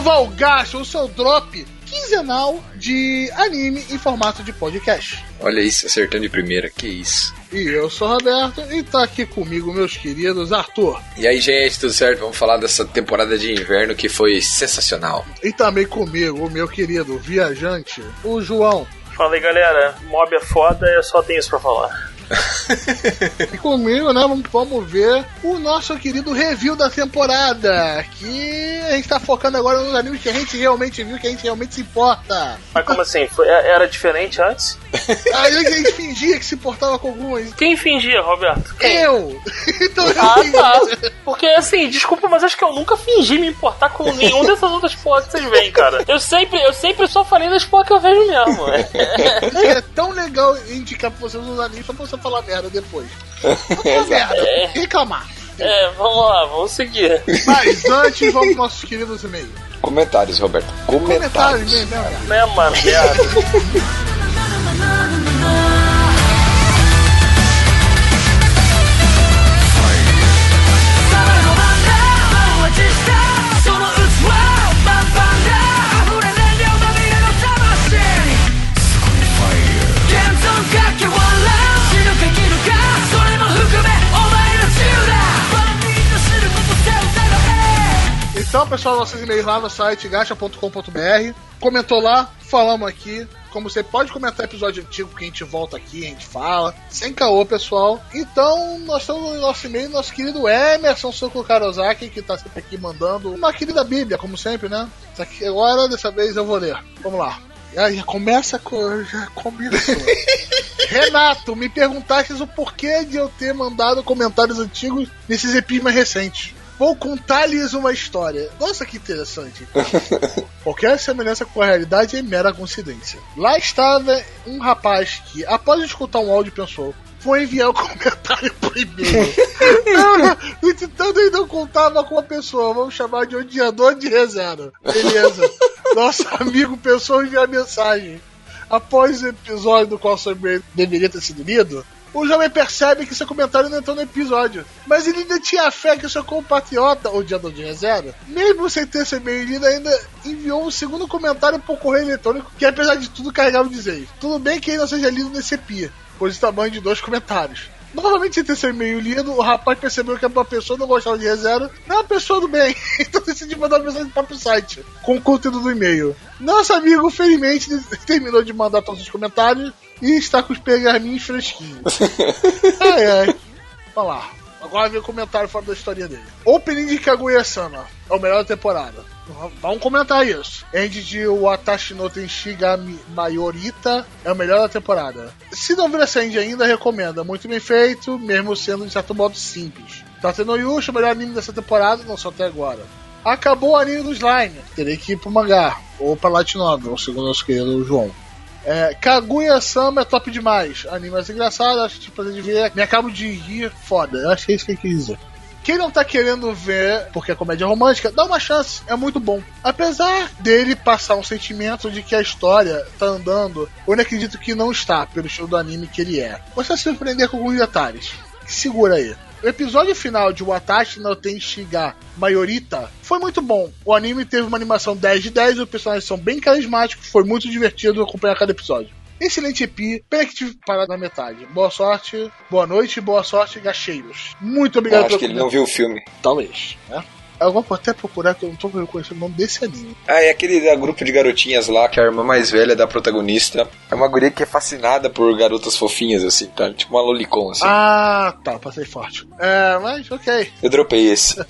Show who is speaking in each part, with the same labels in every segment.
Speaker 1: Noval Gacha, o seu drop quinzenal de anime em formato de podcast.
Speaker 2: Olha isso, acertando de primeira, que isso.
Speaker 1: E eu sou o Roberto e tá aqui comigo meus queridos Arthur.
Speaker 2: E aí, gente, tudo certo? Vamos falar dessa temporada de inverno que foi sensacional.
Speaker 1: E também comigo o meu querido viajante, o João.
Speaker 3: Fala aí, galera. Mob é foda, eu só tenho isso pra falar.
Speaker 1: e comigo, né, vamos ver o nosso querido review da temporada. Que a gente tá focando agora nos animes que a gente realmente viu, que a gente realmente se importa.
Speaker 3: Mas como assim? Foi, é, era diferente antes?
Speaker 1: Aí a gente fingia que se importava com alguns.
Speaker 3: Quem fingia, Roberto? Quem?
Speaker 1: Eu! então eu
Speaker 3: ah, tá. Porque assim, desculpa, mas acho que eu nunca fingi me importar com nenhum dessas outras porras que vocês veem, cara. Eu sempre, eu sempre só falei das porras que eu vejo mesmo.
Speaker 1: é tão legal indicar pra vocês os animes pra você falar merda depois. Falar merda. É. Reclamar.
Speaker 3: É, vamos lá, vamos seguir.
Speaker 1: Mas antes, vamos para nossos queridos e-mails.
Speaker 2: Comentários, Roberto. Comentários. Comentários
Speaker 3: mesmo, mesmo. Mesmo,
Speaker 1: Então, pessoal, nossos e-mails lá no site gacha.com.br. Comentou lá, falamos aqui. Como você pode comentar episódio antigo que a gente volta aqui, a gente fala. Sem caô, pessoal. Então, nós estamos no nosso e-mail, nosso querido Emerson Soko Karozaki, que está sempre aqui mandando uma querida Bíblia, como sempre, né? Só que agora, dessa vez, eu vou ler. Vamos lá. Já começa com. Já começou. Renato, me perguntaste o porquê de eu ter mandado comentários antigos nesses EPIs mais recentes. Vou contar-lhes uma história. Nossa, que interessante. Qualquer semelhança com a realidade é mera coincidência. Lá estava um rapaz que, após escutar um áudio, pensou: vou enviar o um comentário por e-mail. no entanto, ele não contava com a pessoa. Vamos chamar de odiador de reserva. Beleza. Nosso amigo pensou em enviar mensagem. Após o episódio do qual seu e-mail deveria ter sido lido, o jovem percebe que seu comentário não entrou no episódio. Mas ele ainda tinha fé que seu compatriota, o Diador de Reserva, mesmo sem ter seu e-mail lido, ainda enviou um segundo comentário por correio eletrônico que, apesar de tudo, carregava o dizer: Tudo bem que ele não seja lido nesse EP, pois o tamanho de dois comentários. Novamente, sem ter seu e-mail lido, o rapaz percebeu que uma pessoa não gostava de reserva, não é uma pessoa do bem, então decidiu mandar uma mensagem no próprio site, com o conteúdo do e-mail. Nosso amigo, felizmente, terminou de mandar todos os comentários e está com os pergaminhos fresquinhos. ai, ai. Olha lá. Agora vem o comentário fora da história dele. Opening de Kaguya-sama é o melhor da temporada. Vamos comentar isso. End de Watashi no Tenshiga Mayorita é o melhor da temporada. Se não viu essa end ainda, recomenda. Muito bem feito, mesmo sendo de certo modo simples. Tate no o melhor anime dessa temporada, não só até agora. Acabou o anime do Slime. Terei que ir pro mangá. Ou pra Light Novel, segundo nosso querido João. É, Kaguya-sama é top demais. Anime mais engraçado, acho que tipo, de ver. Me acabo de rir, foda. Eu acho que é isso que ele quis dizer. Quem não tá querendo ver, porque é comédia romântica, dá uma chance, é muito bom. Apesar dele passar um sentimento de que a história tá andando, eu não acredito que não está, pelo estilo do anime que ele é. Você vai se surpreender com alguns detalhes. Segura aí. O episódio final de Watashi no Tenshiga Mayorita foi muito bom. O anime teve uma animação 10 de 10, os personagens são bem carismáticos, foi muito divertido acompanhar cada episódio. Excelente EP, pena que tive parado na metade. Boa sorte, boa noite, boa sorte, gacheiros. Muito obrigado
Speaker 2: Eu acho que ele não viu o filme.
Speaker 1: Talvez, né? Eu vou até procurar que eu não tô reconhecendo o nome desse anime.
Speaker 2: Ah, é aquele da grupo de garotinhas lá, que é a irmã mais velha da protagonista. É uma guria que é fascinada por garotas fofinhas, assim, tá? Tipo uma lolicon, assim.
Speaker 1: Ah, tá, passei forte. É, mas ok.
Speaker 2: Eu dropei esse.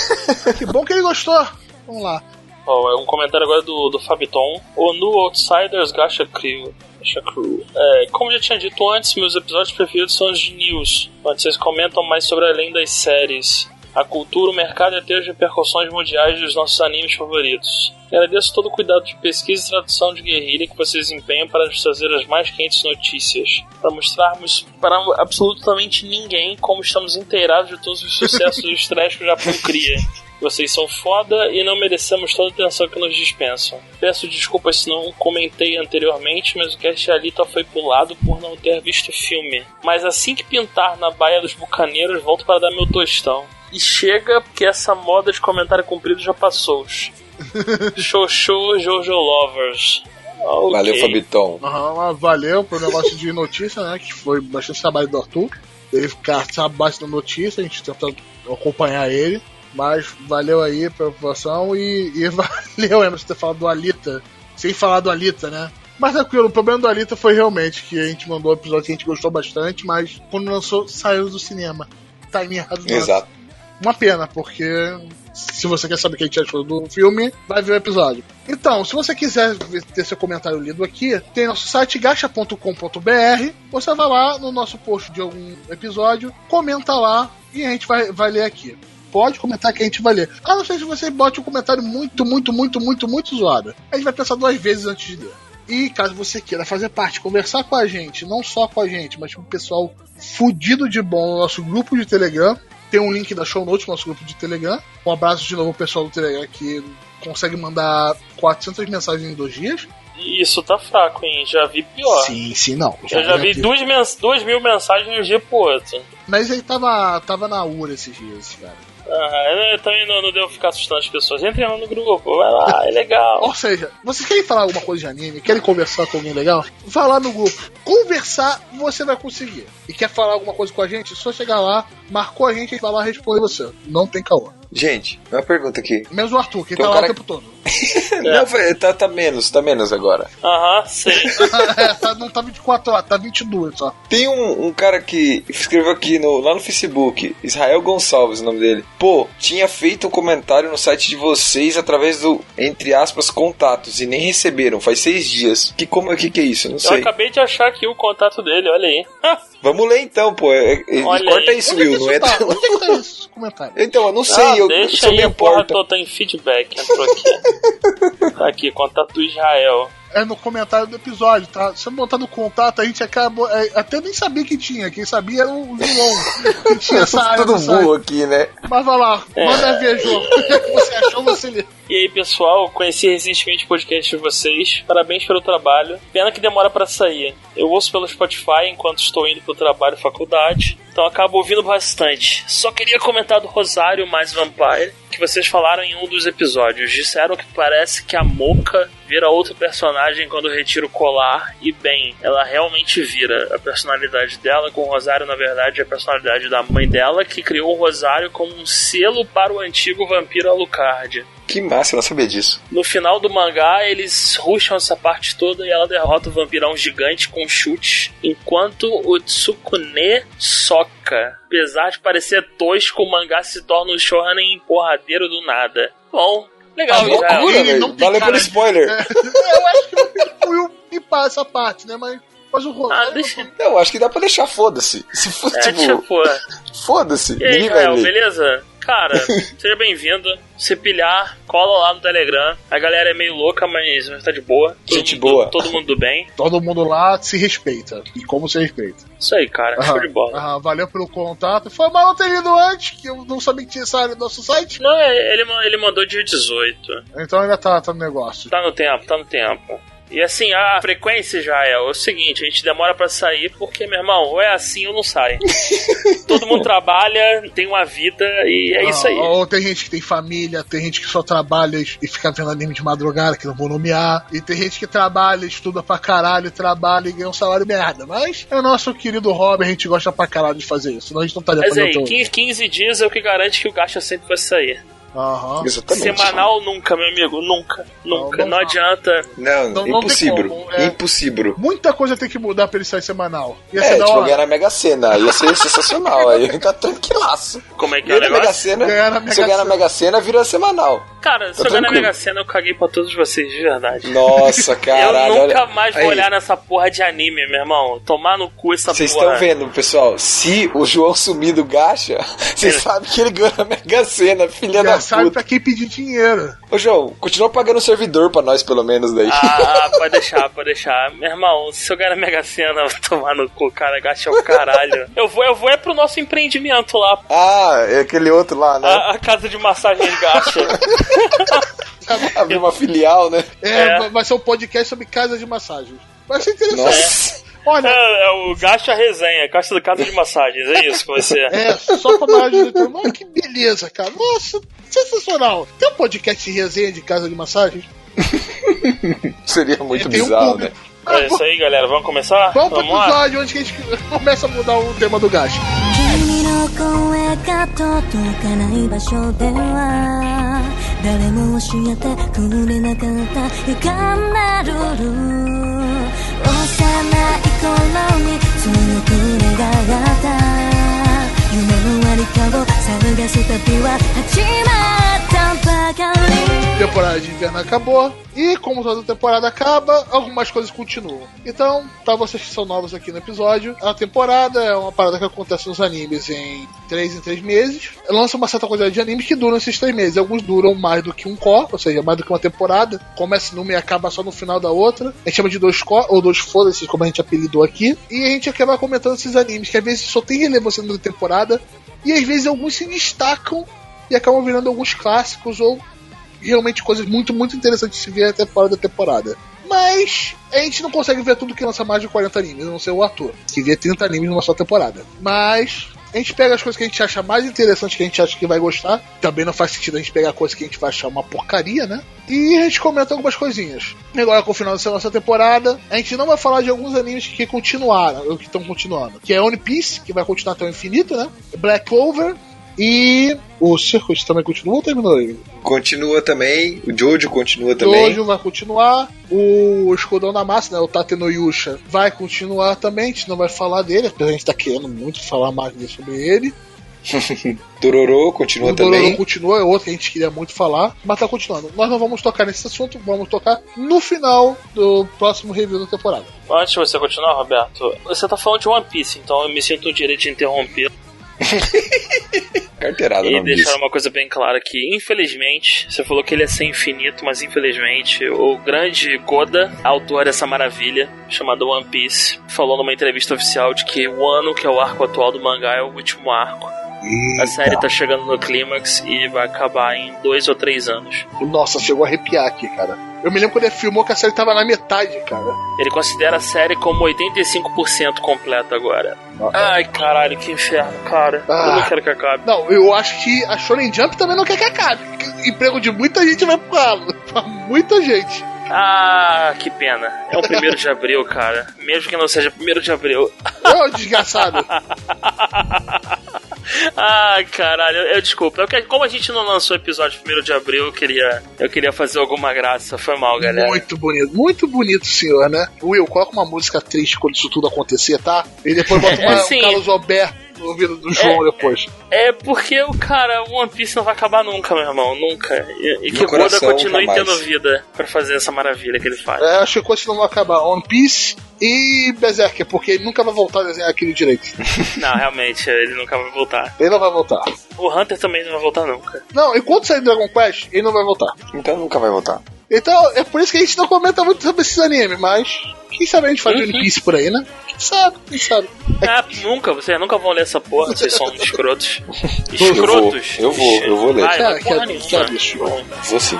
Speaker 1: que bom que ele gostou. Vamos lá.
Speaker 3: Oh, é um comentário agora do, do Fabiton. O No Outsiders Gacha Crew. Crew. É, como já tinha dito antes, meus episódios preferidos são os de news, onde vocês comentam mais sobre além das séries a cultura, o mercado e até as repercussões mundiais dos nossos animes favoritos. Agradeço todo o cuidado de pesquisa e tradução de guerrilha que vocês empenham para nos trazer as mais quentes notícias, para mostrarmos para absolutamente ninguém como estamos inteirados de todos os sucessos e estresse que o Japão cria. Vocês são foda e não merecemos toda a atenção que nos dispensam. Peço desculpas se não comentei anteriormente, mas o cast Alita foi pulado por não ter visto o filme. Mas assim que pintar na Baía dos Bucaneiros, volto para dar meu tostão. E chega porque essa moda de comentário comprido já passou. Xoxô Jojo Lovers. Okay.
Speaker 2: Valeu, Fabiton.
Speaker 1: Uhum, valeu pelo negócio de notícia, né? Que foi bastante trabalho do Arthur. Ele ficar abaixo da notícia, a gente tentando acompanhar ele. Mas valeu aí pela informação e, e valeu, Emerson, ter falado do Alita. Sem falar do Alita, né? Mas tranquilo, o problema do Alita foi realmente que a gente mandou um episódio que a gente gostou bastante, mas quando lançou, saiu do cinema. Tá errado.
Speaker 2: Exato.
Speaker 1: Uma pena, porque se você quer saber o que a gente achou do filme, vai ver o episódio. Então, se você quiser ter seu comentário lido aqui, tem nosso site gacha.com.br. Você vai lá no nosso post de algum episódio, comenta lá e a gente vai, vai ler aqui. Pode comentar que a gente vai ler. A não ser se você bote um comentário muito, muito, muito, muito, muito zoado. A gente vai pensar duas vezes antes de ler. E caso você queira fazer parte, conversar com a gente, não só com a gente, mas com o pessoal fudido de bom no nosso grupo de Telegram, tem um link da show notes no nosso grupo de Telegram. Um abraço de novo ao pessoal do Telegram que consegue mandar 400 mensagens em dois dias.
Speaker 3: Isso tá fraco, hein? Já vi pior.
Speaker 1: Sim, sim, não.
Speaker 3: Já Eu já vi duas, mens duas mil mensagens de um dia pro outro.
Speaker 1: Mas ele tava, tava na URA esses dias, cara.
Speaker 3: Ah, também não, não devo ficar assustando as pessoas. Entrem lá no grupo, vai lá, é legal.
Speaker 1: Ou seja, vocês querem falar alguma coisa de anime, querem conversar com alguém legal? Vá lá no grupo. Conversar, você vai conseguir. E quer falar alguma coisa com a gente? Só chegar lá, marcou a gente, gente vai lá responder você. Não tem caô.
Speaker 2: Gente, uma pergunta aqui.
Speaker 1: Menos o Arthur, que Tem tá um lá o tempo todo.
Speaker 2: não, tá, tá menos, tá menos agora.
Speaker 3: Aham, sim.
Speaker 1: é, tá, não tá 24 horas, tá 22 só.
Speaker 2: Tem um, um cara que escreveu aqui no, lá no Facebook, Israel Gonçalves, o nome dele. Pô, tinha feito um comentário no site de vocês através do, entre aspas, contatos e nem receberam, faz seis dias. Que como que, que é isso? Não
Speaker 3: Eu
Speaker 2: sei. Eu
Speaker 3: acabei de achar aqui o contato dele, olha aí.
Speaker 2: Vamos ler então, pô. É, é, corta isso, Will, não entra.
Speaker 1: Tá? Onde é que tá esse comentário?
Speaker 2: Então, eu não sei, ah, eu
Speaker 3: deixa aí,
Speaker 2: porta.
Speaker 3: Porra, tô em feedback, entrou aqui. tá aqui, contato Israel
Speaker 1: é no comentário do episódio, tá? Se eu botar no contato, a gente acaba. É, até nem sabia que tinha. Quem sabia era o João. que tinha essa área.
Speaker 2: Todo mundo aqui, né?
Speaker 1: Mas vai lá, é. manda ver, João. O que, é que você achou, você lê.
Speaker 3: E aí, pessoal, conheci recentemente o podcast de vocês. Parabéns pelo trabalho. Pena que demora para sair. Eu ouço pelo Spotify enquanto estou indo pro trabalho e faculdade, então acabo ouvindo bastante. Só queria comentar do Rosário mais Vampire, que vocês falaram em um dos episódios. Disseram que parece que a Moca vira outro personagem quando retira o colar, e bem, ela realmente vira. A personalidade dela com o Rosário, na verdade, é a personalidade da mãe dela, que criou o Rosário como um selo para o antigo vampiro Alucard.
Speaker 2: Que massa, eu não sabia disso.
Speaker 3: No final do mangá, eles ruxam essa parte toda e ela derrota o vampirão gigante com chute, enquanto o Tsukune soca. Apesar de parecer tosco, o mangá se torna um shonen porradeiro do nada. Bom, legal.
Speaker 2: Ah, loucura, velho. Valeu pelo spoiler.
Speaker 1: É, eu acho que fui pipar essa parte, né? Mas mas o Rosário.
Speaker 2: Ah, deixa... Eu acho que dá pra deixar, foda-se. Se for,
Speaker 3: é,
Speaker 2: tipo. Foda-se.
Speaker 3: E aí, Gael, beleza? Cara, seja bem-vindo. Se pilhar, cola lá no Telegram. A galera é meio louca, mas tá de boa.
Speaker 2: Todo Gente
Speaker 3: mundo,
Speaker 2: boa.
Speaker 3: Todo mundo do bem.
Speaker 1: Todo mundo lá se respeita. E como se respeita.
Speaker 3: Isso aí, cara. Aham, show de bola.
Speaker 1: Aham, valeu pelo contato. Foi mal não ter lido antes, que eu não sabia que tinha saído do nosso site.
Speaker 3: Não, é, ele, ele mandou dia 18.
Speaker 1: Então ainda tá, tá no negócio.
Speaker 3: Tá no tempo, tá no tempo. E assim, a frequência já é o seguinte, a gente demora para sair porque, meu irmão, ou é assim ou não sai. Todo mundo trabalha, tem uma vida e é ah, isso aí.
Speaker 1: Ou tem gente que tem família, tem gente que só trabalha e fica vendo anime de madrugada, que não vou nomear. E tem gente que trabalha, estuda pra caralho, trabalha e ganha um salário merda. Mas é o nosso querido hobby, a gente gosta pra caralho de fazer isso. Senão a gente não estaria
Speaker 3: Mas aí, 15, 15 dias é o que garante que o gasto sempre vai sair.
Speaker 1: Uhum.
Speaker 2: Exatamente.
Speaker 3: Semanal nunca, meu amigo, nunca. Nunca. Não, não, não adianta.
Speaker 2: Não, não impossível. É, impossível.
Speaker 1: Muita coisa tem que mudar pra ele sair semanal.
Speaker 2: Ia é, tipo, ganhar na Mega Sena. Ia ser sensacional. Aí tá tranquilaço.
Speaker 3: Como é que é?
Speaker 2: Mega Sena, ganhar na Mega se eu ganhar na Mega Sena, vira semanal.
Speaker 3: Cara, se eu ganhar na Mega Sena, eu caguei pra todos vocês, de verdade.
Speaker 2: Nossa, caralho.
Speaker 3: eu nunca mais vou aí. olhar nessa porra de anime, meu irmão. Tomar no cu essa
Speaker 2: Cês
Speaker 3: porra.
Speaker 2: Vocês estão vendo, pessoal? Se o João sumir do gacha, vocês sabem que ele ganha na Mega Sena, filha da puta.
Speaker 1: sabe pra quem pedir dinheiro.
Speaker 2: Ô, João, continua pagando o servidor pra nós, pelo menos, daí.
Speaker 3: Ah, pode deixar, pode deixar. Meu irmão, se eu ganhar na Mega Sena, tomar no cu, cara, gacha o caralho. Eu vou, eu vou é pro nosso empreendimento lá.
Speaker 2: Ah, é aquele outro lá, né?
Speaker 3: A, a casa de massagem de gacha.
Speaker 2: Abrir uma filial, né?
Speaker 1: É, é, vai ser um podcast sobre casa de massagem. Vai ser interessante.
Speaker 2: Nossa.
Speaker 1: Olha,
Speaker 3: É, é o Gacha Resenha, Caixa do Casa de Massagens, é isso que vai ser.
Speaker 1: é, só pra de dizer, olha que beleza, cara. Nossa, sensacional. Tem um podcast de resenha de casa de massagem?
Speaker 2: Seria muito
Speaker 1: um
Speaker 2: bizarro,
Speaker 1: público.
Speaker 2: né?
Speaker 3: É isso aí, galera. Vamos começar?
Speaker 1: Vamos pro
Speaker 3: lá?
Speaker 1: episódio onde que a gente começa a mudar o tema do gasto.
Speaker 4: の声が届かない場所では誰も教えてくれなかった。歪んなルール幼い頃に強く願った。夢のありかを探す旅は始まった。んだ
Speaker 1: Temporada de inverno acabou. E como toda temporada acaba, algumas coisas continuam. Então, pra vocês que são novos aqui no episódio, a temporada é uma parada que acontece nos animes em 3 em 3 meses. Lança uma certa quantidade de animes que duram esses 3 meses. Alguns duram mais do que um core, ou seja, mais do que uma temporada. Começa numa e acaba só no final da outra. A gente chama de dois core, ou dois foda-se, como a gente apelidou aqui. E a gente acaba comentando esses animes, que às vezes só tem relevância na temporada. E às vezes alguns se destacam e acabam virando alguns clássicos ou realmente coisas muito, muito interessantes de se ver até fora da temporada. Mas a gente não consegue ver tudo que lança mais de 40 animes, a não ser o ator, que vê 30 animes numa só temporada. Mas a gente pega as coisas que a gente acha mais interessantes, que a gente acha que vai gostar. Também não faz sentido a gente pegar coisas que a gente vai achar uma porcaria, né? E a gente comenta algumas coisinhas. Agora com o final dessa nossa temporada, a gente não vai falar de alguns animes que continuaram, ou que estão continuando. Que é One Piece, que vai continuar até o infinito, né? Black Clover. E o Circuit também continua ou terminou ele?
Speaker 2: Continua também, o Jojo continua também.
Speaker 1: Jojo vai continuar. O Escudão da Massa, né? O Tate no Yusha, vai continuar também. A gente não vai falar dele, apesar de a gente tá querendo muito falar mais sobre ele.
Speaker 2: Dororo continua
Speaker 1: o Dororo
Speaker 2: também.
Speaker 1: continua, é outro que a gente queria muito falar, mas tá continuando. Nós não vamos tocar nesse assunto, vamos tocar no final do próximo review da temporada.
Speaker 3: Antes de você continuar, Roberto, você tá falando de One Piece, então eu me sinto o direito de interromper
Speaker 2: Carteirada
Speaker 3: e deixar uma coisa bem clara aqui. Infelizmente, você falou que ele ia ser infinito, mas infelizmente, o grande Goda, autor dessa maravilha, chamada One Piece, falou numa entrevista oficial de que o ano, que é o arco atual do mangá, é o último arco. A série tá chegando no clímax e vai acabar em dois ou três anos.
Speaker 1: Nossa, chegou a arrepiar aqui, cara. Eu me lembro quando ele filmou que a série tava na metade, cara.
Speaker 3: Ele considera a série como 85% completa agora. Ai, caralho, que inferno, cara. Eu
Speaker 1: Ah.
Speaker 3: não quero que acabe.
Speaker 1: Não, eu acho que a Shonen Jump também não quer que acabe. Emprego de muita gente vai pro ralo. Pra muita gente.
Speaker 3: Ah, que pena. É o primeiro de abril, cara. Mesmo que não seja primeiro de abril.
Speaker 1: Ô, desgraçado.
Speaker 3: Ai, caralho, eu, eu- desculpa. Eu como a gente não lançou o episódio primeiro de abril, eu queria, eu queria fazer alguma graça. Foi mal, galera.
Speaker 1: Muito bonito, muito bonito, senhor, né? Will, coloca uma música triste quando isso tudo acontecer, tá? E depois bota uma, um Carlos Alberto no ouvido do João depois.
Speaker 3: É porque o cara, o One Piece não vai acabar nunca, meu irmão. Nunca. E, e que
Speaker 2: Meu
Speaker 3: o Goda
Speaker 2: coração,
Speaker 3: continue
Speaker 2: jamais.
Speaker 3: tendo vida pra fazer essa maravilha que ele faz.
Speaker 1: É, acho que coisas não vão acabar. One Piece e Berserker, porque ele nunca vai voltar a desenhar aquilo direito.
Speaker 3: Não, realmente, ele nunca vai voltar.
Speaker 1: Ele não vai voltar.
Speaker 3: O Hunter também não vai voltar nunca.
Speaker 1: Não, enquanto sair Dragon Quest, ele não vai voltar.
Speaker 2: Então nunca vai voltar.
Speaker 1: Então, é por isso que a gente não comenta muito sobre esses animes, mas quem sabe a gente faz
Speaker 3: Uhum.
Speaker 1: One Piece por aí, né? Quem sabe, quem sabe.
Speaker 3: Ah, nunca, vocês nunca vão ler essa porra, vocês são escrotos.
Speaker 2: Eu vou,
Speaker 3: Escrotos.
Speaker 2: eu vou, eu vou ler.
Speaker 3: Vai,
Speaker 1: Cara,
Speaker 3: vai porra
Speaker 1: que-
Speaker 3: nenhuma.
Speaker 1: que absurdo.
Speaker 2: Vou sim.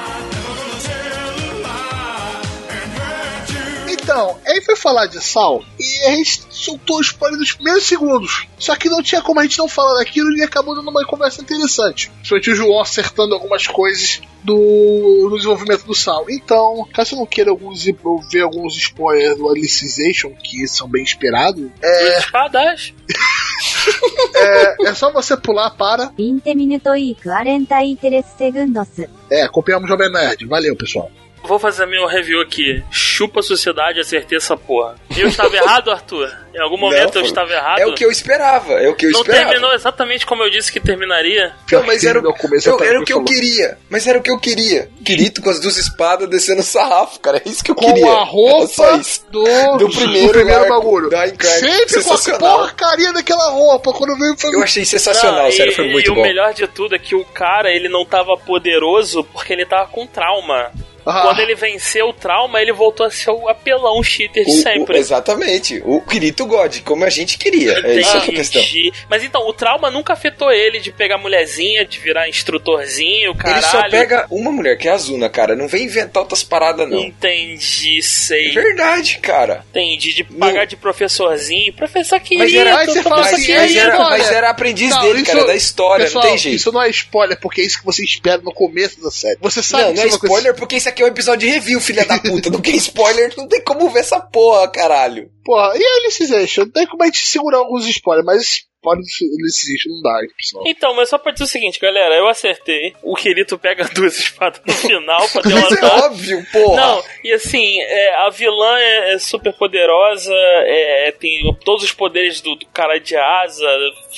Speaker 1: Então, aí foi falar de Sal e a gente soltou o spoiler dos primeiros segundos. Só que não tinha como a gente não falar daquilo e acabou dando uma conversa interessante. Principalmente o João acertando algumas coisas do, do desenvolvimento do Sal. Então, caso eu não queira alguns, ver alguns spoilers do Alicization, que são bem esperados.
Speaker 3: É... Espadas!
Speaker 1: é, é, só você pular para.
Speaker 4: 20 minutos e 43 segundos.
Speaker 1: É, copiamos o Jovem Nerd. Valeu, pessoal.
Speaker 3: Vou fazer meu review aqui. Chupa a sociedade, acertei essa porra. Eu estava errado, Arthur? Em algum momento
Speaker 2: Não,
Speaker 3: eu estava errado?
Speaker 2: É o que eu esperava, é o que eu
Speaker 3: Não
Speaker 2: esperava.
Speaker 3: terminou exatamente como eu disse que terminaria.
Speaker 2: Não, mas era,
Speaker 1: No começo
Speaker 2: eu- era o que eu
Speaker 1: falou.
Speaker 2: queria. Mas era o que eu queria. Kirito com as duas espadas descendo sarrafo, cara. É isso que eu
Speaker 1: Com
Speaker 2: queria.
Speaker 1: a
Speaker 2: Era
Speaker 1: roupa do,
Speaker 2: Do primeiro arco
Speaker 1: bagulho.
Speaker 2: da Incredible.
Speaker 1: Sempre com a porcaria daquela roupa. Quando veio foi
Speaker 2: Eu achei sensacional,
Speaker 3: Não,
Speaker 2: sério,
Speaker 3: e,
Speaker 2: foi muito
Speaker 3: e
Speaker 2: bom.
Speaker 3: o melhor de tudo é que o cara, ele não tava poderoso porque ele tava com trauma.
Speaker 1: Ah.
Speaker 3: quando ele venceu o trauma, ele voltou a ser o apelão cheater de
Speaker 2: O- o-
Speaker 3: sempre.
Speaker 2: exatamente. O Kirito God, como a gente queria. É isso que é a questão.
Speaker 3: Entendi. Mas então, o trauma nunca afetou ele de pegar mulherzinha, de virar instrutorzinho, caralho.
Speaker 2: Ele só pega uma mulher, que é a Azuna, cara. Não vem inventar outras paradas, não.
Speaker 3: Entendi,
Speaker 2: É
Speaker 3: sei.
Speaker 2: verdade, cara.
Speaker 3: Entendi. De pagar de professorzinho. Professor querido,
Speaker 2: Mas era- Mas,
Speaker 1: assim,
Speaker 2: mas era, mas era aprendiz
Speaker 1: Não,
Speaker 2: dele,
Speaker 1: isso-
Speaker 2: cara, da história,
Speaker 1: Pessoal,
Speaker 2: não tem jeito.
Speaker 1: Isso não é spoiler, porque é isso que você espera no começo da série. Você sabe
Speaker 2: Não,
Speaker 1: que
Speaker 2: não é
Speaker 1: isso vai
Speaker 2: spoiler porque isso aqui é um episódio de review, filha da puta. Não quer spoiler, não tem como ver essa porra, caralho.
Speaker 1: Porra, e a Alicization? Tem como a gente segurar alguns spoilers, mas spoiler de Alicization não dá, pessoal.
Speaker 3: Então, mas só pra dizer o seguinte, galera, eu acertei. O Kirito pega duas espadas no final pra
Speaker 2: Mas é
Speaker 3: derrotar.
Speaker 2: óbvio, porra.
Speaker 3: Não, e assim, é, a vilã é, é super poderosa, é, tem todos os poderes do, do cara de asa,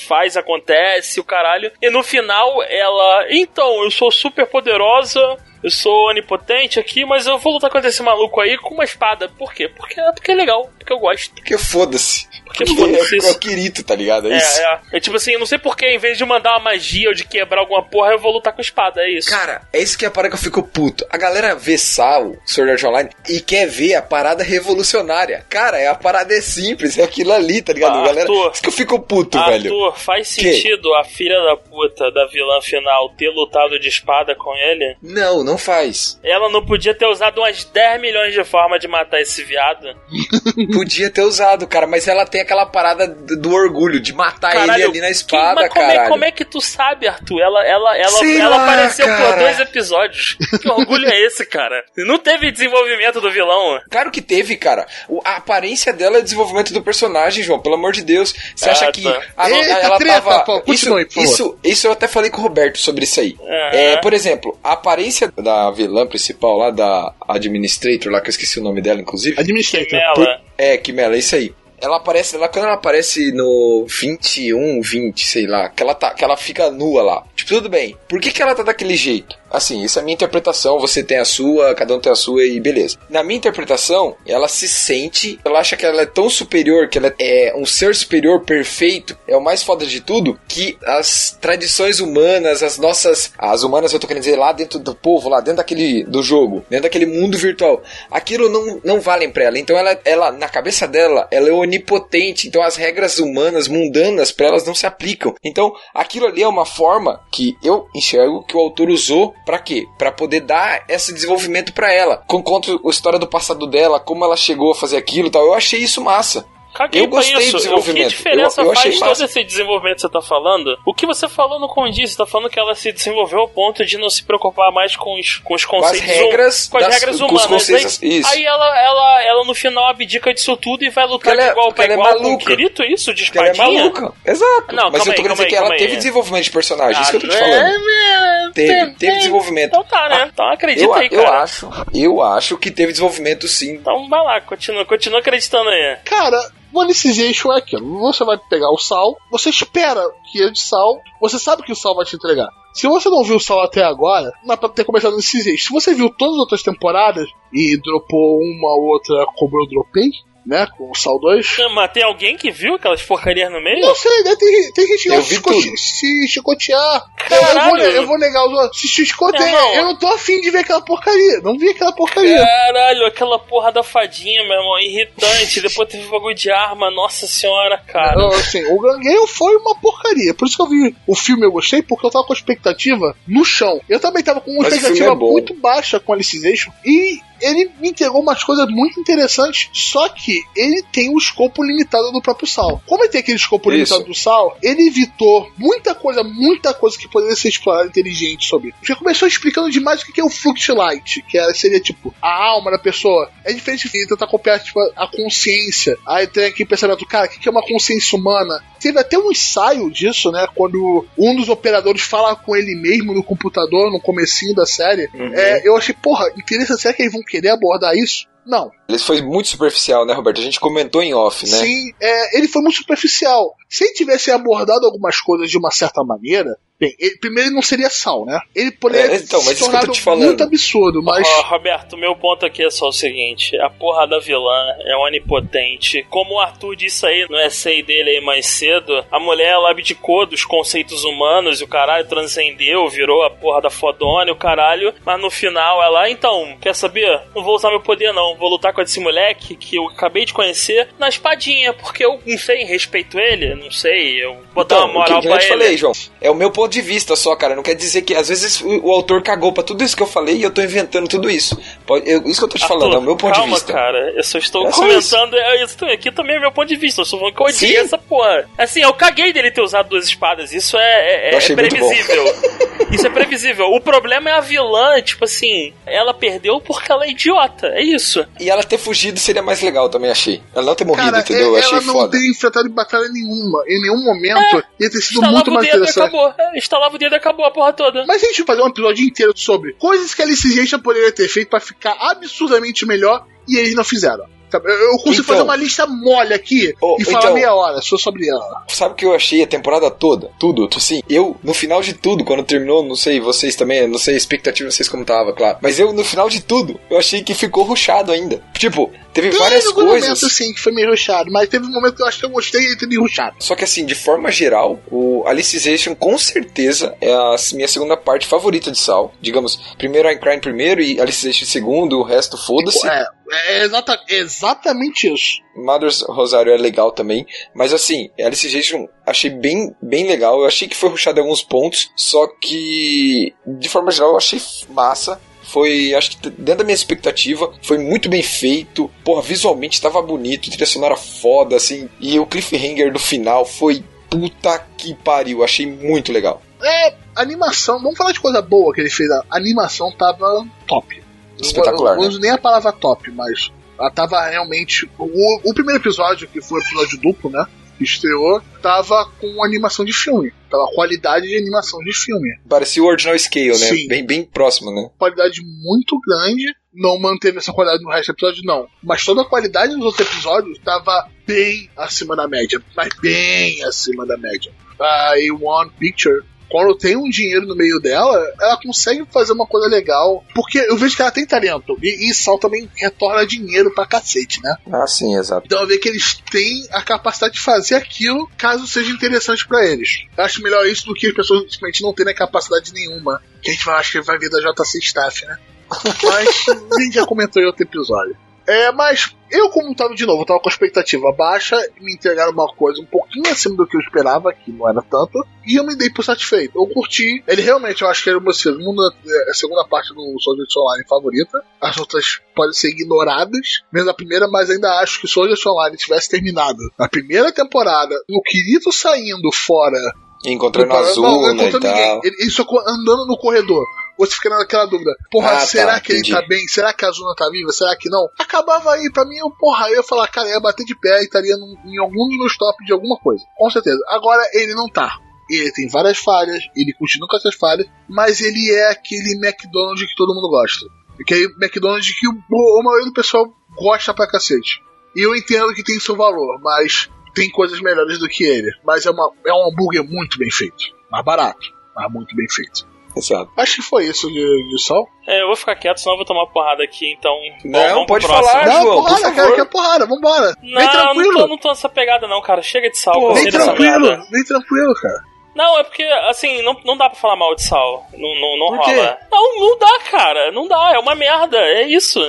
Speaker 3: faz, acontece, o caralho. E no final ela. Então, eu sou super poderosa. Eu sou onipotente aqui, mas eu vou lutar contra esse maluco aí com uma espada. Por quê? Porque, porque é legal, porque eu gosto.
Speaker 2: Porque foda-se.
Speaker 3: Porque foda-se
Speaker 2: é, é o Kirito, tá ligado? É, isso.
Speaker 3: É, é. É tipo assim, eu não sei porque, em vez de mandar uma magia ou de quebrar alguma porra, eu vou lutar com espada, é isso.
Speaker 2: Cara, é isso que é a parada que eu fico puto. A galera vê Sal, Sword Art Online, e quer ver a parada revolucionária. Cara, é a parada é simples, é aquilo ali, tá ligado?
Speaker 3: Ah,
Speaker 2: galera,
Speaker 3: Arthur.
Speaker 2: isso que eu fico puto, velho.
Speaker 3: Arthur, faz
Speaker 2: Que?
Speaker 3: sentido a filha da puta da vilã final ter lutado de espada com ele?
Speaker 2: Não, não faz.
Speaker 3: Ela não podia ter usado umas 10 milhões de formas de matar esse viado?
Speaker 2: Podia ter usado, cara, mas ela tem aquela parada do, orgulho de matar ele ali na
Speaker 3: que-
Speaker 2: espada,
Speaker 3: mas como é,
Speaker 2: caralho.
Speaker 3: como é que tu sabe, Arthur? Ela, ela, ela,
Speaker 2: Sei
Speaker 3: ela
Speaker 2: lá,
Speaker 3: apareceu por
Speaker 2: cara.
Speaker 3: dois episódios. Que orgulho é esse, cara? Não teve desenvolvimento do vilão.
Speaker 2: Claro que teve, cara. O- a aparência dela é o desenvolvimento do personagem, João. Pelo amor de Deus. Você
Speaker 3: Ah,
Speaker 2: acha que
Speaker 3: tá.
Speaker 2: a,
Speaker 1: Eita,
Speaker 2: ela
Speaker 1: treta,
Speaker 2: tava.
Speaker 1: pô,
Speaker 2: isso,
Speaker 1: por favor.
Speaker 2: isso, isso eu até falei com o Roberto sobre isso aí.
Speaker 3: Aham.
Speaker 2: É, por exemplo, a aparência da vilã principal lá, da Administrator, lá que eu esqueci o nome dela, inclusive.
Speaker 1: Administrator.
Speaker 3: Ela.
Speaker 2: Por- é, Kimela, é isso aí. Ela aparece lá, quando ela aparece no 21, 20, sei lá, que ela, tá, que ela fica nua lá. Tipo, tudo bem. Por que, que ela tá daquele jeito? Assim, isso é a minha interpretação, você tem a sua, cada um tem a sua e beleza. Na minha interpretação, ela se sente, ela acha que ela é tão superior, que ela é um ser superior perfeito, é o mais foda de tudo, que as tradições humanas, as nossas, as humanas eu tô querendo dizer lá dentro do povo, lá dentro daquele, do jogo, dentro daquele mundo virtual, aquilo não, não valem pra ela. Então ela, ela, na cabeça dela, ela é onipotente, então as regras humanas, mundanas, pra elas não se aplicam. Então aquilo ali é uma forma que eu enxergo que o autor usou pra quê? Pra poder dar esse desenvolvimento pra ela. Com conta a história do passado dela, como ela chegou a fazer aquilo tal. Eu achei isso massa.
Speaker 3: Caguei
Speaker 2: Eu gostei
Speaker 3: pra
Speaker 2: do
Speaker 3: isso. O que
Speaker 2: desenvolvimento.
Speaker 3: diferença
Speaker 2: Eu- eu
Speaker 3: faz todo esse desenvolvimento que você tá falando? O que você falou não condiz. Você tá falando que ela se desenvolveu ao ponto de não se preocupar mais com os, com os conceitos
Speaker 2: regras
Speaker 3: com as
Speaker 2: das-
Speaker 3: regras
Speaker 2: com os
Speaker 3: humanas.
Speaker 2: conceitos,
Speaker 3: aí,
Speaker 2: isso.
Speaker 3: aí ela, ela, ela no final abdica disso tudo e vai lutar
Speaker 2: ela
Speaker 3: de
Speaker 2: é-
Speaker 3: igual pra
Speaker 2: ela é
Speaker 3: igual com o
Speaker 2: maluca.
Speaker 3: Kirito, isso? De
Speaker 2: ela é maluca. Exato.
Speaker 3: Não,
Speaker 2: Mas eu tô
Speaker 3: aí,
Speaker 2: querendo dizer
Speaker 3: aí,
Speaker 2: que ela teve
Speaker 3: aí.
Speaker 2: desenvolvimento de personagem. Isso que eu tô te
Speaker 3: Ah,
Speaker 2: falando.
Speaker 3: é,
Speaker 2: Teve,
Speaker 3: é,
Speaker 2: teve
Speaker 3: é.
Speaker 2: desenvolvimento.
Speaker 3: Então tá, né? Então acredita
Speaker 2: Eu,
Speaker 3: aí,
Speaker 2: eu
Speaker 3: cara.
Speaker 2: acho, eu acho que teve desenvolvimento sim.
Speaker 3: Então vai lá, continua, continua acreditando aí.
Speaker 1: Cara, Monetization é aquilo. Você vai pegar o sal, você espera que é de sal, você sabe que o sal vai te entregar. Se você não viu o sal até agora, não é pra ter começado nesse jeito. Se você viu todas as outras temporadas e dropou uma ou outra como eu dropei, né, com o sal 2,
Speaker 3: Mas tem alguém que viu aquelas porcarias no meio?
Speaker 1: não sei, né? Tem, tem gente que chicote-
Speaker 2: tudo.
Speaker 1: se chicotear. Eu, eu, vou,
Speaker 3: Caralho.
Speaker 1: eu vou negar os outros. Se
Speaker 3: irmão.
Speaker 1: eu não tô afim de ver aquela porcaria. Não vi aquela porcaria.
Speaker 3: Caralho, aquela porra da fadinha, meu irmão, irritante. Depois teve bagulho de arma, nossa senhora, cara.
Speaker 1: Então, assim, o Gangueio foi uma porcaria. Por isso que eu vi o filme eu gostei, porque eu tava com a expectativa no chão. Eu também tava com uma
Speaker 2: Mas
Speaker 1: expectativa
Speaker 2: é
Speaker 1: muito baixa com Alicization. E ele me entregou umas coisas muito interessantes, só que ele tem o escopo limitado do próprio Sal. Como ele tem aquele escopo
Speaker 2: Isso.
Speaker 1: limitado do Sal, ele evitou muita coisa, muita coisa que poderia ser explorada inteligente sobre. Já começou explicando demais o que é o Fluxlight, que é- seria tipo a alma da pessoa. É diferente de tentar copiar tipo, a consciência. Aí tem aqui o pensamento, cara, o que é uma consciência humana? Teve até um ensaio disso, né? Quando um dos operadores fala com ele mesmo no computador, no comecinho da série.
Speaker 2: Uhum.
Speaker 1: É, eu achei, porra, interessante, será que eles vão querer abordar isso? Não.
Speaker 2: Ele foi muito superficial, né, Roberto? A gente comentou em off, né?
Speaker 1: Sim, é, ele foi muito superficial. Se ele tivesse abordado algumas coisas de uma certa maneira, Bem, ele, primeiro ele não seria Sal, né? Ele poderia
Speaker 2: É, então, mas
Speaker 1: se
Speaker 2: isso que eu tô
Speaker 1: tornar
Speaker 2: te falando.
Speaker 1: muito absurdo, mas.
Speaker 3: Ó, Roberto, meu ponto aqui é só o seguinte: a porra da vilã é onipotente. Como o Arthur disse aí no essay dele aí mais cedo, a mulher ela abdicou dos conceitos humanos e o caralho transcendeu, virou a porra da fodona e o caralho, mas no final ela, então, quer saber? Não vou usar meu poder não, vou lutar com esse moleque que eu acabei de conhecer na espadinha, porque eu não sei, respeito ele, não sei, eu botar
Speaker 2: Então,
Speaker 3: uma moral
Speaker 2: o que eu
Speaker 3: pra
Speaker 2: te
Speaker 3: ele.
Speaker 2: falei, João, é o meu ponto de vista só, cara. Não quer dizer que às vezes o, o autor cagou pra tudo isso que eu falei e eu tô inventando tudo isso. Pode, eu- isso que eu tô te
Speaker 3: Arthur,
Speaker 2: falando, é o meu ponto
Speaker 3: calma,
Speaker 2: de vista.
Speaker 3: cara. Eu só estou
Speaker 2: É
Speaker 3: comentando. é, Isso aqui também é meu ponto de vista. Eu só falando que eu odiei
Speaker 2: Sim.
Speaker 3: essa porra. Assim, eu caguei dele ter usado duas espadas. Isso é, é- é previsível. Isso é previsível. O problema é a vilã, tipo assim, ela perdeu porque ela é idiota. É isso.
Speaker 2: E ela ter fugido seria mais legal, também achei. Ela não ter morrido,
Speaker 1: Cara,
Speaker 2: entendeu? Eu
Speaker 1: é-
Speaker 2: achei
Speaker 1: ela não
Speaker 2: foda.
Speaker 1: tem enfrentado em batalha nenhuma. Em nenhum momento ia ter sido
Speaker 3: Instalava
Speaker 1: muito
Speaker 3: o
Speaker 1: mais
Speaker 3: dedo e
Speaker 1: interessante.
Speaker 3: acabou. É, instalava o dedo e acabou a porra toda.
Speaker 1: Mas a gente vai fazer um episódio inteiro sobre coisas que a Alice Gation poderia ter feito pra ficar absurdamente melhor e eles não fizeram. Eu eu consigo
Speaker 2: Então-
Speaker 1: fazer uma lista mole aqui
Speaker 2: Oh,
Speaker 1: e falar
Speaker 2: então-
Speaker 1: meia hora só sobre ela.
Speaker 2: Sabe o que eu achei a temporada toda? Tudo. Assim, eu, no final de tudo, quando terminou, não sei, vocês também, não sei a expectativa de vocês como tava, claro. Mas eu, no final de tudo, eu achei que ficou ruchado ainda. Tipo, teve várias
Speaker 1: algum
Speaker 2: coisas.
Speaker 1: momento assim que foi meio rushado, mas teve um momento que eu acho que eu gostei e teve rushado.
Speaker 2: Só que assim, de forma geral, o Alicization com certeza é a minha segunda parte favorita de Sal. Digamos, primeiro Crime primeiro e Alicization segundo, o resto foda-se.
Speaker 1: É, é exata- exatamente isso.
Speaker 2: Mother's Rosário é legal também, mas assim, Alicization achei bem, bem legal. Eu achei que foi ruxado em alguns pontos, só que de forma geral eu achei massa. Foi, acho que dentro da minha expectativa, foi muito bem feito. Porra, visualmente tava bonito, trilha sonora foda, assim. E o cliffhanger do final foi puta que pariu, achei muito legal.
Speaker 1: É, animação, vamos falar de coisa boa que ele fez. A animação tava top.
Speaker 2: Espetacular,
Speaker 1: Eu não
Speaker 2: né?
Speaker 1: uso nem a palavra top, mas ela tava realmente. O, o primeiro episódio, que foi o episódio duplo, né? Que estreou, tava com animação de filme. Tava qualidade de animação de filme.
Speaker 2: Parecia o Ordinal Scale, né?
Speaker 1: Sim.
Speaker 2: Bem, bem próximo, né?
Speaker 1: Qualidade muito grande. Não manteve essa qualidade no resto do episódio, não. Mas toda a qualidade dos outros episódios tava bem acima da média. Mas bem acima da média. A A1 Picture quando tem um dinheiro no meio dela, ela consegue fazer uma coisa legal. Porque eu vejo que ela tem talento. E, e Sal também retorna dinheiro pra cacete, né?
Speaker 2: Ah, sim, exato.
Speaker 1: Então eu vejo que eles têm a capacidade de fazer aquilo caso seja interessante pra eles. Eu acho melhor isso do que as pessoas simplesmente não terem capacidade nenhuma. Que a gente vai, acho que vai ver da JC Staff, né? Mas a gente já comentou em outro episódio. É, mas eu, como tava de novo, tava com a expectativa baixa, me entregaram uma coisa um pouquinho acima do que eu esperava, que não era tanto, e eu me dei por satisfeito. Eu curti. Ele realmente, eu acho que era uma segunda, é, a segunda parte do Soldier Online favorita. As outras podem ser ignoradas, menos a primeira, mas ainda acho que Soldier Online tivesse terminado a primeira temporada, o Kirito saindo fora
Speaker 2: Encontrando
Speaker 1: não,
Speaker 2: azul,
Speaker 1: não
Speaker 2: né, e tal.
Speaker 1: Ele, ele só andando no corredor. Você fica naquela dúvida. Porra,
Speaker 2: Ah, tá,
Speaker 1: será que
Speaker 2: entendi.
Speaker 1: ele tá bem? Será que a Zuna tá viva? Será que não? Acabava aí, pra mim, eu, porra, eu ia falar, cara, eu ia bater de pé e estaria num- em algum dos meus tops de alguma coisa. Com certeza. Agora, ele não tá. Ele tem várias falhas, ele continua com essas falhas, mas ele é aquele McDonald's que todo mundo gosta. Aquele McDonald's que o, o maioria do pessoal gosta pra cacete. E eu entendo que tem seu valor, mas tem coisas melhores do que ele. Mas é, uma, é um hambúrguer muito bem feito. Mais barato, mas muito bem feito.
Speaker 2: Exato.
Speaker 1: Acho que foi isso de, de sol.
Speaker 3: É, eu vou ficar quieto, senão eu vou tomar porrada aqui, então.
Speaker 2: Não, pode falar.
Speaker 1: Não,
Speaker 2: João, por
Speaker 1: porrada,
Speaker 2: favor.
Speaker 1: cara, que é porrada, vambora.
Speaker 3: Não,
Speaker 1: vem
Speaker 3: não
Speaker 1: tranquilo.
Speaker 3: tô, não tô nessa pegada, não, cara. Chega de sal,
Speaker 2: Pô,
Speaker 1: Vem tranquilo, vem tranquilo, cara.
Speaker 3: Não, é porque, assim, não, não dá pra falar mal de sal. Não, não, não
Speaker 2: Por quê?
Speaker 3: rola. Não, não dá, cara. Não dá. É uma merda. É isso.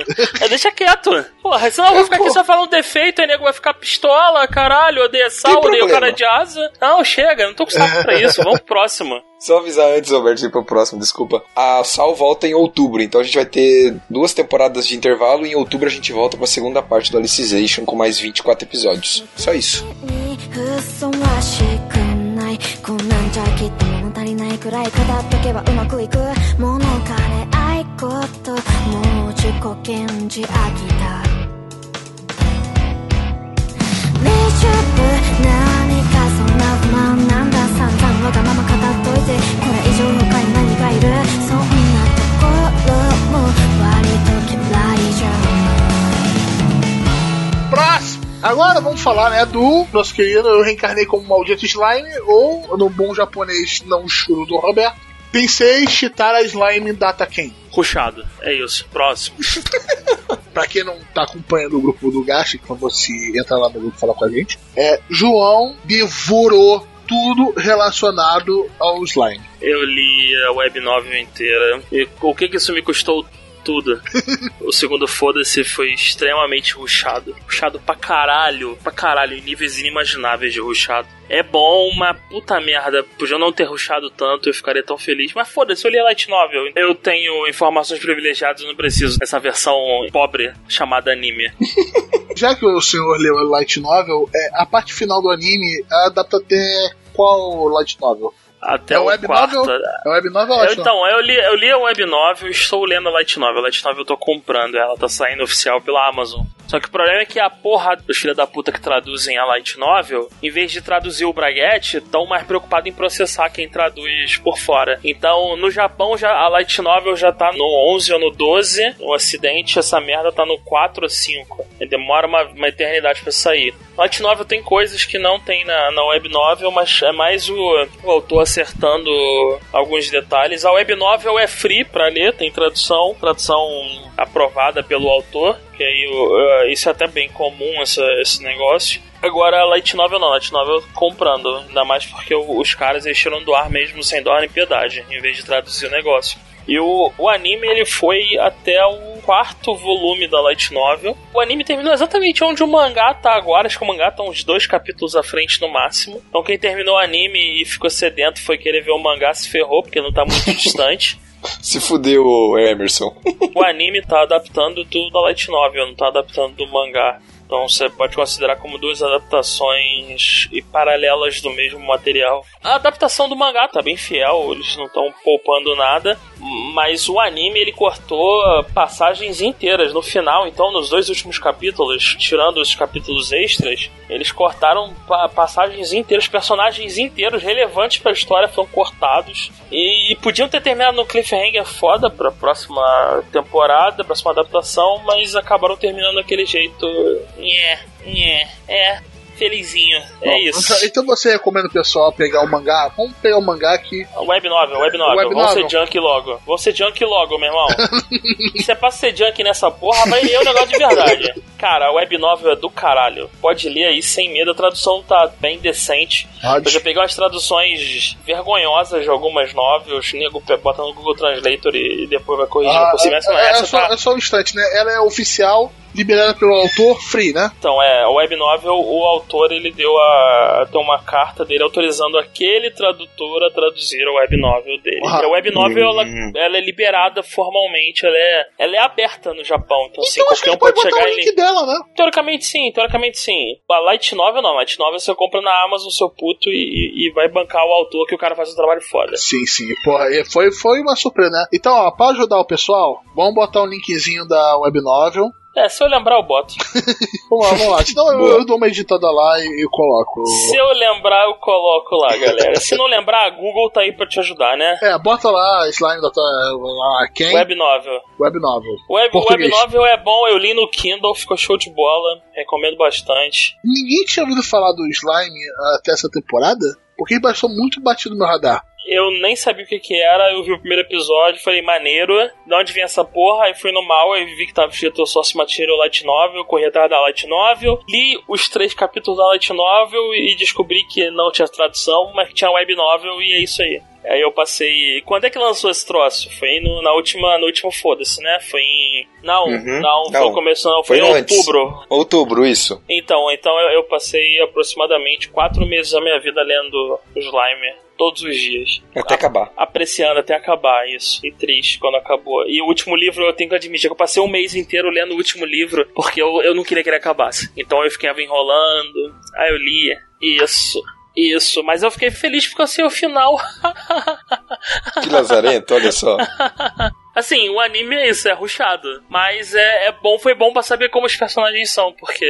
Speaker 3: É, deixa quieto. Porra, senão eu vou ficar aqui só falando defeito, aí nego vai ficar pistola, caralho, odeia sal,
Speaker 2: Tem
Speaker 3: odeia o cara de asa. Não, chega, não tô com saco pra isso. Vamos pro próximo.
Speaker 2: Só avisar antes, Roberto, de ir pro próximo, desculpa. A Sal volta em outubro, então a gente vai ter duas temporadas de intervalo e em outubro a gente volta com a segunda parte do Alicization com mais 24 episódios. Só isso.
Speaker 4: くらい語っとけばうまくいく。物枯れ愛こと。もう自己顕示飽きた。
Speaker 1: Agora vamos falar, né, do nosso querido Eu Reencarnei como Maldito Slime, ou no bom japonês não churo do Roberto, Pensei Chitara Slime Data Ken.
Speaker 3: Ruxado. É isso. Próximo.
Speaker 1: pra quem não tá acompanhando o grupo do Gashi, quando você entra lá no grupo e fala com a gente, é João devorou tudo relacionado ao slime.
Speaker 3: Eu li a web novel inteira. E o que que isso me custou? Tudo. o segundo Foda-se foi extremamente ruchado. Ruchado pra caralho. Pra caralho. Em níveis inimagináveis de ruchado. É bom, mas puta merda. Podia não ter ruchado tanto, eu ficaria tão feliz. Mas foda-se, eu li a Light Novel. Eu tenho informações privilegiadas, eu não preciso dessa versão pobre chamada anime.
Speaker 1: Já que o senhor leu a Light Novel, é, a parte final do anime adapta até qual Light Novel?
Speaker 3: Até
Speaker 1: é
Speaker 3: o
Speaker 1: web
Speaker 3: quarto.
Speaker 1: novel? É web novel,
Speaker 3: Eu, então, eu li, eu li a web novel e estou lendo a light novel. A light novel eu tô comprando, ela tá saindo oficial pela Amazon. Só que o problema é que a porra dos filhos da puta que traduzem a light novel, em vez de traduzir o braguete, estão mais preocupados em processar quem traduz por fora. Então, no Japão, já, a light novel já tá no 11 ou no 12. No ocidente, essa merda tá no 4 ou 5. E demora uma, uma eternidade pra sair. Light novel tem coisas que não tem na, na web novel, mas é mais o, o autor acertando alguns detalhes. A web novel é free pra ler, tem tradução, tradução aprovada pelo autor, que aí uh, isso é até bem comum essa, esse negócio. Agora a Light Novel não, Light Novel comprando, ainda mais porque os caras eles tiram do ar mesmo sem dó nem piedade, em vez de traduzir o negócio. E o, o anime ele foi até o quarto volume da Light Novel. O anime terminou exatamente onde o mangá tá agora. Acho que o mangá tá uns dois capítulos à frente no máximo. Então quem terminou o anime e ficou sedento foi querer ver o mangá se ferrou, porque não tá muito distante.
Speaker 2: Se fudeu, Emerson.
Speaker 3: O anime tá adaptando do da Light Novel, não tá adaptando do mangá. Então você pode considerar como duas adaptações e paralelas do mesmo material. A adaptação do mangá tá bem fiel, eles não estão poupando nada, mas o anime ele cortou passagens inteiras. No final, então nos dois últimos capítulos, tirando os capítulos extras, eles cortaram pa- passagens inteiras, personagens inteiros relevantes pra história foram cortados. E, podiam ter terminado no cliffhanger foda pra próxima temporada, próxima adaptação, mas acabaram terminando daquele jeito. Nhé, nhé, é, felizinho. É
Speaker 1: Bom,
Speaker 3: isso.
Speaker 1: Então você recomenda o pessoal pegar o mangá? Vamos pegar o mangá aqui.
Speaker 3: Web novel, web novel.
Speaker 1: Web
Speaker 3: Vamos
Speaker 1: novel.
Speaker 3: ser junk logo. Vamos ser junk logo, meu irmão. Se é pra ser junk nessa porra, vai ler o negócio de verdade. Cara, a web novel é do caralho. Pode ler aí sem medo, a tradução tá bem decente. Eu já peguei umas traduções vergonhosas de algumas novels, nego bota no Google Translator e, depois vai corrigindo
Speaker 1: Ah,
Speaker 3: por cima.
Speaker 1: É, é
Speaker 3: essa
Speaker 1: só,
Speaker 3: tá...
Speaker 1: é só um instante, né? Ela é oficial, liberada pelo autor, free, né?
Speaker 3: Então, é, a web novel, o autor, ele deu a... tem uma carta dele autorizando aquele tradutor a traduzir a web novel dele.
Speaker 1: Ah.
Speaker 3: A web novel, ela,
Speaker 2: Hum.
Speaker 3: ela é liberada formalmente, ela é, ela é aberta no Japão. Então, assim,
Speaker 1: Então que
Speaker 3: qualquer
Speaker 1: a
Speaker 3: um
Speaker 1: pode
Speaker 3: pode
Speaker 1: botar
Speaker 3: chegar e
Speaker 1: link
Speaker 3: ler.
Speaker 1: dela, né?
Speaker 3: Teoricamente sim, teoricamente sim. A Light Novel não, Light Novel você compra na Amazon, seu puto, e, e vai bancar o autor que o cara faz um trabalho foda.
Speaker 1: Sim, sim. Porra, foi, foi uma surpresa, né? Então, ó, pra ajudar o pessoal, vamos botar um linkzinho da web novel.
Speaker 3: É, se eu lembrar, eu boto.
Speaker 1: Vamos lá, vamos lá. Senão eu, eu dou uma editada lá e, e coloco.
Speaker 3: Se eu lembrar, eu coloco lá, galera. Se não lembrar, a Google tá aí pra te ajudar, né?
Speaker 1: É, bota lá Slime da lá, quem? Web,
Speaker 3: Web Novel.
Speaker 1: novel.
Speaker 3: Web,
Speaker 1: Português.
Speaker 3: web Novel é bom, eu li no Kindle, ficou show de bola. Recomendo bastante.
Speaker 1: Ninguém tinha ouvido falar do Slime até essa temporada? Porque ele passou muito batido no meu radar.
Speaker 3: Eu nem sabia o que que era, eu vi o primeiro episódio, falei, maneiro, de onde vem essa porra? Aí fui no mal, aí vi que tava escrito Source Material Light Novel, corri atrás da Light Novel, li os três capítulos da Light Novel e descobri que não tinha tradução, mas que tinha web novel e é isso aí. Aí eu passei. Quando é que lançou esse troço? Foi no, na última. No último foda-se, né? Foi em. Não,
Speaker 2: Uhum.
Speaker 3: não, foi
Speaker 2: Não.
Speaker 3: no começo, não, foi,
Speaker 2: Foi
Speaker 3: em
Speaker 2: antes.
Speaker 3: outubro.
Speaker 2: Outubro, isso.
Speaker 3: Então, então eu, eu passei aproximadamente quatro meses da minha vida lendo Slime todos os dias.
Speaker 2: Até acabar.
Speaker 3: Apreciando até acabar isso. E triste quando acabou. E o último livro, eu tenho que admitir que eu passei um mês inteiro lendo o último livro, porque eu, eu não queria que ele acabasse. Então eu ficava enrolando, aí eu lia. Isso. Isso, mas eu fiquei feliz porque eu sei o final.
Speaker 2: Que lazarento, olha só.
Speaker 3: Assim, o anime é isso, é ruchado. Mas é, é bom, foi bom pra saber como os personagens são, porque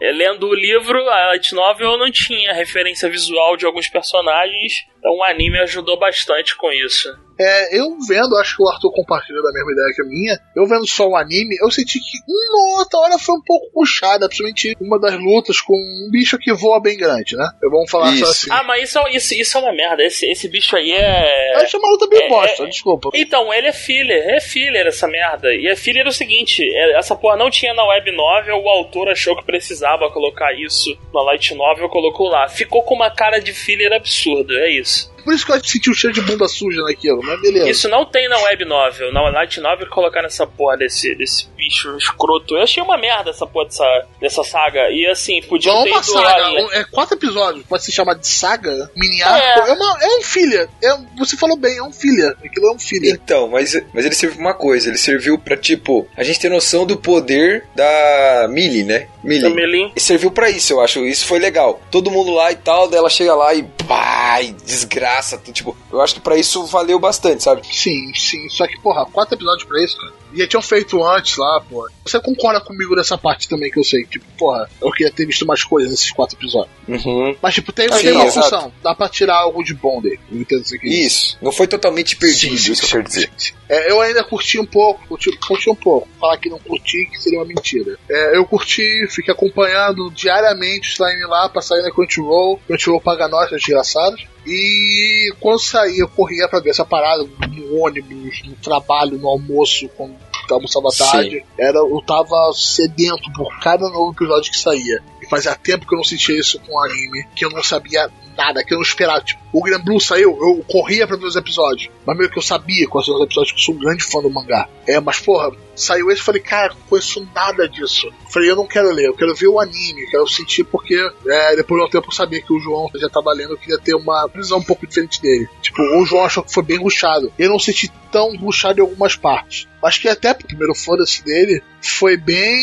Speaker 3: é, lendo o livro, a light novel, eu não tinha referência visual de alguns personagens. Então o anime ajudou bastante com isso.
Speaker 1: É, eu vendo, acho que o Arthur compartilha da mesma ideia que a minha, eu vendo só o anime, eu senti que uma outra hora foi um pouco puxada, principalmente uma das lutas com um bicho que voa bem grande, né? Eu vamos falar
Speaker 2: Isso.
Speaker 1: só assim.
Speaker 3: Ah, mas isso, é- isso, isso é uma merda. Esse, esse bicho aí é.
Speaker 1: Eu acho uma luta bem
Speaker 3: é-
Speaker 1: bosta,
Speaker 3: é-
Speaker 1: desculpa.
Speaker 3: Então, ele é filler, é filler essa merda. E a filler é o seguinte: é- essa porra não tinha na web novel, o autor achou que precisava colocar isso na light novel, colocou lá. Ficou com uma cara de filler absurda, é isso.
Speaker 1: Por isso que eu senti o cheiro de bunda suja naquilo, mas beleza.
Speaker 3: Isso não tem na web novel. Na light novel colocar nessa porra desse, desse bicho escroto. Eu achei uma merda essa porra dessa, dessa saga. E assim, podia
Speaker 1: Não é
Speaker 3: ter
Speaker 1: uma saga, um- é quatro episódios, pode se chamar de saga, mini
Speaker 3: É.
Speaker 1: arco. É, uma, é um filler. É, você falou bem, é um filler. Aquilo é um filler.
Speaker 2: Então, mas, mas ele serviu pra uma coisa, ele serviu pra, tipo, a gente ter noção do poder da Millie, né? Millie.
Speaker 3: Melim.
Speaker 2: E serviu pra isso, eu acho. Isso foi legal. Todo mundo lá e tal, daí ela chega lá e pá, e desgraça. Tudo, Tipo, eu acho que pra isso valeu bastante, sabe?
Speaker 1: Sim, sim. Só que, porra, quatro episódios pra isso, cara. E já tinham feito antes lá, pô. Você concorda comigo nessa parte também que eu sei. Tipo, porra, eu queria ter visto mais coisas nesses quatro episódios.
Speaker 2: Uhum.
Speaker 1: Mas, tipo, tem,
Speaker 2: Sim,
Speaker 1: tem uma
Speaker 2: exato.
Speaker 1: função. Dá pra tirar algo de bom dele. Entendo isso aqui.
Speaker 2: Isso. Não foi totalmente perdido,
Speaker 1: Sim, sim,
Speaker 2: isso que eu quero dizer.
Speaker 1: É, eu ainda curti um pouco, curti, curti um pouco. Falar que não curti, que seria uma mentira. É, eu curti, fiquei acompanhando diariamente o slime lá pra sair na Crunchyroll. Crunchyroll paga nós, desgraçados. E quando saía, eu corria pra ver essa parada no ônibus, no trabalho, no almoço, quando almoçava à
Speaker 2: Sim.
Speaker 1: tarde. Era, eu tava sedento por cada novo episódio que saía. E fazia tempo que eu não sentia isso com o anime, que eu não sabia nada, que eu não esperava. Tipo, o Grand Blue saiu, eu corria pra ver os episódios. Mas meio que eu sabia quais eram os episódios, que eu sou um grande fã do mangá. É, mas porra, saiu esse e falei, cara, não conheço nada disso. Falei, eu não quero ler, eu quero ver o anime, quero sentir porque é, depois de um tempo eu sabia que o João já tava lendo, eu queria ter uma visão um pouco diferente dele. Tipo, o João achou que foi bem ruchado. Eu não senti tão ruchado em algumas partes. Acho que até pro primeiro foda-se dele foi bem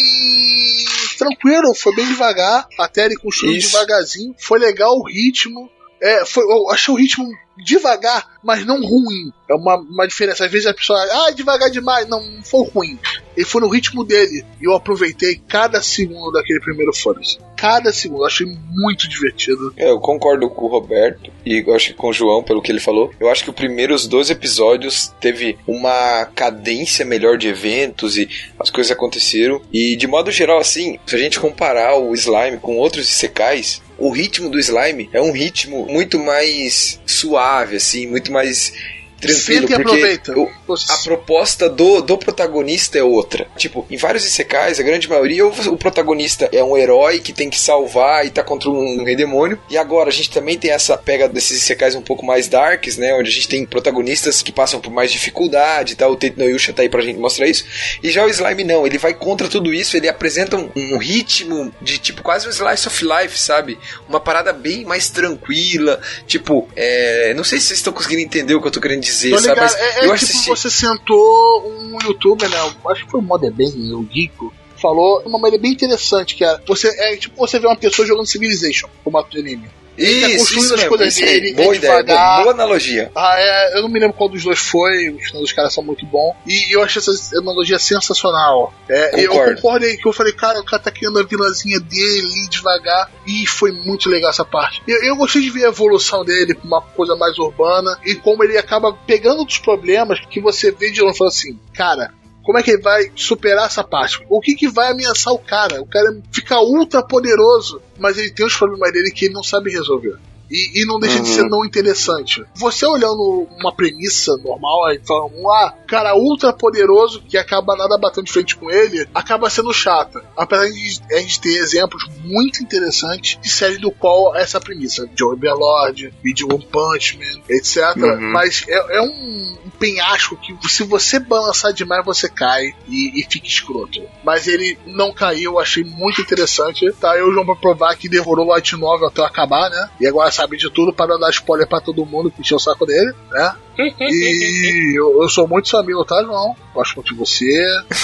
Speaker 1: tranquilo, foi bem devagar, até ele construiu devagarzinho. Foi legal o ritmo. É, foi, eu achei o ritmo devagar, mas não ruim. É uma, uma diferença. Às vezes a pessoa, ah, devagar demais. Não, não foi ruim. Ele foi no ritmo dele. E eu aproveitei cada segundo daquele primeiro foda-se. Cada segundo. Eu achei muito divertido.
Speaker 2: É, eu concordo com o Roberto e eu acho que com o João, pelo que ele falou. Eu acho que os primeiros 12 episódios teve uma cadência melhor de eventos e as coisas aconteceram. E de modo geral, assim, se a gente comparar o Slime com outros Isekais, o ritmo do Slime é um ritmo muito mais suave, assim, muito mais tranquilo.
Speaker 1: Senta e aproveita.
Speaker 2: a proposta do, do protagonista é outra. Tipo, em vários Isekais, a grande maioria, o, o protagonista é um herói que tem que salvar e tá contra um, rei demônio. E agora a gente também tem essa pega desses Isekais um pouco mais darks, né? Onde a gente tem protagonistas que passam por mais dificuldade e tal. O Tate no Yusha tá aí pra gente mostrar isso. E já o Slime não, ele vai contra tudo isso, ele apresenta um, um ritmo de tipo quase um slice of life, sabe? Uma parada bem mais tranquila. Tipo, é, não sei se vocês estão conseguindo entender o que eu tô querendo dizer,
Speaker 1: Tô
Speaker 2: sabe? Mas
Speaker 1: É, é
Speaker 2: eu
Speaker 1: tipo
Speaker 2: assisti.
Speaker 1: você sentou um youtuber, né? Acho que foi o Modeben, o Geeko. Falou de uma maneira bem interessante, que é, você, é tipo você vê uma pessoa jogando Civilization, formato de anime. Tá
Speaker 2: Isso,
Speaker 1: construindo
Speaker 2: isso
Speaker 1: as
Speaker 2: mesmo,
Speaker 1: coisas
Speaker 2: isso aí.
Speaker 1: dele,
Speaker 2: Boa
Speaker 1: é
Speaker 2: ideia, boa, boa analogia.
Speaker 1: Ah, é, eu não me lembro qual dos dois foi, os dos caras são muito bons. E eu achei essa analogia sensacional. É, eu
Speaker 2: Concordo.
Speaker 1: aí que eu falei, cara, o cara tá criando a vilazinha dele devagar. E foi muito legal essa parte. Eu, eu gostei de ver a evolução dele pra uma coisa mais urbana e como ele acaba pegando dos problemas que você vê de longe e fala assim, cara. Como é que ele vai superar essa parte? O que, que vai ameaçar o cara? O cara fica ultra poderoso, mas ele tem os problemas dele que ele não sabe resolver. E, e não deixa de
Speaker 2: Uhum.
Speaker 1: ser não interessante. Você olhando uma premissa normal, aí falando, ah, cara ultra poderoso que acaba nada batendo de frente com ele, acaba sendo chata. Apesar de a gente ter exemplos muito interessantes de séries do qual é essa premissa, de Overlord, de One Punch Man, etc.
Speaker 2: Uhum.
Speaker 1: Mas é, é um, penhasco que se você balançar demais você cai e, e fica escroto. Mas ele não caiu, achei muito interessante. Tá, eu, João, pra provar que devorou o Light Novel até acabar, né? E agora sabe de tudo para não dar spoiler pra todo mundo que encheu o saco dele, né? E eu, eu sou muito seu amigo, tá, João? Gosto muito de você.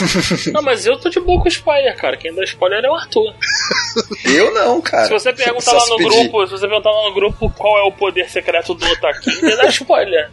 Speaker 3: Não, mas eu tô de boa com spoiler, cara. Quem dá spoiler é o Arthur.
Speaker 2: Eu não, cara.
Speaker 3: Se você perguntar
Speaker 2: Só
Speaker 3: lá no
Speaker 2: pedir.
Speaker 3: grupo, se você perguntar lá no grupo qual é o poder secreto do Otaku, ele dá spoiler.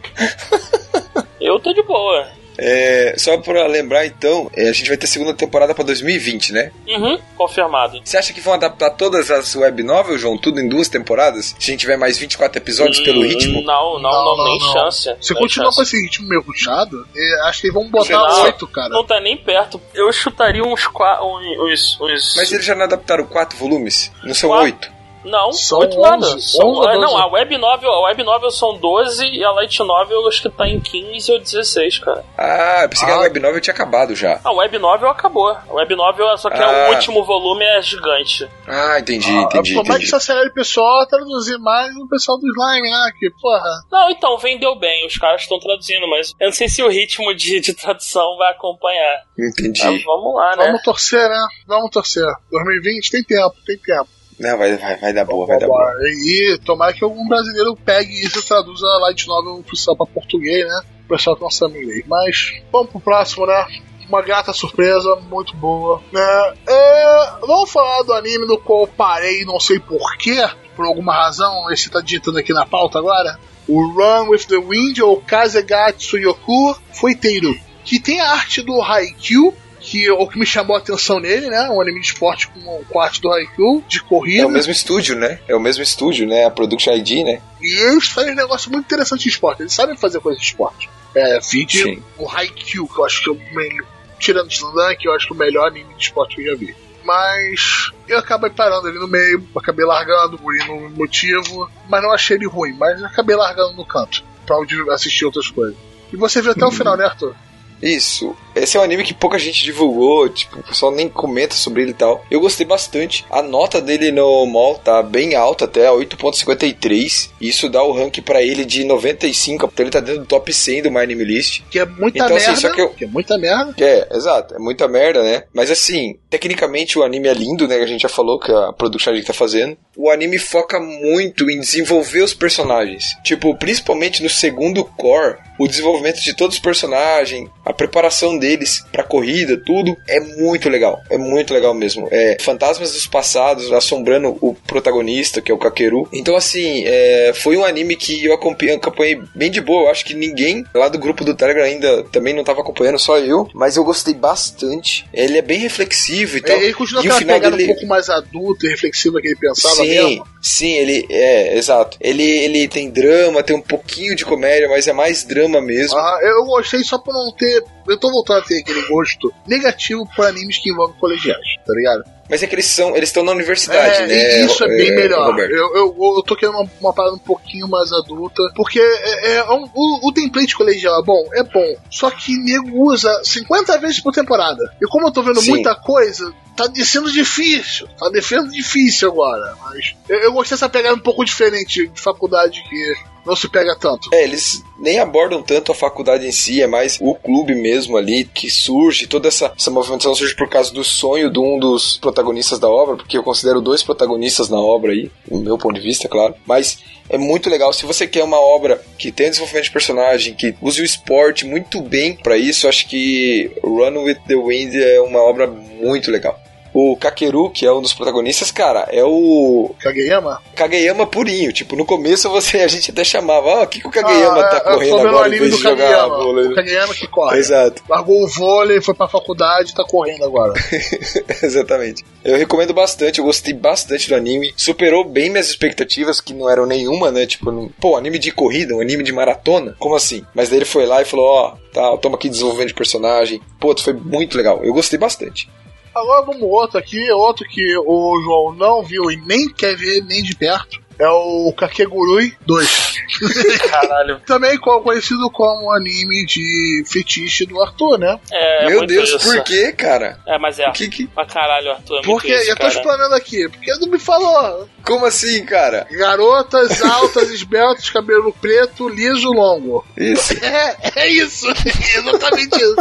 Speaker 3: Eu tô de boa.
Speaker 2: É, só pra lembrar, então, é, a gente vai ter segunda temporada pra 2020, né?
Speaker 3: Uhum, confirmado.
Speaker 2: Você acha que vão adaptar todas as web novels, João? Tudo em duas temporadas? Se a gente tiver mais 24 episódios pelo
Speaker 3: Hum,
Speaker 2: ritmo?
Speaker 3: Não, não, não, nem chance.
Speaker 1: Se
Speaker 3: nem
Speaker 1: continuar
Speaker 3: chance.
Speaker 1: com esse ritmo meio ruchado, é, acho que eles vão botar
Speaker 3: Não,
Speaker 1: oito, cara.
Speaker 3: Não tá nem perto. Eu chutaria uns quatro. Uns, uns...
Speaker 2: Mas eles já não adaptaram quatro volumes? Não são oito?
Speaker 3: Não,
Speaker 1: São
Speaker 3: oito
Speaker 1: 11,
Speaker 3: nada. São,
Speaker 1: 11 ou
Speaker 3: é, não,
Speaker 1: 12?
Speaker 3: a web novel, a web novel são 12 e a light novel acho que tá em 15 ou 16, cara.
Speaker 2: Ah, eu pensei que
Speaker 1: Ah.
Speaker 2: a web novel tinha acabado já.
Speaker 3: A web novel acabou. A web novel, só que é
Speaker 2: Ah.
Speaker 3: o último volume é gigante.
Speaker 2: Ah, entendi,
Speaker 1: Ah,
Speaker 2: entendi,
Speaker 1: Tomara que
Speaker 2: entendi.
Speaker 1: essa série pessoal traduzir mais o pessoal do slime, né? Que, porra.
Speaker 3: Não, então, vendeu bem, os caras estão traduzindo, mas eu não sei se o ritmo de, de tradução vai acompanhar.
Speaker 2: Entendi.
Speaker 3: Ah, vamos lá, né?
Speaker 1: Vamos torcer, né? Vamos torcer. 2020 tem tempo, tem tempo.
Speaker 2: Não, vai, vai, vai dar boa, vai dar boa.
Speaker 1: E tomara que algum brasileiro pegue isso e traduza a Light Novel oficial pra português, né? O pessoal que não sabe inglês. Mas vamos pro próximo, né? Uma gata surpresa, muito boa. Né? É, vamos falar do anime do qual eu parei, não sei porquê, por alguma razão, esse tá ditando aqui na pauta agora. O Run with the Wind, ou Kazegatsu Yoku Fuiteiro. Que tem a arte do Haikyuu, que o que me chamou a atenção nele, né? Um anime de esporte com, a arte do Haikyuu, de corrida.
Speaker 2: É o mesmo estúdio, né? É o mesmo estúdio, né? A Production ID, né?
Speaker 1: E eles fazem um negócio muito interessante de esporte. Eles sabem fazer coisa de esporte. É, vídeo,
Speaker 2: Sim.
Speaker 1: o Haikyuu, que eu acho que é o melhor. Tirando o Slandan, que eu acho que é o melhor anime de esporte que eu já vi. Mas eu acabei parando ali no meio, acabei largando por no motivo, mas não achei ele ruim, mas acabei largando no canto, pra onde assistir outras coisas. E você viu até o final, né, Arthur?
Speaker 2: Isso. Esse é um anime que pouca gente divulgou, tipo, o pessoal nem comenta sobre ele e tal. Eu gostei bastante. A nota dele no mall tá bem alta até, 8.53. Isso dá o rank pra ele de 95, então ele tá dentro do top 100 do My Anime List.
Speaker 1: Que é muita
Speaker 2: Então, assim,
Speaker 1: merda.
Speaker 2: só que eu-
Speaker 1: que é muita merda.
Speaker 2: É, exato, é muita merda, né? Mas assim, tecnicamente o anime é lindo, né? A gente já falou que a produção que tá fazendo. O anime foca muito em desenvolver os personagens. Tipo, principalmente no segundo core, o desenvolvimento de todos os personagens, a preparação deles pra corrida, tudo é muito legal. É muito legal mesmo. É fantasmas dos passados assombrando o protagonista, que é o Kakeru. Então, assim, é, foi um anime que eu acompanhei, bem de boa. Eu acho que ninguém lá do grupo do Telegram ainda também não tava acompanhando, só eu. Mas eu gostei bastante. Ele é bem reflexivo e tal.
Speaker 1: ele continua
Speaker 2: e o final dele...
Speaker 1: um pouco mais adulta e reflexiva que ele pensava
Speaker 2: Sim,
Speaker 1: mesmo.
Speaker 2: sim, ele é, exato. Ele, ele tem drama, tem um pouquinho de comédia, mas é mais drama mesmo.
Speaker 1: Ah, eu gostei só por não ter. Eu tô voltando a ter aquele gosto negativo por animes que envolvem colegiais, tá ligado?
Speaker 2: Mas é que eles são, eles estão na universidade,
Speaker 1: É,
Speaker 2: né?
Speaker 1: isso é bem melhor.
Speaker 2: Roberto?
Speaker 1: Eu, eu, eu tô querendo uma, uma parada um pouquinho mais adulta. Porque é, é um- o, o template colegial é bom, é bom. Só que nego usa 50 vezes por temporada. E como eu tô vendo
Speaker 2: Sim.
Speaker 1: muita coisa, tá descendo difícil. Tá descendo difícil agora. Mas eu, eu gostei dessa pegada um pouco diferente de faculdade que não se pega tanto.
Speaker 2: É, eles nem abordam tanto a faculdade em si, é mais o clube mesmo ali que surge, toda essa, essa movimentação surge por causa do sonho de um dos protagonistas da obra, porque eu considero dois protagonistas na obra aí, do meu ponto de vista, claro. Mas é muito legal. Se você quer uma obra que tenha desenvolvimento de personagem, que use o esporte muito bem pra isso, acho que Run with the Wind é uma obra muito legal. O Kakeru, que é um dos protagonistas, cara, é o
Speaker 1: Kageyama?
Speaker 2: Kageyama purinho. Tipo, no começo você, a gente até chamava, ó, o que, que o Kageyama
Speaker 1: Ah,
Speaker 2: tá
Speaker 1: eu- eu
Speaker 2: correndo agora em
Speaker 1: anime
Speaker 2: vez
Speaker 1: do
Speaker 2: de jogar
Speaker 1: Kageyama.
Speaker 2: vôlei?
Speaker 1: O Kageyama que corre.
Speaker 2: Exato,
Speaker 1: Largou o vôlei, foi pra faculdade, tá correndo agora.
Speaker 2: exatamente. Eu recomendo bastante, eu gostei bastante do anime. Superou bem minhas expectativas, que não eram nenhuma, né? Tipo, não- pô, anime de corrida, um anime de maratona? Como assim? Mas daí ele foi lá e falou, ó, tá, toma aqui desenvolvimento de personagem. Pô, foi muito legal. Eu gostei bastante.
Speaker 1: Agora vamos outro aqui, outro que o João não viu e nem quer ver nem de perto. É o Kakegurui 2.
Speaker 3: Caralho.
Speaker 1: Também co- conhecido como anime de fetiche do Arthur, né?
Speaker 3: É,
Speaker 2: Meu
Speaker 3: muito
Speaker 2: Deus,
Speaker 3: isso.
Speaker 2: por quê, cara?
Speaker 3: É, mas é.
Speaker 2: O que que...
Speaker 3: Pra caralho, Arthur. É
Speaker 1: Porque
Speaker 3: isso,
Speaker 1: eu tô explanando aqui, porque não me falou.
Speaker 2: Como assim, cara?
Speaker 1: Garotas altas, esbeltas, cabelo preto, liso, longo.
Speaker 2: Isso.
Speaker 1: É, é isso, exatamente isso.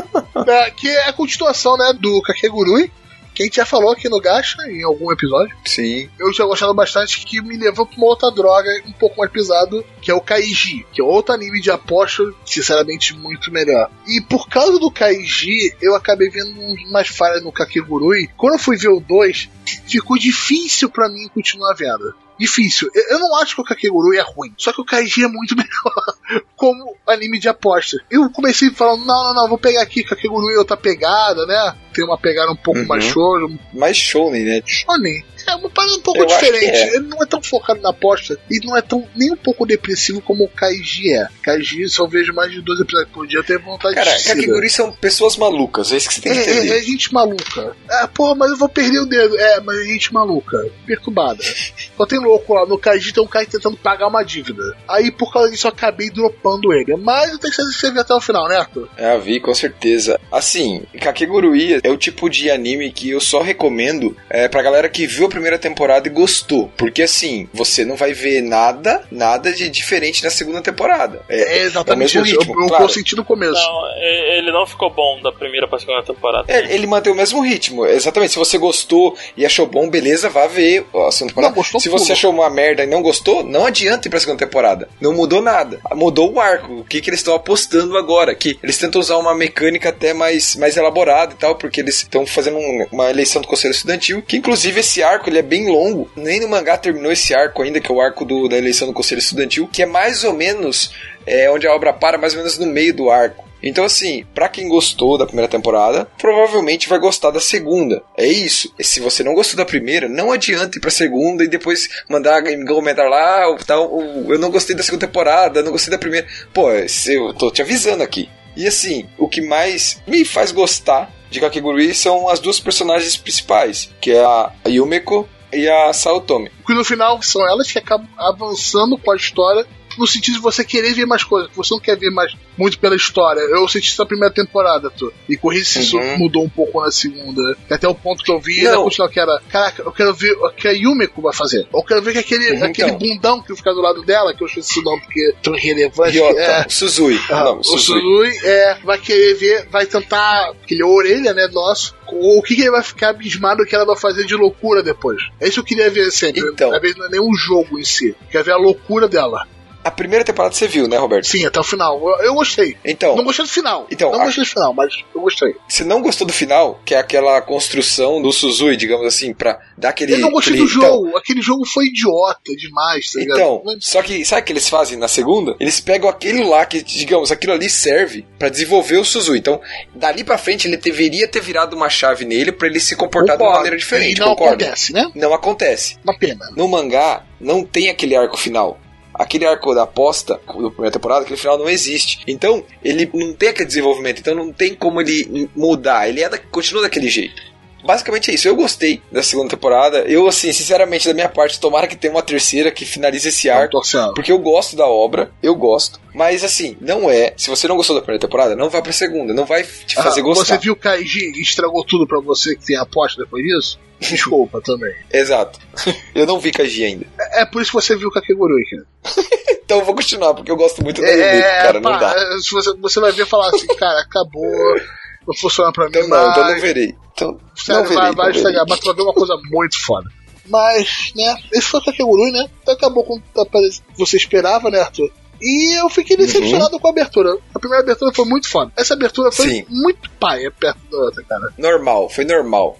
Speaker 1: É, que é a continuação, né, do Kakegurui, que a gente já falou aqui no Gacha, em algum episódio.
Speaker 2: Sim.
Speaker 1: eu tinha gostado bastante que me levou pra uma outra droga um pouco mais pesado, que é o Kaiji, que é outro anime de aposta, sinceramente, muito melhor. E por causa do Kaiji, eu acabei vendo umas falhas no Kakegurui. Quando eu fui ver o 2, ficou difícil pra mim continuar vendo. Difícil. Eu, não acho que o Kakegurui é ruim, só que o Kaiji é muito melhor como anime de aposta. Eu comecei falando, não, não, não, vou pegar aqui Kakegurui é outra pegada, né? Tem uma pegada um pouco
Speaker 2: Uhum.
Speaker 1: mais show,
Speaker 2: Mais shounen, né?
Speaker 1: shonen. É uma parada um pouco
Speaker 2: Eu
Speaker 1: diferente.
Speaker 2: é.
Speaker 1: Ele não é tão focado na aposta e não é tão nem um pouco depressivo como o Kaiji é. Kaiji só vejo mais de dois episódios por dia, eu tenho vontade
Speaker 2: Cara,
Speaker 1: de né?
Speaker 2: Kakegurui são pessoas malucas, é isso que você tem que
Speaker 1: É, é,
Speaker 2: entender.
Speaker 1: é gente maluca. É, porra, mas eu vou perder o dedo. É, mas é gente maluca. Perturbada. Só tem louco lá. No Kaiji tem um cara tentando pagar uma dívida. Aí por causa disso eu acabei dropando ele. Mas eu tenho certeza que você ver até o final, né, Arthur?
Speaker 2: Ah, vi, com certeza. Assim, Kakegurui é o tipo de anime que eu só recomendo é, pra galera que viu a primeira temporada e gostou. Porque assim, você não vai ver nada, nada de diferente na segunda temporada. É,
Speaker 1: É exatamente
Speaker 2: é o mesmo
Speaker 1: isso.
Speaker 2: ritmo,
Speaker 1: eu, eu
Speaker 2: claro.
Speaker 1: consenti no começo.
Speaker 3: Não, ele não ficou bom da primeira pra segunda temporada.
Speaker 2: É, ele mantém o mesmo ritmo, exatamente. Se você gostou e achou bom, beleza, vá ver a segunda temporada.
Speaker 1: Não, gostou,
Speaker 2: Se você
Speaker 1: pula.
Speaker 2: achou uma merda e não gostou, não adianta ir pra segunda temporada. Não mudou nada. Mudou o arco. O que, que eles estão apostando agora? Que eles tentam usar uma mecânica até mais, mais elaborada e tal, porque eles estão fazendo um- uma eleição do Conselho Estudantil, que inclusive esse arco ele é bem longo. Nem no mangá terminou esse arco ainda, que é o arco do- da eleição do Conselho Estudantil, que é mais ou menos é, onde a obra para, mais ou menos no meio do arco. Então, assim, pra quem gostou da primeira temporada, provavelmente vai gostar da segunda. É isso. E se você não gostou da primeira, não adianta ir pra segunda e depois mandar em comentário lá, ah, tal, eu não gostei da segunda temporada, não gostei da primeira. Pô, eu tô te avisando aqui. E assim, o que mais me faz gostar de Kakegurui são as duas personagens principais, que é a Yumeko e a Saotome.
Speaker 1: Porque no final são elas que acabam avançando com a história no sentido de você querer ver mais coisas, que você não quer ver mais muito pela história. Eu senti isso na primeira temporada, tu. E corri se isso
Speaker 2: Uhum.
Speaker 1: mudou um pouco na segunda. Até o ponto que eu vi,
Speaker 2: Não.
Speaker 1: continuação que era, caraca, eu quero ver o que a Yumeko vai fazer. Eu quero ver que aquele,
Speaker 2: Uhum,
Speaker 1: aquele
Speaker 2: então.
Speaker 1: bundão que fica do lado dela, que eu esqueci o nome porque é tão irrelevante.
Speaker 2: Ryota,
Speaker 1: é,
Speaker 2: Suzui.
Speaker 1: ah,
Speaker 2: não,
Speaker 1: o
Speaker 2: Suzui.
Speaker 1: Suzui é, vai querer ver, vai tentar, que ele é a orelha, né, nosso, o que, que ele vai ficar abismado que ela vai fazer de loucura depois. É isso que eu queria ver sempre.
Speaker 2: Então.
Speaker 1: Vezes não é nem um jogo em si. Quer ver a loucura dela.
Speaker 2: A primeira temporada você viu, né, Roberto?
Speaker 1: Sim, até o final. Eu, eu gostei.
Speaker 2: Então,
Speaker 1: Não gostei do final.
Speaker 2: Então,
Speaker 1: não
Speaker 2: a-
Speaker 1: gostei do final, mas eu gostei.
Speaker 2: você não gostou do final, que é aquela construção do Suzui, digamos assim, pra dar aquele.
Speaker 1: Eu não gostei
Speaker 2: aquele-
Speaker 1: do jogo. Aquele jogo foi idiota demais, tá ligado?
Speaker 2: Então,
Speaker 1: Mas-
Speaker 2: só que sabe o que eles fazem na segunda? Eles pegam aquele lá que, digamos, aquilo ali serve pra desenvolver o Suzui. Então, dali pra frente, ele deveria ter virado uma chave nele pra ele se comportar de uma maneira diferente.
Speaker 1: E não
Speaker 2: concorda?
Speaker 1: acontece, né?
Speaker 2: Não acontece.
Speaker 1: Uma pena.
Speaker 2: No mangá, não tem aquele arco final. Aquele arco da aposta da primeira temporada, aquele final não existe. Então, ele não tem aquele desenvolvimento. Então, não tem como ele mudar. Ele é da- continua daquele jeito. Basicamente é isso. Eu gostei da segunda temporada. Eu, assim, sinceramente, da minha parte, tomara que tenha uma terceira que finalize esse arco. Porque eu gosto da obra, eu gosto. Mas assim, não é. Se você não gostou da primeira temporada, não vá pra segunda. Não vai te fazer
Speaker 1: Ah,
Speaker 2: gostar.
Speaker 1: Você viu o Kaiji e estragou tudo pra você que tem aposta depois disso? Desculpa também.
Speaker 2: Exato. eu não vi Kaji ainda.
Speaker 1: É, é por isso que você viu o Kakegurui, cara.
Speaker 2: Então eu vou continuar, porque eu gosto muito da
Speaker 1: É,
Speaker 2: cara. Não
Speaker 1: pá,
Speaker 2: dá.
Speaker 1: é, se você, você vai ver e falar assim, cara, acabou, não funciona pra mim
Speaker 2: Então não, então não verei. Então,
Speaker 1: Sério,
Speaker 2: não verei.
Speaker 1: vai, vai estragar, mas tu vai ver uma coisa muito foda. Mas, né, esse foi o Kakegurui, né? Acabou com o que você esperava, né, Arthur? E eu fiquei decepcionado com a abertura. A primeira abertura foi muito foda. Essa abertura foi
Speaker 2: Sim.
Speaker 1: muito paia perto da outra, cara.
Speaker 2: Normal, foi normal.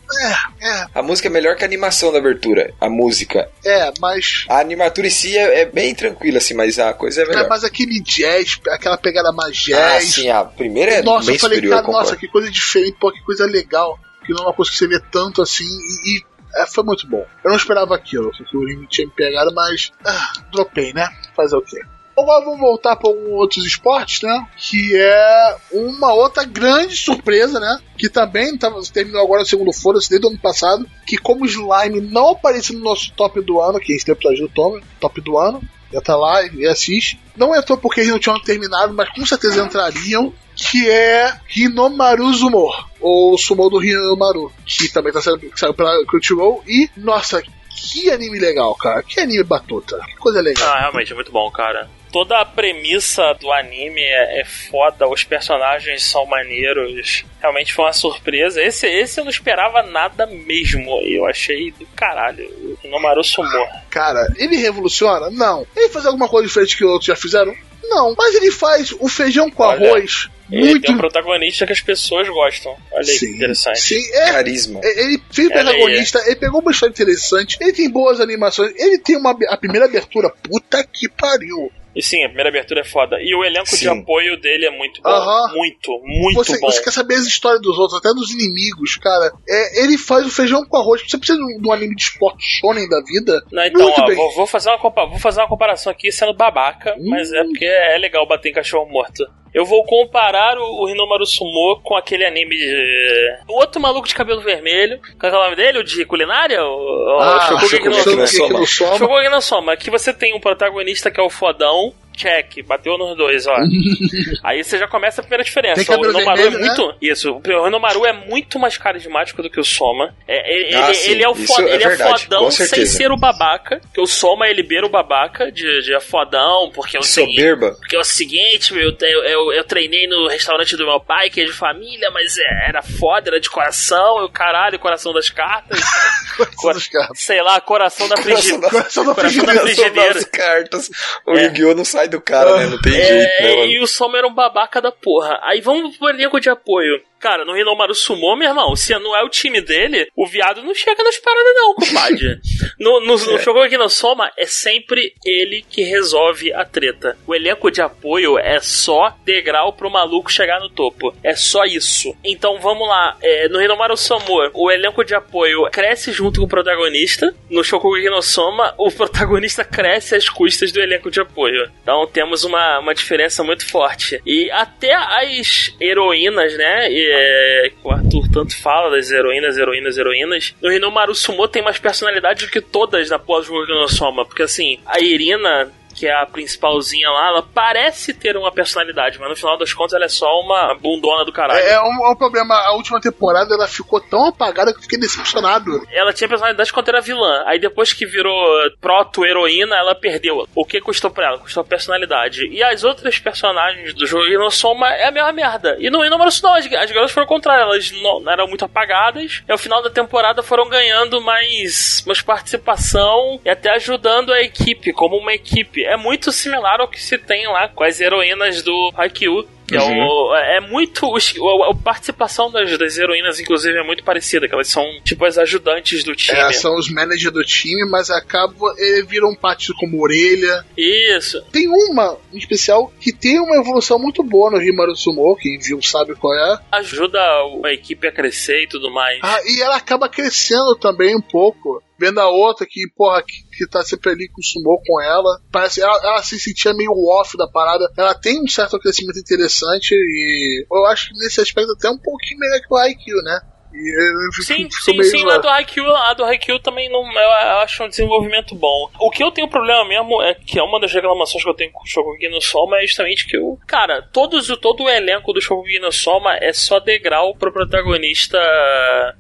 Speaker 1: É, é,
Speaker 2: A música é melhor que a animação da abertura. A música.
Speaker 1: é, mas.
Speaker 2: A animatura em si é, é bem tranquila, assim, mas a coisa é
Speaker 1: É,
Speaker 2: melhor.
Speaker 1: mas aquele jazz, aquela pegada mais
Speaker 2: ah,
Speaker 1: jazz.
Speaker 2: sim, a primeira é
Speaker 1: nossa,
Speaker 2: bem
Speaker 1: eu falei,
Speaker 2: superior.
Speaker 1: cara, nossa, que coisa diferente, pô, que coisa legal. Que não é uma coisa que você vê tanto assim e. e, é, foi muito bom. Eu não esperava aquilo, que o Ring tinha me pegado, mas. Ah, dropei, né? Fazer o quê? Agora vamos voltar para outros esportes, né? Que é uma outra grande surpresa, né? Que também tava, terminou agora o segundo Foda-se desde o ano passado. Que como Slime não apareceu no nosso top do ano, que a gente episódio do Tom, top do ano, já tá lá e assiste. Não entrou porque eles não tinham terminado, mas com certeza entrariam. Que é Hinomaru Zumo, ou Sumo do Hinomaru, que também tá saindo, saiu pela Crunchyroll. E, nossa, que anime legal, cara. Que anime batuta. Que coisa legal.
Speaker 3: Ah, realmente é muito bom, cara. Toda a premissa do anime é, é foda, os personagens são maneiros. Realmente foi uma surpresa. Esse, esse eu não esperava nada mesmo. Eu achei do caralho. O Nomaru sumou.
Speaker 1: Cara, ele revoluciona? Não. Ele faz alguma coisa diferente que outros já fizeram? Não. Mas ele faz o feijão com
Speaker 3: Olha.
Speaker 1: arroz
Speaker 3: Ele
Speaker 1: Muito.
Speaker 3: tem um protagonista que as pessoas gostam. Olha aí que interessante.
Speaker 1: Sim, é.
Speaker 2: Carisma.
Speaker 1: Ele fez o protagonista, ele pegou uma história interessante, ele tem boas animações, ele tem uma a primeira abertura, puta que pariu.
Speaker 3: E sim, a primeira abertura é foda. E o elenco de
Speaker 2: Sim.
Speaker 3: apoio dele é muito bom.
Speaker 1: Aham.
Speaker 3: Muito, muito
Speaker 1: Você,
Speaker 3: bom.
Speaker 1: você quer saber as histórias dos outros, até dos inimigos, cara. É, ele faz o feijão com arroz. Você precisa de um, de um anime de esporte shonen da vida.
Speaker 3: Não, então,
Speaker 1: Muito
Speaker 3: ó,
Speaker 1: bem.
Speaker 3: vou, vou fazer uma vou fazer uma comparação aqui sendo babaca,
Speaker 1: Hum.
Speaker 3: mas é porque é legal bater em cachorro morto. Eu vou comparar o, o Hinomaru Sumo com aquele anime de... O outro maluco de cabelo vermelho. Qual é o nome dele? O de culinária? O, o
Speaker 1: Ah,
Speaker 3: no
Speaker 2: Shokugeki no
Speaker 3: Soma.
Speaker 1: No Soma.
Speaker 3: Aqui você tem um protagonista que é o fodão. Check, bateu nos dois, ó. Aí você já começa a primeira diferença. O
Speaker 1: vermelho,
Speaker 3: é
Speaker 1: né?
Speaker 3: muito. Isso, o Hinomaru é muito mais carismático do que o Soma. É, ele,
Speaker 2: Ah,
Speaker 3: ele- é o foda,
Speaker 2: é
Speaker 3: ele é fodão sem ser o babaca. Que o Soma ele beira o babaca de, de é fodão, porque eu sei.
Speaker 2: Soberba.
Speaker 3: Porque é o seguinte, meu, eu, eu, eu treinei no restaurante do meu pai, que é de família, mas é- era foda, era de coração, eu caralho, coração das cartas. Cor-
Speaker 1: Dos caras.
Speaker 3: sei lá, coração da frigideira.
Speaker 1: Coração da
Speaker 3: Coração da
Speaker 2: Coração
Speaker 3: frigideira.
Speaker 2: das cartas. O
Speaker 3: É.
Speaker 2: Yu-Gi-Oh! não sai do cara, né? Não tem jeito, né,
Speaker 3: É,
Speaker 2: mano?
Speaker 3: e o Soma era um babaca da porra. Aí vamos pro elenco de apoio. Cara, no Hinomaru Sumo, meu irmão, se não é o time dele, o viado não chega nas paradas não, compadre. no, no, no aqui no Soma, é sempre ele que resolve a treta. O elenco de apoio é só degrau pro maluco chegar no topo. É só isso. Então vamos lá. É, no Hinomaru Sumo, o elenco de apoio cresce junto com o protagonista. No Shokugeki no Soma, o protagonista cresce às custas do elenco de apoio. Então temos uma, uma diferença muito forte. E até as heroínas, né? E, é, o Arthur tanto fala das heroínas, heroínas, heroínas. No Hinomaru Sumo tem mais personalidade do que todas na porra do Shokugeki no Soma. Porque assim, a Irina que é a principalzinha lá, ela parece ter uma personalidade, mas no final das contas ela é só uma bundona do caralho.
Speaker 1: É, é um, é um problema. A última temporada ela ficou tão apagada que eu fiquei decepcionado.
Speaker 3: Ela tinha personalidade quando era vilã. Aí depois que virou proto-heroína, ela perdeu. O que custou pra ela? Custou personalidade. E as outras personagens do jogo não são uma, é a mesma merda. E no Inomaru não, as, as garotas foram contrário. Elas não, eram muito apagadas. E ao final da temporada foram ganhando mais, mais participação e até ajudando a equipe, como uma equipe. É muito similar ao que se tem lá com as heroínas do Haikyuu. É, o, é muito. A, participação das, das heroínas, inclusive, é muito parecida. Que elas são tipo as ajudantes do time.
Speaker 1: É, são os managers do time, mas acabam. Ele vira um partido como orelha.
Speaker 3: Isso.
Speaker 1: Tem uma em especial que tem uma evolução muito boa no Himaru Sumo, quem viu sabe qual é.
Speaker 3: Ajuda a equipe a crescer e tudo mais.
Speaker 1: Ah, e ela acaba crescendo também um pouco. Vendo a outra que, porra, que, que tá sempre ali Sumo com ela. Parece ela, ela se sentia meio off da parada. Ela tem um certo crescimento interessante e eu acho que nesse aspecto até um pouquinho melhor que o Haikyuu, né? E
Speaker 3: Sim, sim, sim, a
Speaker 1: zoado.
Speaker 3: do Haikyuu, a do Haikyuu também não, eu acho um desenvolvimento bom. O que eu tenho problema mesmo é que é uma das reclamações que eu tenho com o Shokugeki no Soma é justamente que o cara, todos, todo o elenco do Shokugeki no Soma é só degrau pro protagonista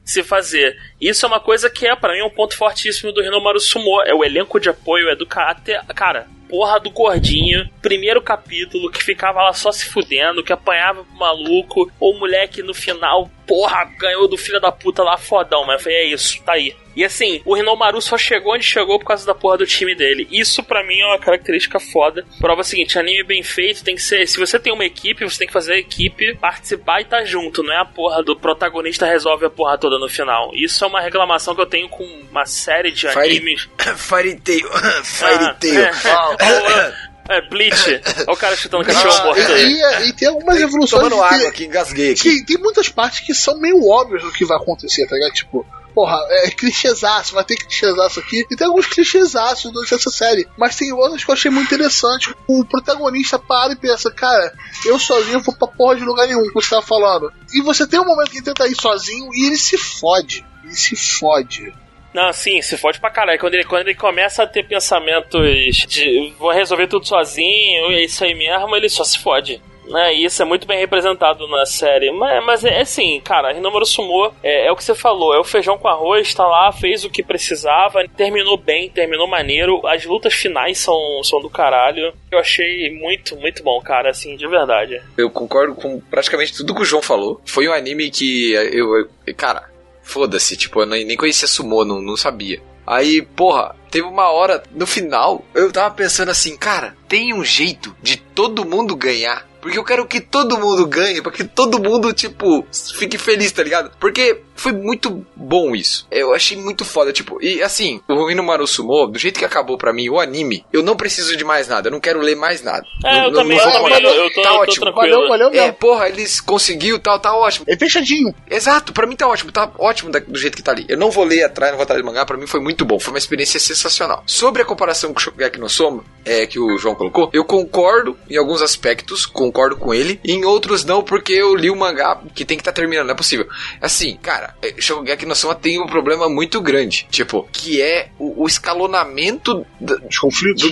Speaker 3: se fazer. Isso é uma coisa que é pra mim um ponto fortíssimo do Hinomaru Sumo, é o elenco de apoio, é do caráter, cara, porra do gordinho, primeiro capítulo, que ficava lá só se fudendo, que apanhava pro maluco, ou o moleque no final, porra, ganhou do filho da puta lá fodão, mas falei, é isso, tá aí. E assim, o Hinomaru só chegou onde chegou por causa da porra do time dele. Isso pra mim é uma característica foda. Prova seguinte, anime bem feito tem que ser, se você tem uma equipe, você tem que fazer a equipe participar e tá junto, não é a porra do protagonista resolve a porra toda no final. Isso é uma reclamação que eu tenho com uma série de
Speaker 2: Fire-
Speaker 3: animes.
Speaker 2: Fairy Tail.
Speaker 3: Ah,
Speaker 2: Fairy Tail.
Speaker 3: é, é, Bleach. Olha o cara chutando cachorro
Speaker 1: Ah,
Speaker 3: morto aí.
Speaker 1: e, e- e tem algumas evoluções.
Speaker 2: Tomando
Speaker 1: que-
Speaker 2: água aqui, engasguei aqui.
Speaker 1: que tem muitas partes que são meio óbvias do que vai acontecer, tá ligado? Tipo, porra, é clichêzaço, vai ter clichêzaço aqui. E tem alguns clichêzaços durante essa série. Mas tem outras que eu achei muito interessante. O protagonista para e pensa, cara, eu sozinho vou pra porra de lugar nenhum, como você tava falando. E você tem um momento que ele tenta ir sozinho e ele se fode. Ele se fode.
Speaker 3: Não, sim, se fode pra caralho. Quando ele, quando ele começa a ter pensamentos de vou resolver tudo sozinho, é isso aí mesmo, ele só se fode. Né, e isso é muito bem representado na série. Mas, mas é assim, cara, Hinomaru Sumo é, é o que você falou, é o feijão com arroz, tá lá, fez o que precisava, terminou bem, terminou maneiro. As lutas finais são, são do caralho. Eu achei muito, muito bom, cara, assim, de verdade.
Speaker 2: Eu concordo com praticamente tudo que o João falou. Foi um anime que eu. eu- cara, foda-se, tipo, eu nem conhecia Sumo, não, não sabia. Aí, porra, teve uma hora no final, eu tava pensando assim, cara, tem um jeito de todo mundo ganhar. Porque eu quero que todo mundo ganhe, para que todo mundo, tipo, fique feliz, tá ligado? Porque foi muito bom isso. Eu achei muito foda, tipo, e assim, o Inomaru Sumo, do jeito que acabou pra mim o anime, eu não preciso de mais nada, eu não quero ler mais nada.
Speaker 3: É,
Speaker 2: Não-
Speaker 3: eu
Speaker 2: não-
Speaker 3: também,
Speaker 2: não
Speaker 3: eu também, tô,
Speaker 2: tá
Speaker 3: eu tô
Speaker 2: ótimo.
Speaker 1: Valeu, valeu
Speaker 2: É,
Speaker 1: mesmo.
Speaker 2: porra, eles conseguiu, tal, tá ótimo.
Speaker 1: É fechadinho.
Speaker 2: Exato, pra mim tá ótimo, tá ótimo da- do jeito que tá ali. Eu não vou ler atrás, não vou atrás do mangá, pra mim foi muito bom, foi uma experiência sensacional. Sobre a comparação com o Shokugeki no Soma, é, que o João colocou, eu concordo em alguns aspectos, concordo com ele, e em outros não, porque eu li o mangá que tem que estar terminando, não é possível. Assim, cara, é, Shokugeki no Soma tem um problema muito grande, tipo, que é o, o escalonamento do-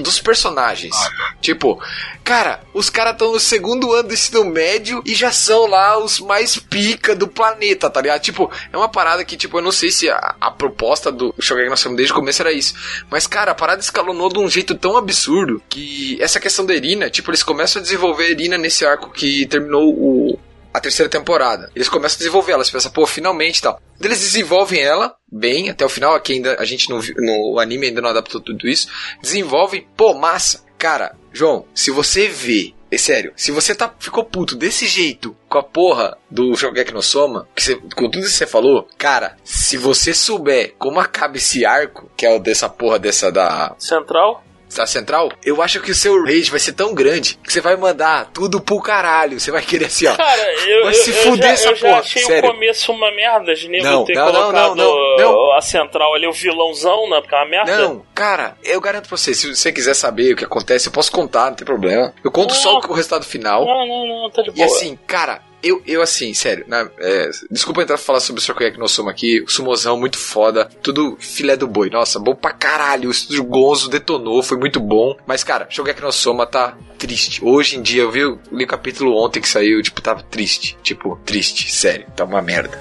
Speaker 2: dos personagens. Tipo, cara, os caras estão no segundo ano do ensino médio e já são lá os mais pica do planeta, tá ligado? Tipo, é uma parada que, tipo, eu não sei se a, a proposta do Shogeki no Soma desde o começo era isso. Mas, cara, a parada escalonou de um jeito tão absurdo que essa questão da Irina, tipo, eles começam a desenvolver a Irina nesse arco que terminou o, a terceira temporada. Eles começam a desenvolver ela, você pensa, pô, finalmente tal. Eles desenvolvem ela bem até o final, aqui ainda a gente não viu, no anime ainda não adaptou tudo isso. Desenvolvem, pô, massa. Cara, João, se você vê, é sério, se você tá ficou puto desse jeito com a porra do Shogeki no Soma, que você, com tudo isso que você falou, cara, se você souber como acaba esse arco, que é o dessa porra dessa da
Speaker 3: Central?
Speaker 2: Da central, eu acho que o seu rage vai ser tão grande que você vai mandar tudo pro caralho. Você vai querer assim, ó.
Speaker 3: Cara, eu,
Speaker 2: Vai
Speaker 3: eu,
Speaker 2: se
Speaker 3: eu
Speaker 2: fuder
Speaker 3: já,
Speaker 2: essa
Speaker 3: eu já
Speaker 2: porra,
Speaker 3: achei
Speaker 2: sério.
Speaker 3: o começo uma merda de nego
Speaker 2: Não,
Speaker 3: ter
Speaker 2: não, não,
Speaker 3: colocado
Speaker 2: não, não,
Speaker 3: a Central ali, o vilãozão, né? Porque é uma merda.
Speaker 2: Não, cara, eu garanto pra você, se você quiser saber o que acontece, eu posso contar, não tem problema. Eu conto só o resultado final.
Speaker 3: Não, não, não, tá de
Speaker 2: E
Speaker 3: boa.
Speaker 2: assim, cara, eu, eu assim, sério, né, é, desculpa entrar falar sobre o Shokugeki no Soma aqui, sumozão muito foda, tudo filé do boi, nossa, bom pra caralho, o estúdio Gonzo detonou, foi muito bom, mas cara, Shokugeki no Soma tá triste. Hoje em dia, eu vi, eu li o capítulo ontem que saiu, tipo, tava triste, tipo, triste, sério, tá uma merda.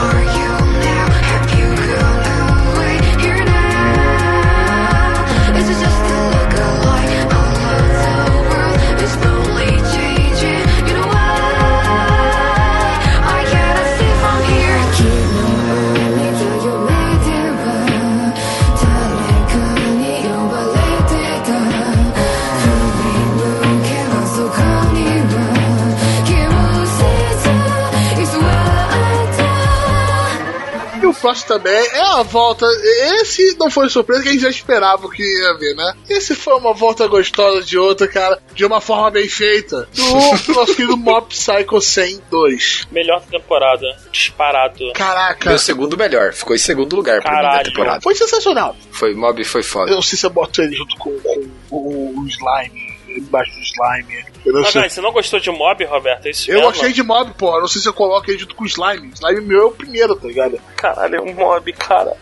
Speaker 5: Are
Speaker 1: Próximo também é a volta. Esse não foi surpresa que a gente já esperava que ia ver, né? Esse foi uma volta gostosa de outra, cara, de uma forma bem feita. Do nosso querido Mob Psycho 102.
Speaker 3: Melhor temporada, disparado.
Speaker 1: Caraca,
Speaker 2: Meu segundo melhor, ficou em segundo lugar pra mim da
Speaker 3: Caralho.
Speaker 2: temporada.
Speaker 1: foi sensacional.
Speaker 2: Foi, Mob foi
Speaker 1: Eu
Speaker 2: foda.
Speaker 1: não sei se eu boto ele junto com, com o Slime, embaixo do Slime. Eu não
Speaker 3: Mas,
Speaker 1: sei.
Speaker 3: peraí, você não gostou de Mob, Roberto? É isso
Speaker 1: Eu
Speaker 3: mesmo?
Speaker 1: gostei de Mob, pô. Eu não sei se eu coloco ele junto com o Slime. Slime meu é o primeiro, tá ligado?
Speaker 3: Caralho, é um Mob, cara.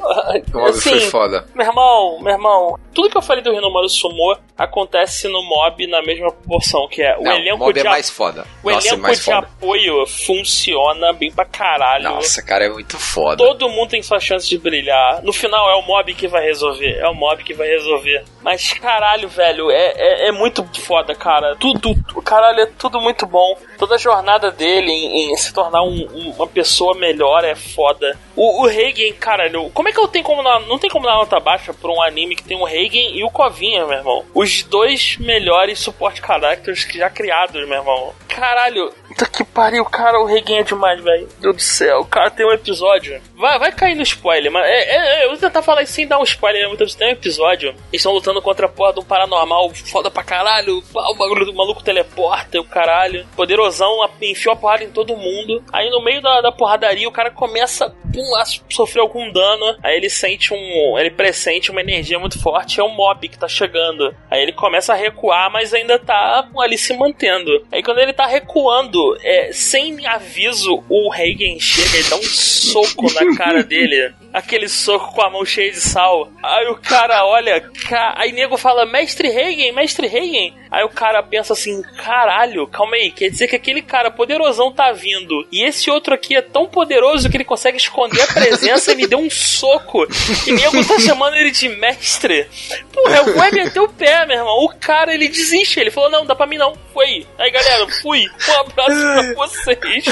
Speaker 2: Mob
Speaker 3: assim,
Speaker 2: foi foda.
Speaker 3: Meu irmão, meu irmão, tudo que eu falei do Rinomaru Sumo acontece no Mob na mesma proporção, que é o
Speaker 2: Não,
Speaker 3: elenco
Speaker 2: Mob
Speaker 3: de
Speaker 2: é mais foda.
Speaker 3: O
Speaker 2: Nossa, é
Speaker 3: elenco
Speaker 2: mais
Speaker 3: de
Speaker 2: foda.
Speaker 3: apoio funciona bem pra caralho.
Speaker 2: Nossa, cara, é muito foda.
Speaker 3: Todo mundo tem sua chance de brilhar. No final é o mob que vai resolver. É o mob que vai resolver. Mas caralho, velho, é, é, é muito foda, cara. Tudo, caralho, é tudo muito bom. Toda a jornada dele em, em se tornar um- um- uma pessoa melhor é foda. O, o Reigen, caralho, como é que eu tenho como não tem como dar nota baixa pra um anime que tem o Reigen e o Covinha, meu irmão? Os dois melhores suporte characters já criados, meu irmão. Caralho, puta que pariu, cara, o Reigen é demais, velho. Deus do céu, o cara tem um episódio. Vai, vai cair no spoiler, mas é, é- é, eu vou tentar falar sem dar um spoiler. né? Vezes tem um episódio. Eles estão lutando contra a porra de um paranormal foda pra caralho. O bagulho do maluco teleporta, o caralho. Poderosão enfiou a porrada em todo mundo. Aí no meio da, da porradaria o cara começa pum, a sofrer algum dano. Aí ele sente um. Ele pressente uma energia muito forte. É um mob que tá chegando. Aí ele começa a recuar, mas ainda tá ali se mantendo. Aí quando ele tá recuando, é, sem aviso, o Reigen chega e dá um soco na cara dele. Aquele soco com a mão cheia de sal. Aí o cara olha, ca... aí nego fala, mestre Reigen, mestre Reigen. Aí o cara pensa assim, caralho, calma aí, quer dizer que aquele cara poderosão tá vindo. E esse outro aqui é tão poderoso que ele consegue esconder a presença e me deu um soco. E nego tá chamando ele de mestre. Porra, eu vou meter o pé, meu irmão. O cara, ele desiste. Ele falou, não, dá pra mim não. Foi. Aí, galera, fui. Um abraço pra vocês.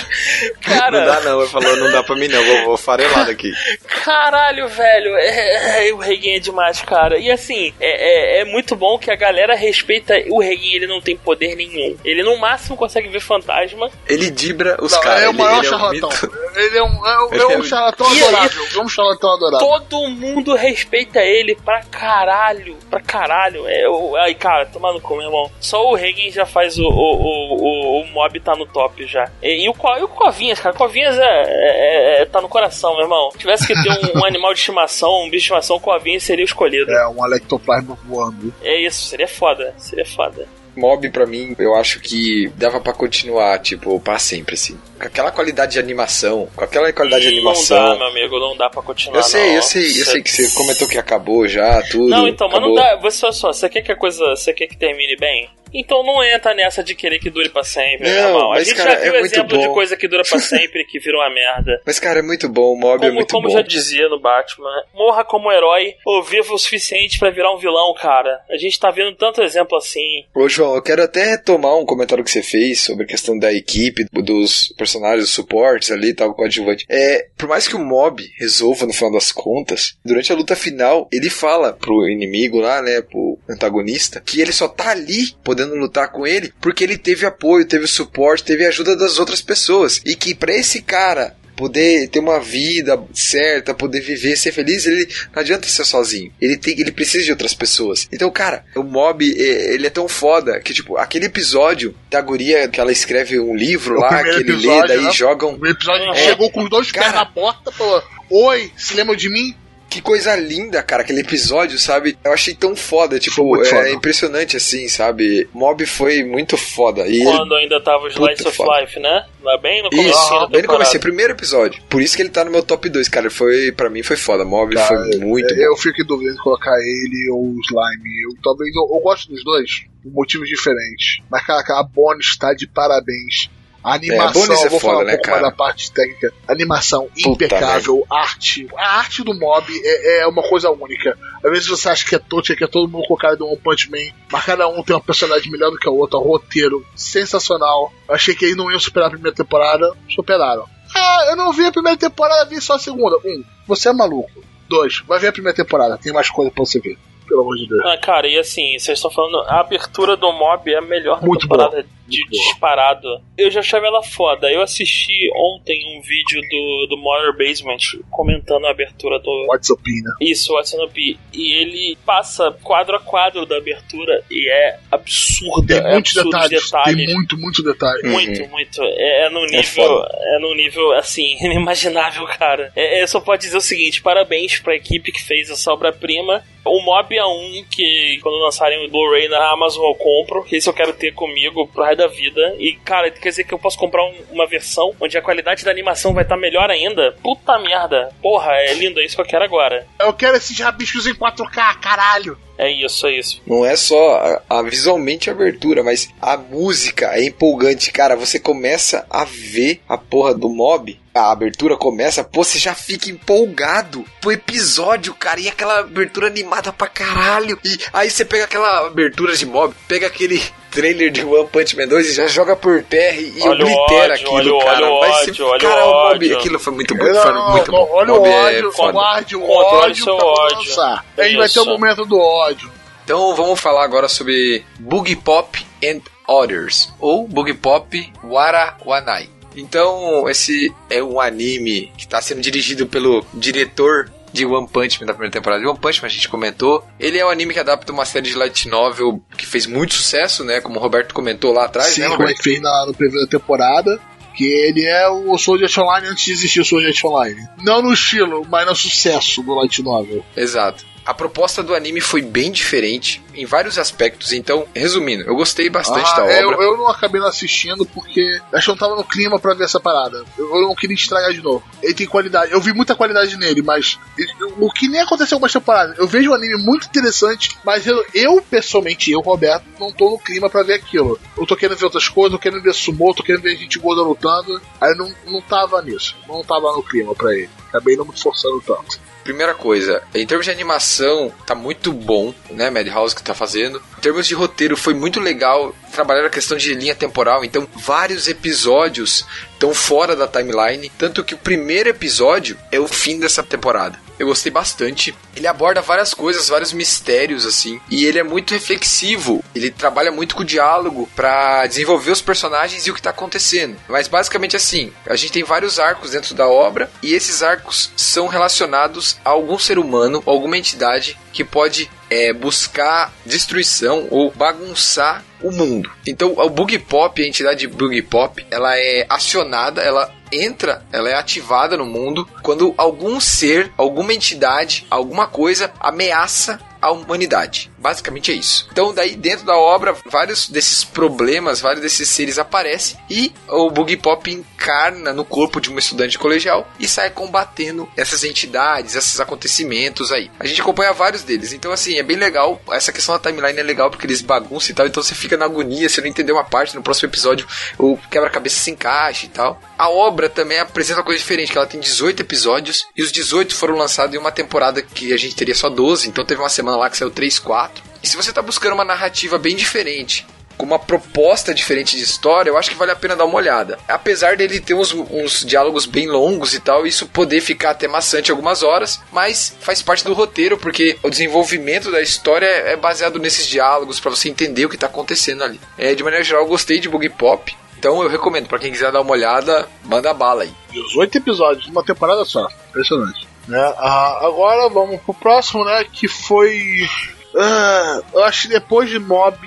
Speaker 3: Cara...
Speaker 2: Não dá não, ele falou, não dá pra mim não, vou, vou farelar daqui.
Speaker 3: Caralho, velho, é, é, o Reguin é demais, cara. E assim, é, é, é muito bom que a galera respeita o Reguin, ele não tem poder nenhum. Ele no máximo consegue ver fantasma.
Speaker 2: Ele dibra os caras.
Speaker 1: é o maior
Speaker 2: ele é
Speaker 1: charlatão. ele é um, é um,
Speaker 2: Ele
Speaker 1: é
Speaker 2: é
Speaker 1: um charlatão
Speaker 3: E-
Speaker 1: adorável. É um charlatão adorável.
Speaker 3: Todo mundo respeita ele pra caralho, pra caralho. É, o, ai, cara, toma no cu, meu irmão. Só o Reagan já faz o, o, o, o, o mob tá no top já. E, e o, e o Covinhas, cara, Covinhas é, é- é- tá no coração, meu irmão. Se tivesse que ter um, um animal de estimação, um bicho de estimação, Covinhas seria o escolhido.
Speaker 1: É, um Electoplasma voando.
Speaker 3: É isso, seria foda, seria foda.
Speaker 2: Mob, pra mim, eu acho que dava pra continuar, tipo, pra sempre, assim. Com aquela qualidade de animação, com aquela qualidade de
Speaker 3: Não
Speaker 2: animação.
Speaker 3: dá, meu amigo, não dá pra continuar.
Speaker 2: eu sei,
Speaker 3: não.
Speaker 2: eu sei, eu sei que você comentou que acabou já, tudo.
Speaker 3: Não, então, mas não
Speaker 2: acabou.
Speaker 3: dá. Você só, você quer que a coisa. Você quer que termine bem? Então não entra nessa de querer que dure pra sempre,
Speaker 2: Não,
Speaker 3: meu irmão. A
Speaker 2: mas,
Speaker 3: gente
Speaker 2: cara,
Speaker 3: já viu
Speaker 2: é
Speaker 3: exemplo de coisa que dura pra sempre que vira uma merda.
Speaker 2: Mas, cara, é muito bom, o Mob é
Speaker 3: Como,
Speaker 2: muito
Speaker 3: como
Speaker 2: bom.
Speaker 3: já dizia no Batman, morra como herói ou viva o suficiente pra virar um vilão, cara. A gente tá vendo tanto exemplo assim.
Speaker 2: Ô, João, eu quero até retomar um comentário que você fez sobre a questão da equipe, dos personagens, dos suportes ali e tal, coadjuvante. É, por mais que o mob resolva no final das contas, durante a luta final, ele fala pro inimigo lá, né, pro antagonista, que ele só tá ali podendo lutar com ele porque ele teve apoio, teve suporte, teve ajuda das outras pessoas. E que pra esse cara poder ter uma vida certa, poder viver, ser feliz, ele não adianta ser sozinho. Ele tem, ele precisa de outras pessoas. Então, cara, o Mob, eh, ele é tão foda que tipo, aquele episódio da guria que ela escreve um livro
Speaker 1: O
Speaker 2: lá, que ele lê,
Speaker 1: episódio,
Speaker 2: daí
Speaker 1: né?
Speaker 2: jogam
Speaker 1: O episódio
Speaker 3: É.
Speaker 1: chegou com dois pés
Speaker 2: Cara.
Speaker 1: na porta falou: Oi, se lembra de mim?
Speaker 2: Que coisa linda, cara, aquele episódio, sabe? Eu achei tão foda, tipo, é
Speaker 1: foda.
Speaker 2: impressionante assim, sabe? Mob foi muito foda. E ele,
Speaker 3: Quando ainda tava o Slice
Speaker 2: Puta
Speaker 3: of
Speaker 2: foda.
Speaker 3: Life, né? Lá bem no começo
Speaker 2: isso,
Speaker 3: da
Speaker 2: bem no começo, primeiro episódio. Por isso que ele tá no meu top 2, cara. Foi, pra mim foi foda. Mob
Speaker 1: Cara,
Speaker 2: foi muito
Speaker 1: É,
Speaker 2: bom.
Speaker 1: Eu fico em dúvida de colocar ele ou o Slime. Eu, talvez eu, eu gosto dos dois, por motivos diferentes. Mas, caraca, a Bonnie está de parabéns. A animação,
Speaker 2: é
Speaker 1: eu vou
Speaker 2: foda,
Speaker 1: falar um
Speaker 2: né,
Speaker 1: pouco
Speaker 2: cara?
Speaker 1: mais da parte técnica. Animação
Speaker 2: Puta
Speaker 1: impecável, arte. A arte do mob é, é uma coisa única. Às vezes você acha que é Tocha, que é todo mundo com cara do One Punch Man, mas cada um tem uma personagem melhor do que a outra, roteiro sensacional. Eu achei que eles não iam superar a primeira temporada, superaram. Ah, eu não vi a primeira temporada, vi só a segunda. Um, você é maluco. Dois, vai ver a primeira temporada, tem mais coisa pra você ver. Pelo amor de Deus.
Speaker 3: Ah, cara, e assim, vocês estão falando, a abertura do Mob é a melhor da
Speaker 1: Muito
Speaker 3: temporada de
Speaker 1: Muito boa.
Speaker 3: disparado. Eu já achava ela foda. Eu assisti ontem um vídeo do, do Modern Basement comentando a abertura do.
Speaker 1: What's up, né?
Speaker 3: Isso, What's Up. E ele passa quadro a quadro da abertura e é absurda.
Speaker 1: Tem
Speaker 3: é
Speaker 1: muitos detalhes,
Speaker 3: detalhes.
Speaker 1: Tem muito, muito detalhe.
Speaker 3: Muito, muito. É, é num nível.
Speaker 2: foda.
Speaker 3: É, num nível, assim, inimaginável, cara. É, eu só posso dizer o seguinte: parabéns pra equipe que fez essa obra-prima. O Mob é um que, quando lançarem o Blu-ray na Amazon, eu compro. Esse eu quero ter comigo pro resto da vida. E, cara, quer dizer que eu posso comprar um- uma versão onde a qualidade da animação vai estar melhor ainda? Puta merda. Porra, é lindo, é isso que eu quero agora.
Speaker 1: Eu quero esses rabiscos em 4K, caralho.
Speaker 3: É isso, é isso.
Speaker 2: Não é só a, a- visualmente a abertura, mas a música é empolgante, cara. Você começa a ver a porra do mob. A abertura começa, pô, você já fica empolgado pro episódio, cara. E aquela abertura animada pra caralho. E aí você pega aquela abertura de mob, pega aquele trailer de One Punch Man 2 e já joga por terra e
Speaker 3: Olha o
Speaker 2: oblitera
Speaker 3: ódio,
Speaker 2: aquilo,
Speaker 3: olha o-
Speaker 2: cara.
Speaker 3: olha o
Speaker 2: Vai
Speaker 3: ódio,
Speaker 2: ser-
Speaker 3: olha o
Speaker 2: cara, o mob,
Speaker 3: ódio.
Speaker 2: aquilo foi muito bom.
Speaker 1: Não,
Speaker 2: Foi muito
Speaker 1: não,
Speaker 2: bom.
Speaker 1: olha o
Speaker 2: é
Speaker 1: ódio,
Speaker 2: foda.
Speaker 1: guarde o ódio pra
Speaker 3: ódio.
Speaker 1: lançar. A gente vai ter o momento do ódio.
Speaker 2: Então vamos falar agora sobre Boogie Pop and Others, ou Boogie Pop Wara Wanai. Então, esse é um anime que está sendo dirigido pelo diretor de One Punch Man da primeira temporada de One Punch Man, a gente comentou. Ele é um anime que adapta uma série de light novel que fez muito sucesso, né? Como o Roberto comentou lá atrás,
Speaker 1: Sim,
Speaker 2: né,
Speaker 1: como ele fez na, na primeira temporada. Que ele é o Sword Art Online antes de existir o Sword Art Online. Não no estilo, mas no sucesso do Light Novel.
Speaker 2: Exato. A proposta do anime foi bem diferente em vários aspectos. Então, resumindo, eu gostei bastante
Speaker 1: Ah,
Speaker 2: da
Speaker 1: eu,
Speaker 2: obra.
Speaker 1: eu não acabei não assistindo porque acho que eu não tava no clima pra ver essa parada. Eu, eu não queria estragar de novo. Ele tem qualidade. Eu vi muita qualidade nele, mas o que nem aconteceu com essa temporada. Eu vejo um anime muito interessante, mas eu, eu, pessoalmente, eu, Roberto, não tô no clima pra ver aquilo. Eu tô querendo ver outras coisas, tô querendo ver sumô, tô querendo ver gente gorda lutando. Aí eu não, não tava nisso. Não tava no clima pra ele. Acabei não me forçando tanto.
Speaker 2: Primeira coisa, em termos de animação, tá muito bom, né, Madhouse que tá fazendo. Em termos de roteiro, foi muito legal trabalhar a questão de linha temporal, então vários episódios estão fora da timeline, tanto que o primeiro episódio é o fim dessa temporada. Eu gostei bastante. Ele aborda várias coisas, vários mistérios assim, e ele é muito reflexivo. Ele trabalha muito com o diálogo pra desenvolver os personagens e o que tá acontecendo. Mas basicamente assim, a gente tem vários arcos dentro da obra e esses arcos são relacionados a algum ser humano, alguma entidade que pode é, buscar destruição ou bagunçar o mundo. Então, o Bug Pop, a entidade Bug Pop, ela é acionada, ela entra, ela é ativada no mundo. Quando algum ser, alguma entidade, alguma coisa ameaça a humanidade. Basicamente é isso. Então, daí dentro da obra, vários desses problemas, vários desses seres aparecem e o Boogie Pop encarna no corpo de uma estudante colegial e sai combatendo essas entidades, esses acontecimentos aí. A gente acompanha vários deles. Então, assim, é bem legal. Essa questão da timeline é legal porque eles bagunçam e tal. Então você fica na agonia, você não entendeu uma parte, no próximo episódio o quebra-cabeça se encaixa e tal. A obra também apresenta uma coisa diferente, que ela tem 18 episódios e os 18 foram lançados em uma temporada que a gente teria só 12, então teve uma semana lá que saiu 3, 4. E se você tá buscando uma narrativa bem diferente, com uma proposta diferente de história, eu acho que vale a pena dar uma olhada. Apesar dele ter uns, uns diálogos bem longos e tal, isso poder ficar até maçante algumas horas, mas faz parte do roteiro, porque o desenvolvimento da história é baseado nesses diálogos, para você entender o que tá acontecendo ali. É, de maneira geral, eu gostei de Boogie Pop. Então eu recomendo, para quem quiser dar uma olhada, manda bala aí.
Speaker 1: 18 episódios, uma temporada só. Impressionante. Né? Ah, agora vamos pro próximo, né? Que foi. ah, eu acho que depois de Mob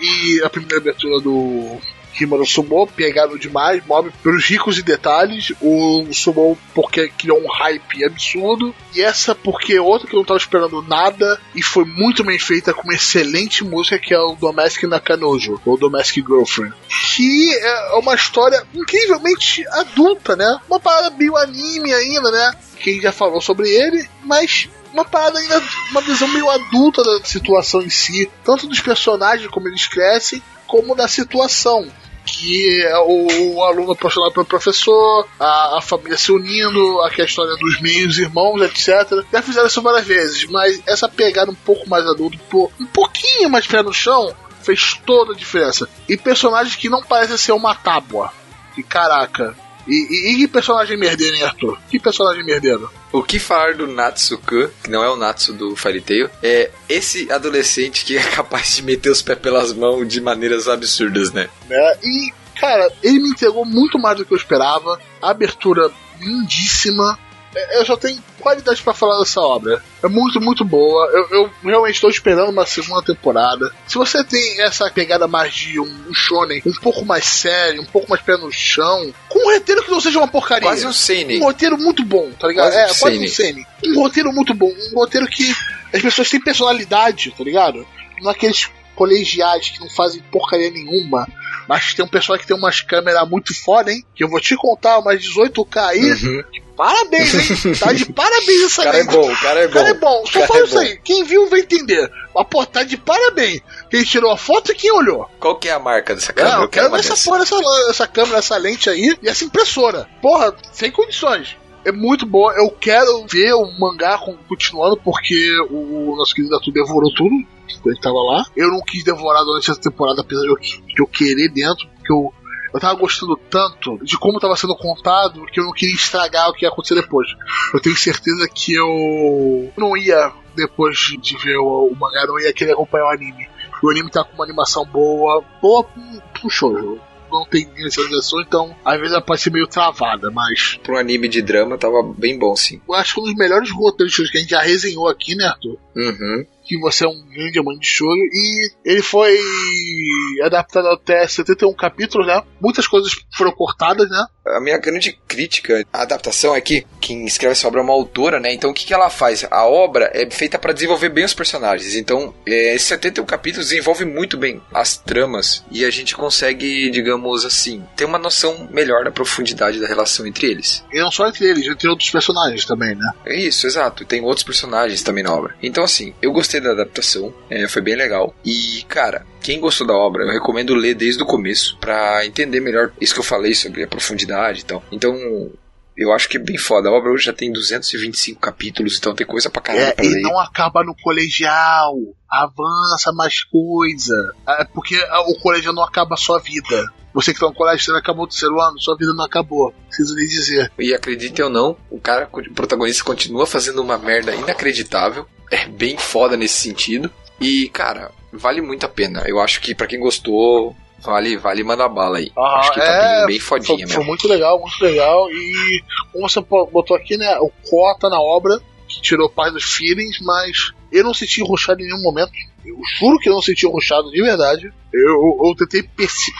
Speaker 1: e a primeira abertura do Kimura Sumo, pegaram demais, Mob pelos ricos e detalhes, o Sumo porque criou um hype absurdo, e essa porque é outra que eu não tava esperando nada, e foi muito bem feita com uma excelente música que é o Domestic Nakanojo, ou Domestic Girlfriend, que é uma história incrivelmente adulta, né? Uma parada meio anime ainda, né? Quem já falou sobre ele, mas uma parada ainda, uma visão meio adulta da situação em si, tanto dos personagens como eles crescem, como da situação. Que é o, o aluno apaixonado pelo professor, a, a família se unindo, a história dos meios irmãos, etc. Já fizeram isso várias vezes, mas essa pegada um pouco mais adulta, pô, um pouquinho mais pé no chão, fez toda a diferença. E personagens que não parecem ser uma tábua. E caraca. E, e, e que personagem merdeiro, hein, Arthur? Que personagem merdeiro?
Speaker 2: O que falar do Natsuka, que não é o Natsu do Fairy Tail, é esse adolescente que é capaz de meter os pés pelas mãos de maneiras absurdas, né?
Speaker 1: né? E, cara, ele me entregou muito mais do que eu esperava. A abertura lindíssima. É, Eu só tenho qualidade pra falar dessa obra. É muito, muito boa. Eu, eu realmente estou esperando uma segunda temporada. Se você tem essa pegada mais de um, um shonen um pouco mais sério, um pouco mais pé no chão, com um roteiro que não seja uma porcaria.
Speaker 2: Quase um seinen.
Speaker 1: Um roteiro muito bom, tá ligado?
Speaker 2: Quase
Speaker 1: é,
Speaker 2: um
Speaker 1: quase um
Speaker 2: seinen.
Speaker 1: seinen. Um roteiro muito bom. Um roteiro que as pessoas têm personalidade, tá ligado? Não aqueles colegiais que não fazem porcaria nenhuma. Mas tem um pessoal que tem umas câmeras muito foda, hein? Que eu vou te contar, umas 18K aí.
Speaker 2: Uhum.
Speaker 1: Parabéns, hein? Tá de parabéns essa
Speaker 2: O cara é
Speaker 1: lente.
Speaker 2: bom, o cara é
Speaker 1: O
Speaker 2: bom.
Speaker 1: cara é bom. Só fala
Speaker 2: é
Speaker 1: isso
Speaker 2: bom.
Speaker 1: aí. Quem viu vai entender. Mas, pô, tá de parabéns. Quem tirou a foto e quem olhou.
Speaker 2: Qual que é a marca dessa câmera?
Speaker 1: eu quero essa porra, essa, essa câmera, essa lente aí e essa impressora. Porra, sem condições. É muito boa. Eu quero ver o mangá continuando porque o nosso querido Arthur devorou tudo. Ele tava lá. Eu não quis devorar durante essa temporada, apesar de eu, de eu querer dentro, porque eu, eu tava gostando tanto de como tava sendo contado que eu não queria estragar o que ia acontecer depois. Eu tenho certeza que eu não ia, depois de- ver o, o mangá, não ia querer acompanhar o anime. O anime tá com uma animação boa, boa pro, pro shoujo. Não tem inicialização, então às vezes ela pode ser meio travada, mas
Speaker 2: Pra um anime de drama tava bem bom, sim.
Speaker 1: eu acho que um dos melhores roteiros que a gente já resenhou aqui, né, Arthur?
Speaker 2: Uhum.
Speaker 1: Que você é um grande amante de shoujo e ele foi adaptado até 71 capítulos, né? Muitas coisas foram cortadas, né?
Speaker 2: A minha grande crítica à adaptação é que quem escreve essa obra é uma autora, né? Então o que, que ela faz? A obra é feita para desenvolver bem os personagens. Então, é, esses 71 capítulos desenvolve muito bem as tramas e a gente consegue, digamos assim, ter uma noção melhor da profundidade da relação entre eles.
Speaker 1: E não só entre eles, entre outros personagens também, né?
Speaker 2: É isso, exato. Tem outros personagens também na obra. Então, assim, eu gostei da adaptação, é, foi bem legal. E, cara, quem gostou da obra, eu recomendo ler desde o começo pra entender melhor isso que eu falei sobre a profundidade e tal. Então, eu acho que é bem foda. A obra hoje já tem 225 capítulos, então tem coisa pra caralho
Speaker 1: É,
Speaker 2: pra
Speaker 1: e
Speaker 2: ler.
Speaker 1: não acaba no colegial. Avança mais coisa. É, porque o colegial não acaba a sua vida. Você que tá no colégio, você não acabou o terceiro ano, sua vida não acabou. Preciso lhe dizer.
Speaker 2: E acredite ou não, o cara, o protagonista continua fazendo uma merda inacreditável. É bem foda nesse sentido. E, cara, vale muito a pena. Eu acho que pra quem gostou, vale, vale mandar bala aí. Acho que tá
Speaker 1: é,
Speaker 2: bem, bem fodinha
Speaker 1: Foi, foi
Speaker 2: mesmo.
Speaker 1: muito legal, muito legal. E como você botou aqui, né? O Cota na obra, que tirou parte dos feelings, mas eu não senti ruxado em nenhum momento. Eu juro que eu não senti ruxado de verdade. Eu, eu tentei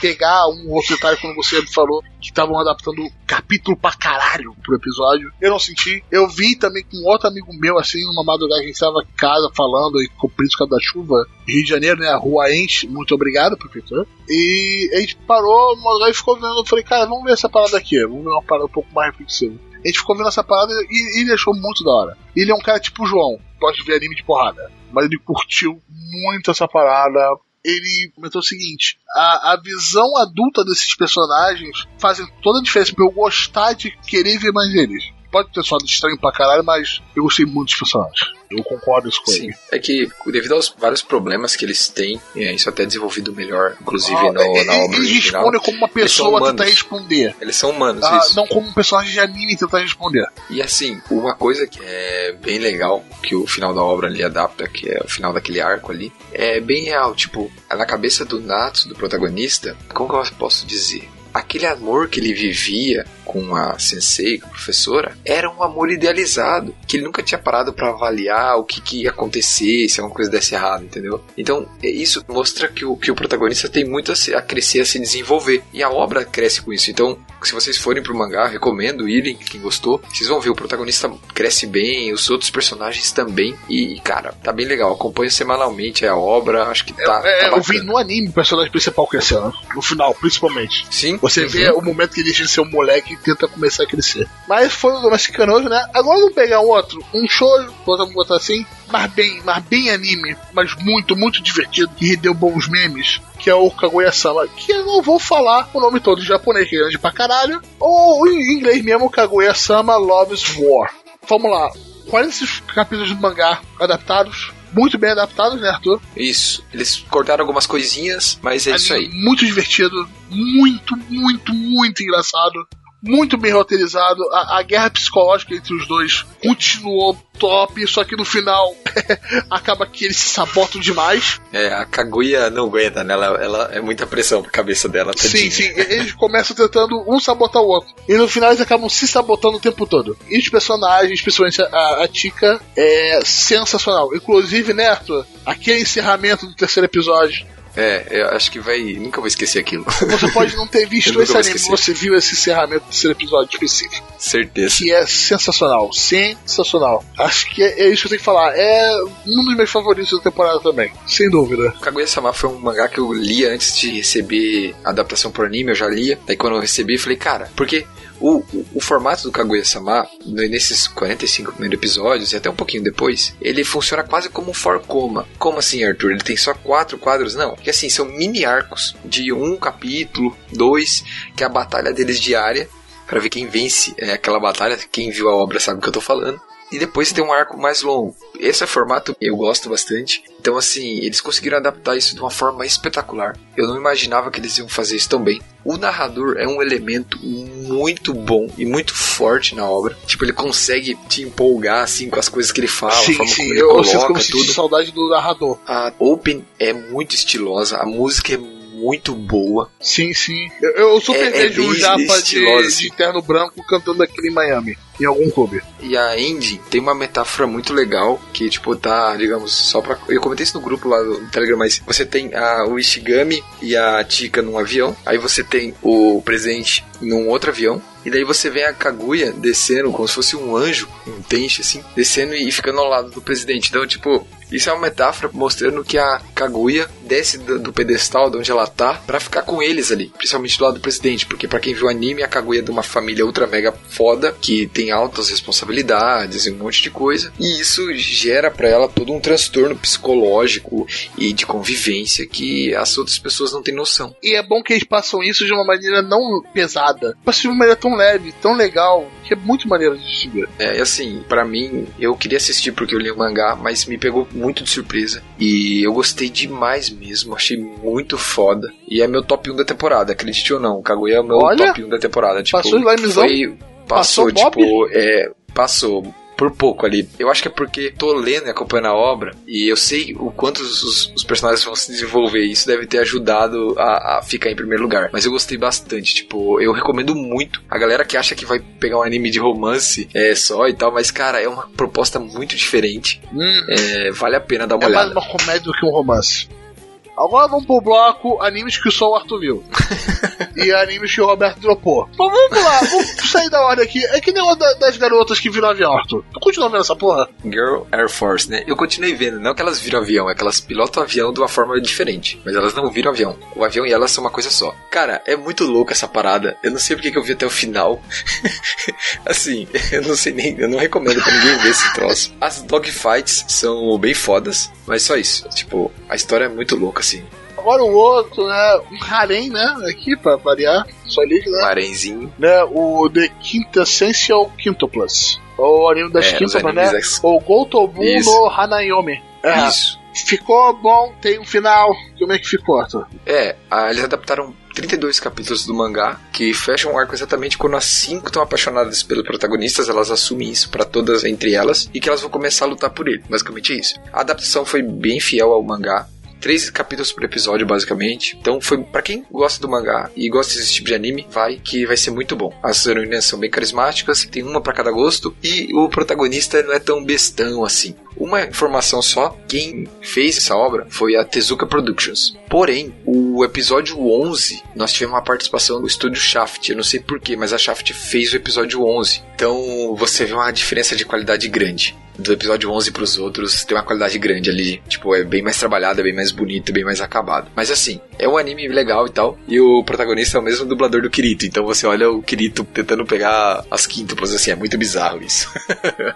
Speaker 1: pegar um outro detalhe quando você falou que estavam adaptando capítulo pra caralho pro episódio. Eu não senti. Eu vi também com outro amigo meu, assim, numa madrugada a gente tava em casa falando e com por causa da chuva. Rio de Janeiro, né? A rua enche. Muito obrigado, prefeitura. E a gente parou numa madrugada e ficou vendo. Eu falei, cara, vamos ver essa parada aqui. Vamos ver uma parada um pouco mais reflexiva. A gente ficou vendo essa parada e ele achou muito da hora. Ele é um cara tipo o João, gosta de ver anime de porrada. Mas ele curtiu muito essa parada. Ele comentou o seguinte: a, a visão adulta desses personagens fazem toda a diferença pra eu gostar de querer ver mais eles. Pode ter soado estranho pra caralho, mas eu gostei muito dos personagens. Eu concordo isso com
Speaker 2: Sim,
Speaker 1: ele.
Speaker 2: é que devido aos vários problemas que eles têm, é, isso até é desenvolvido melhor, inclusive
Speaker 1: Ah,
Speaker 2: no,
Speaker 1: ele-
Speaker 2: na obra
Speaker 1: eles
Speaker 2: original.
Speaker 1: respondem como uma pessoa
Speaker 2: humanos.
Speaker 1: tenta responder.
Speaker 2: Eles são humanos,
Speaker 1: Ah,
Speaker 2: isso.
Speaker 1: não como um personagem de anime tenta responder.
Speaker 2: E assim, uma coisa que é bem legal, que o final da obra ali adapta, que é o final daquele arco ali, é bem real. Tipo, na cabeça do Natsu, do protagonista, como que eu posso dizer? Aquele amor que ele vivia com a sensei, com a professora, era um amor idealizado, que ele nunca tinha parado pra avaliar o que, que ia acontecer se alguma coisa desse errado, entendeu? Então, é- isso mostra que o, que o protagonista tem muito a, se- a crescer, a se desenvolver. E a obra cresce com isso. Então, se vocês forem pro mangá, recomendo irem, quem gostou. Vocês vão ver, o protagonista cresce bem, os outros personagens também. E, cara, tá bem legal. Acompanho semanalmente a obra, acho que tá,
Speaker 1: É,
Speaker 2: tá
Speaker 1: eu vi no anime o personagem principal crescendo. No final, principalmente.
Speaker 2: Sim,
Speaker 1: Você
Speaker 2: uhum.
Speaker 1: vê o momento que ele deixa de ser um moleque e tenta começar a crescer. Mas foi o Mexicanoso, né? Agora vamos pegar um outro. Um show, vamos botar assim. Mas bem, mas bem anime. Mas muito, muito divertido. Que deu bons memes. Que é o Kaguya-sama. Que eu não vou falar o nome todo em japonês, que é grande pra caralho. Ou em inglês mesmo, Kaguya-sama Loves War. Vamos lá. Quais esses capítulos do mangá adaptados? Muito bem adaptados, né, Arthur?
Speaker 2: Isso. Eles cortaram algumas coisinhas, mas é isso aí.
Speaker 1: Anime Muito divertido, muito, muito, muito engraçado, muito bem roteirizado. A, a guerra psicológica entre os dois continuou top, só que no final acaba que eles se sabotam demais.
Speaker 2: É, a Kaguya não aguenta, né? Ela, ela é muita pressão pra cabeça dela.
Speaker 1: Sim,
Speaker 2: tadinha.
Speaker 1: sim, eles começam tentando um sabotar o outro. E no final eles acabam se sabotando o tempo todo. E os personagens, principalmente a, a Tika, é sensacional. Inclusive, Arthur? Aquele encerramento do terceiro episódio.
Speaker 2: É, eu acho que vai. Nunca vou esquecer aquilo.
Speaker 1: Você pode não ter visto esse anime, você viu esse encerramento do terceiro episódio específico.
Speaker 2: Certeza.
Speaker 1: que é sensacional, sensacional. Acho que é, é isso que eu tenho que falar. É um dos meus favoritos da temporada também, sem dúvida.
Speaker 2: Kaguya-sama foi um mangá que eu lia antes de receber a adaptação pro anime, eu já lia. Daí quando eu recebi, eu falei, cara, porque o, o, o formato do Kaguya-sama, no- nesses 45 primeiros episódios, e até um pouquinho depois, ele funciona quase como um forcoma. Como assim, Arthur? Ele tem só quatro quadros? Não, porque assim, são mini arcos de um capítulo, dois, que é a batalha deles diária, pra ver quem vence é, aquela batalha. Quem viu a obra sabe o que eu tô falando. E depois tem um arco mais longo. Esse é formato eu gosto bastante. Então, assim, eles conseguiram adaptar isso de uma forma espetacular. Eu não imaginava que eles iam fazer isso tão bem. O narrador é um elemento muito bom e muito forte na obra. Tipo, ele consegue te empolgar, assim, com as coisas que ele fala, a
Speaker 1: sim,
Speaker 2: forma
Speaker 1: sim,
Speaker 2: como ele
Speaker 1: eu, eu
Speaker 2: coloca
Speaker 1: senti
Speaker 2: tudo.
Speaker 1: saudade do narrador.
Speaker 2: A Open é muito estilosa, a música é muito boa.
Speaker 1: Sim, sim. Eu, eu super
Speaker 2: É-
Speaker 1: vejo um japa
Speaker 2: estilosa,
Speaker 1: de,
Speaker 2: assim.
Speaker 1: de terno branco cantando aqui em Miami, em algum clube.
Speaker 2: E a Ending tem uma metáfora muito legal que, tipo, tá, digamos, só pra. Eu comentei isso no grupo lá do Telegram, mas você tem a, o Ishigami e a Tika num avião, aí você tem o presente num outro avião, e daí você vê a Kaguya descendo como se fosse um anjo, um tenche, assim, descendo e ficando ao lado do presidente. Então, tipo. Isso é uma metáfora mostrando que a Kaguya desce do, do pedestal de onde ela tá pra ficar com eles ali, principalmente do lado do presidente, porque pra quem viu o anime, a Kaguya é de uma família ultra mega foda, que tem altas responsabilidades e um monte de coisa. E isso gera para ela todo um transtorno psicológico e de convivência que as outras pessoas não têm noção.
Speaker 1: E é bom que eles passam isso de uma maneira não pesada. Passam de uma maneira tão leve, tão legal, que é muito maneiro de ver.
Speaker 2: É, e assim, pra mim, eu queria assistir porque eu li o mangá, mas me pegou muito de surpresa. E eu gostei demais mesmo, achei muito foda. E é meu top 1 da temporada, acredite ou não. Kaguya é o meu
Speaker 1: Olha,
Speaker 2: top 1 da temporada. Tipo,
Speaker 1: passou o Slimezão?
Speaker 2: foi,
Speaker 1: Passou
Speaker 2: passou, tipo, é, passou por pouco ali. Eu acho que é porque tô lendo e acompanhando a obra e eu sei o quanto os, os personagens vão se desenvolver. E isso deve ter ajudado a, a ficar em primeiro lugar. Mas eu gostei bastante. Tipo, eu recomendo muito. A galera que acha que vai pegar um anime de romance é só e tal, mas cara, é uma proposta muito diferente.
Speaker 1: Hum,
Speaker 2: É, vale a pena dar uma
Speaker 1: é mais
Speaker 2: olhada.
Speaker 1: uma comédia do que um romance. Agora vamos pro bloco animes que só o Arthur viu. e animes que o Roberto dropou. Mas vamos lá, vamos sair da ordem aqui. É que nem uma da- das garotas que viram avião, Arthur. Tu continua vendo essa porra?
Speaker 2: Girl Air Force, né? Eu continuei vendo, não que elas viram avião, é que elas pilotam avião de uma forma diferente, mas elas não viram avião. O avião e elas são uma coisa só. Cara, é muito louco essa parada. Eu não sei porque que eu vi até o final. assim, eu não sei nem, eu não recomendo pra ninguém ver esse troço. As dogfights são bem fodas, mas só isso. Tipo, a história é muito louca, assim.
Speaker 1: Agora o outro, né? Um harem, né? Aqui, pra variar. Só liga,
Speaker 2: Um
Speaker 1: né?
Speaker 2: arenzinho.
Speaker 1: né? O The Quintessential Quintuplus. O anime das
Speaker 2: É,
Speaker 1: né? O Gotobu no Hanayomi. É,
Speaker 2: Isso.
Speaker 1: ficou bom, tem um final. Como é que ficou, Arthur?
Speaker 2: É, eles adaptaram 32 capítulos do mangá que fecham o arco exatamente quando as cinco estão apaixonadas pelos protagonistas, elas assumem isso pra todas entre elas e que elas vão começar a lutar por ele. Basicamente é isso. A adaptação foi bem fiel ao mangá. Três capítulos por episódio, basicamente. Então foi pra quem gosta do mangá e gosta desse tipo de anime, vai que vai ser muito bom. As heroínas são bem carismáticas, tem uma pra cada gosto e o protagonista não é tão bestão assim. Uma informação só, quem fez essa obra foi a Tezuka Productions. Porém, o episódio 11, nós tivemos uma participação do estúdio Shaft. Eu não sei porquê, mas a Shaft fez o episódio 11. Então você vê uma diferença de qualidade grande. Do episódio 11 pros outros, tem uma qualidade grande ali. Tipo, é bem mais trabalhado, é bem mais bonito, bem mais acabado. Mas assim, é um anime legal e tal. E o protagonista é o mesmo dublador do Kirito. Então você olha o Kirito tentando pegar as quíntuplas, assim, é muito bizarro isso.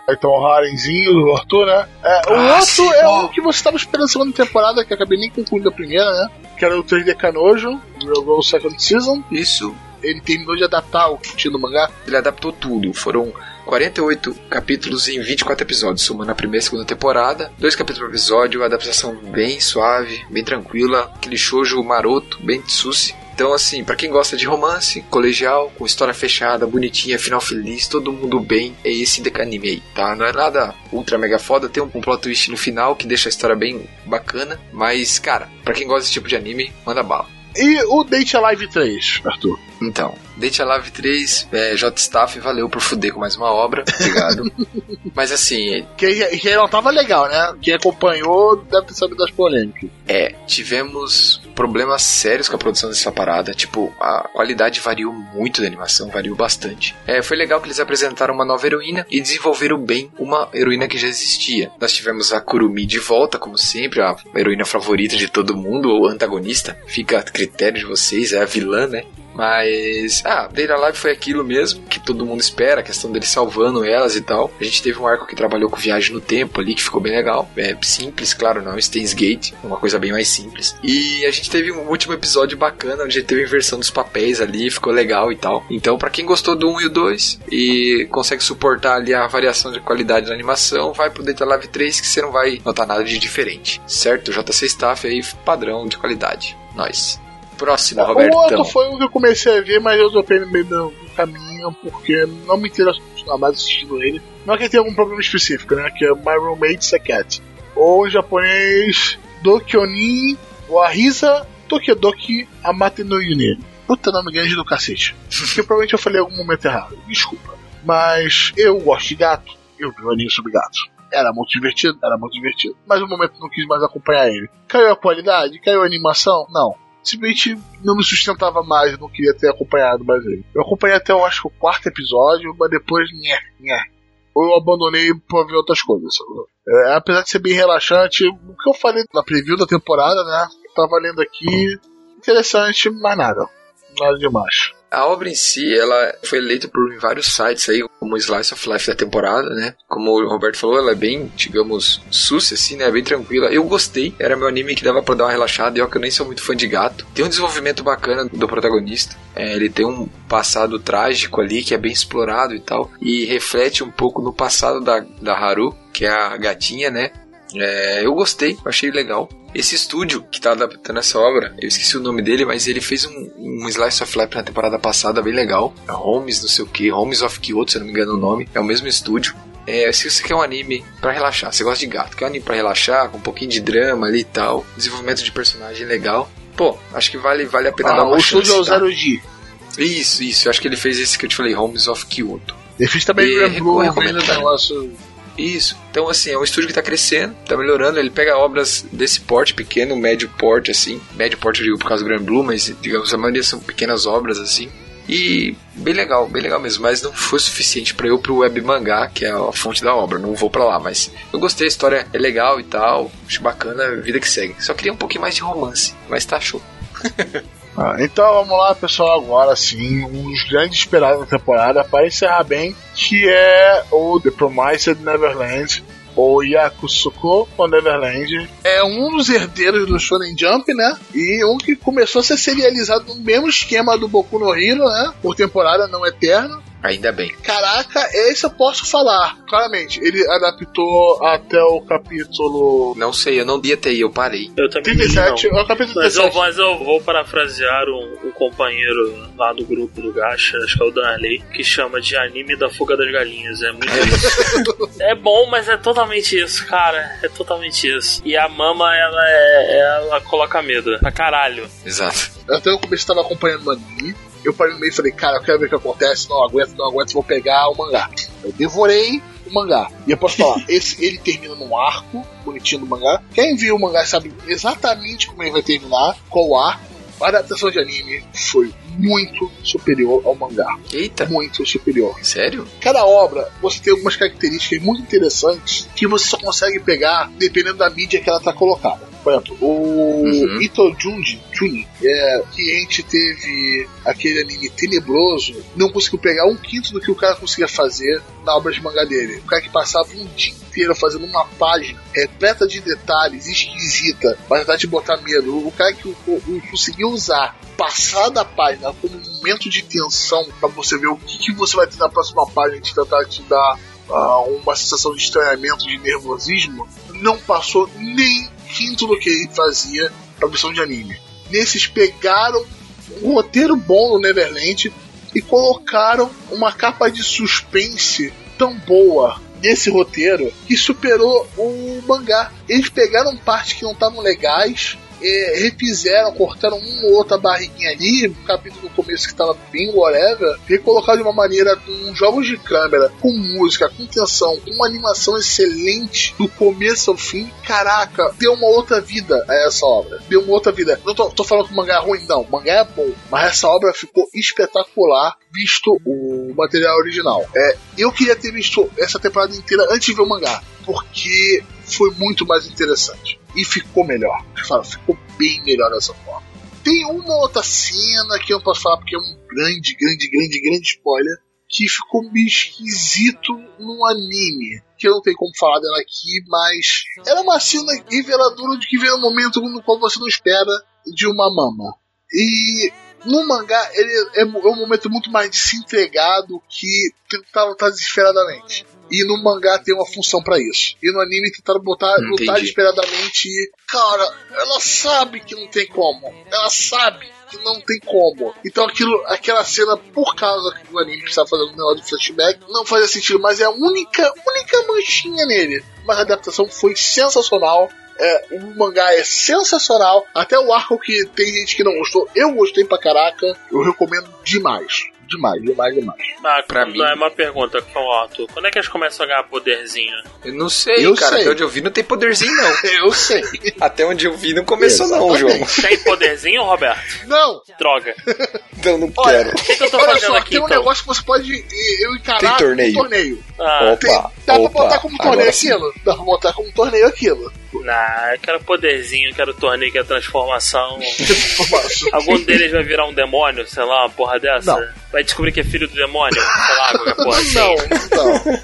Speaker 1: Então o harenzinho do Arthur, né? É, o
Speaker 2: Ah,
Speaker 1: outro
Speaker 2: sim,
Speaker 1: é o que você estava esperando na segunda temporada, que acabei nem concluindo a primeira, né? Que era o 3D Canojo, Real Girl Second Season.
Speaker 2: Isso
Speaker 1: Ele terminou de adaptar o que tinha no mangá.
Speaker 2: ele adaptou tudo. Foram 48 capítulos em 24 episódios, somando a primeira e segunda temporada. Dois capítulos por episódio, adaptação bem suave, bem tranquila, aquele shoujo maroto, bem tsushi. Então, assim, pra quem gosta de romance, colegial, com história fechada, bonitinha, final feliz, todo mundo bem, é esse anime aí, tá? Não é nada ultra mega foda, tem um, um plot twist no final que deixa a história bem bacana, mas, cara, pra quem gosta desse tipo de anime, manda bala.
Speaker 1: E o Date Alive 3, Arthur.
Speaker 2: Então, Date Alive 3, é, J-Staff, valeu por fuder com mais uma obra, obrigado. Mas assim,
Speaker 1: Que, que não tava legal, né? Quem acompanhou deve ter sabido das polêmicas.
Speaker 2: é, tivemos problemas sérios com a produção dessa parada. Tipo, a qualidade variou muito da animação, variou bastante. É, foi legal que eles apresentaram uma nova heroína e desenvolveram bem uma heroína que já existia. Nós tivemos a Kurumi de volta, como sempre, a heroína favorita de todo mundo, ou antagonista. Fica a critério de vocês, é a vilã, né? Mas, ah, Date Alive foi aquilo mesmo que todo mundo espera, a questão dele salvando elas e tal. A gente teve um arco que trabalhou com viagem no tempo ali, que ficou bem legal. É simples, claro, não Stains Gate, uma coisa bem mais simples. E a gente teve um último episódio bacana, onde teve inversão dos papéis ali, ficou legal e tal. Então, pra quem gostou do 1 e o 2 e consegue suportar ali a variação de qualidade da animação, vai pro Date Alive 3 que você não vai notar nada de diferente. Certo? JC Staff aí, padrão de qualidade. Nós. Próximo,
Speaker 1: o
Speaker 2: Robertão.
Speaker 1: outro foi o que eu comecei a ver, mas eu dropei no meio do caminho, porque não me interessou continuar mais assistindo ele. Não é que ele tenha algum problema específico, né? Que é My Roommate's a Cat. Ou em japonês, Dokyonin Wahisa Tokedoki Amate no Yune. Puta nome grande do cacete. que provavelmente eu falei em algum momento errado. Desculpa. Mas eu gosto de gato. Eu vi o anime sobre gato. Era muito divertido, era muito divertido. Mas no momento não quis mais acompanhar ele. Caiu a qualidade? Caiu a animação? Não simplesmente não me sustentava mais, não queria ter acompanhado mais ele. Eu acompanhei até, eu acho que o quarto episódio, mas depois, nhé, nhé. Eu abandonei pra ver outras coisas. É, apesar de ser bem relaxante, o que eu falei na preview da temporada, né? Tava lendo aqui, interessante, mas nada. Nada demais.
Speaker 2: A obra em si, ela foi eleita por vários sites aí, como Slice of Life da temporada, né? Como o Roberto falou, ela é bem, digamos, sucia, assim, né? Bem tranquila. Eu gostei, era meu anime que dava pra dar uma relaxada, e eu que eu nem sou muito fã de gato. Tem um desenvolvimento bacana do protagonista. É, ele tem um passado trágico ali, que é bem explorado e tal, e reflete um pouco no passado da, da Haru, que é a gatinha, né? É, eu gostei, achei legal. Esse estúdio que tá adaptando essa obra, eu esqueci o nome dele, mas ele fez um, um Slice of Life na temporada passada bem legal. É Homes, não sei o que, Homes of Kyoto, se eu não me engano o nome. É o mesmo estúdio. É, se você quer um anime pra relaxar, você gosta de gato, quer um anime pra relaxar, com um pouquinho de drama ali e tal, desenvolvimento de personagem legal. Pô, acho que vale, vale a pena dar
Speaker 1: Ah,
Speaker 2: uma
Speaker 1: o
Speaker 2: chance.
Speaker 1: é o
Speaker 2: tá?
Speaker 1: Zero G.
Speaker 2: Isso, isso. Eu acho que ele fez esse que eu te falei, Homes of Kyoto.
Speaker 1: Ele fez também
Speaker 2: E
Speaker 1: o Blue,
Speaker 2: recomendo,
Speaker 1: o negócio.
Speaker 2: Isso. Então, assim, é um estúdio que tá crescendo, tá melhorando. Ele pega obras desse porte, pequeno, médio porte, assim. Médio porte, eu digo, por causa do Grand Blue, mas, digamos, a maioria são pequenas obras, assim. E bem legal, bem legal mesmo. Mas não foi suficiente pra eu pro web mangá, que é a fonte da obra. Não vou pra lá, mas eu gostei, a história é legal e tal. Acho bacana, vida que segue. Só queria um pouquinho mais de romance, mas tá show.
Speaker 1: Ah, então vamos lá, pessoal. Agora sim, um dos grandes esperados da temporada para encerrar bem, que é o The Promised Neverland. Ou Yakusuko ou Neverland. É um dos herdeiros do Shonen Jump, né? E um que começou a ser serializado no mesmo esquema do Boku no Hero, né? Por temporada, não eterno.
Speaker 2: Ainda bem.
Speaker 1: Caraca, esse eu posso falar. Claramente, ele adaptou até o capítulo
Speaker 2: Não sei, eu não li até aí, eu parei.
Speaker 3: Eu também
Speaker 1: 37.
Speaker 3: não.
Speaker 1: É o capítulo
Speaker 3: Mas eu,
Speaker 1: 37.
Speaker 3: mas eu vou parafrasear um, um companheiro lá do grupo do Gacha, acho que é o Danley, que chama de anime da fuga das galinhas. É muito isso. é bom, mas é totalmente isso, cara. É totalmente isso. E a mama, ela é. Ela coloca medo. Pra caralho.
Speaker 2: Exato.
Speaker 1: Até eu comecei estava acompanhando o anime. Eu parei no meio e falei, cara, eu quero ver o que acontece, não aguento, não aguento, vou pegar o mangá. Eu devorei o mangá. E eu posso falar, esse, ele termina num arco bonitinho do mangá. Quem viu o mangá sabe exatamente como ele vai terminar, qual arco. A adaptação de anime foi muito superior ao mangá.
Speaker 2: Eita,
Speaker 1: Muito superior.
Speaker 2: sério?
Speaker 1: Cada obra, você tem algumas características muito interessantes que você só consegue pegar dependendo da mídia que ela está colocada. Por exemplo, o
Speaker 2: Uhum.
Speaker 1: Ito Junji, Juni, é, que a gente teve aquele anime tenebroso, não conseguiu pegar um quinto do que o cara conseguia fazer na obra de mangá dele. O cara que passava um dia inteiro fazendo uma página repleta de detalhes, esquisita, para tentar te botar medo. O cara que o- o- conseguiu usar passar da página como um momento de tensão para você ver o que, que você vai ter na próxima página de tentar te dar ah, uma sensação de estranhamento, de nervosismo, não passou nem quinto do que ele fazia pra versão de anime. Nesses pegaram um roteiro bom no Neverland e colocaram uma capa de suspense tão boa nesse roteiro que superou o mangá. Eles pegaram partes que não estavam legais, eh, refizeram, cortaram uma ou outra barriguinha ali, um capítulo no começo que estava bem whatever, colocaram de uma maneira com jogos de câmera, com música, com tensão, com uma animação excelente do começo ao fim. Caraca, deu uma outra vida a essa obra. Deu uma outra vida. Não tô, tô falando que o mangá é ruim, não. O mangá é bom, mas essa obra ficou espetacular visto o material original. É, eu queria ter visto essa temporada inteira antes de ver o mangá, porque foi muito mais interessante. E ficou melhor. Ficou bem melhor dessa forma. Tem uma outra cena que eu não posso falar porque é um grande, grande, grande, grande spoiler. Que ficou meio esquisito no anime. Que eu não tenho como falar dela aqui, mas. Era uma cena reveladora de que vem um momento no qual você não espera de uma mama. E no mangá ele é, é um momento muito mais de se entregar do que tentar lutar desesperadamente. E no mangá tem uma função pra isso. E no anime tentaram botar lutar desesperadamente e. Cara, ela sabe que não tem como. Ela sabe que não tem como. Então aquilo, aquela cena, por causa que o anime estava fazendo o negócio do flashback, não fazia sentido, mas é a única, única manchinha nele. Mas a adaptação foi sensacional. É, o mangá é sensacional. Até o arco que tem gente que não gostou, eu gostei pra caraca. Eu recomendo demais. Demais, demais, demais.
Speaker 3: Ah,
Speaker 2: Pra
Speaker 3: não,
Speaker 2: mim-
Speaker 3: é uma pergunta com o Otto. Quando é que eles começam a ganhar poderzinho?
Speaker 2: Eu não sei,
Speaker 1: Eu
Speaker 2: cara.
Speaker 1: sei.
Speaker 2: Até onde eu vi não tem poderzinho, não.
Speaker 1: Eu sei.
Speaker 2: Até onde eu vi não começou, não, João.
Speaker 1: Exatamente.
Speaker 3: Tem poderzinho, Roberto?
Speaker 1: Não!
Speaker 3: Droga.
Speaker 2: Então não
Speaker 1: Olha,
Speaker 2: quero.
Speaker 3: O que, que eu tô
Speaker 1: olha
Speaker 3: fazendo
Speaker 1: só,
Speaker 3: aqui
Speaker 1: tem um
Speaker 3: então?
Speaker 1: negócio que você pode eh, eu encarar
Speaker 2: Tem torneio.
Speaker 1: como torneio.
Speaker 3: Ah,
Speaker 2: Opa,
Speaker 1: Tem- dá
Speaker 2: opa,
Speaker 1: pra botar como torneio aquilo? Dá pra botar como torneio aquilo.
Speaker 3: Nah, eu quero poderzinho, quero torneio, quero transformação.
Speaker 1: Informação.
Speaker 3: Algum deles vai virar um demônio, sei lá, uma porra dessa?
Speaker 1: Não.
Speaker 3: Vai descobrir que é filho do demônio? Sei lá, qualquer porra assim.
Speaker 1: Não,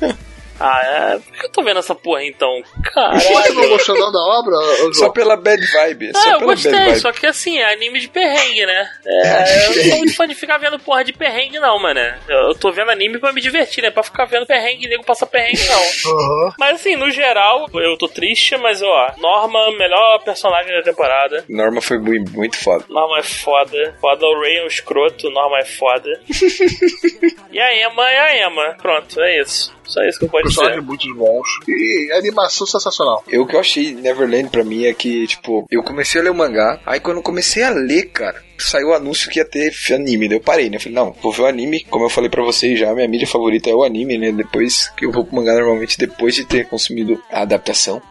Speaker 1: não.
Speaker 3: Ah, é. Por que eu tô vendo essa porra então?
Speaker 1: Você
Speaker 3: Caralho.
Speaker 1: não gostou não da obra?
Speaker 2: Só pela bad vibe.
Speaker 3: Ah,
Speaker 2: só
Speaker 3: eu
Speaker 2: pela
Speaker 3: gostei,
Speaker 2: bad vibe.
Speaker 3: só que assim, é anime de perrengue, né? É, eu não sou muito fã de ficar vendo porra de perrengue, não, mano. Eu tô vendo anime pra me divertir, né? Pra ficar vendo perrengue e nego passar perrengue, não.
Speaker 1: Aham.
Speaker 3: Mas assim, no geral, eu tô triste, mas ó, Norma, melhor personagem da temporada.
Speaker 2: Norma foi mui- muito foda.
Speaker 3: Norma é foda. Foda o Ray é um escroto, Norma é foda. e a Emma é a Emma. Pronto, é isso. Só isso que eu posso
Speaker 1: Personagens
Speaker 3: dizer.
Speaker 1: muito bons. E animação sensacional.
Speaker 2: Eu, o que eu achei Neverland pra mim é que, tipo, eu comecei a ler o mangá, aí quando eu comecei a ler, cara, saiu o anúncio que ia ter anime, daí eu parei, né? Eu falei, não, vou ver o anime, como eu falei pra vocês já, minha mídia favorita é o anime, né? Depois que eu vou pro mangá normalmente, depois de ter consumido a adaptação.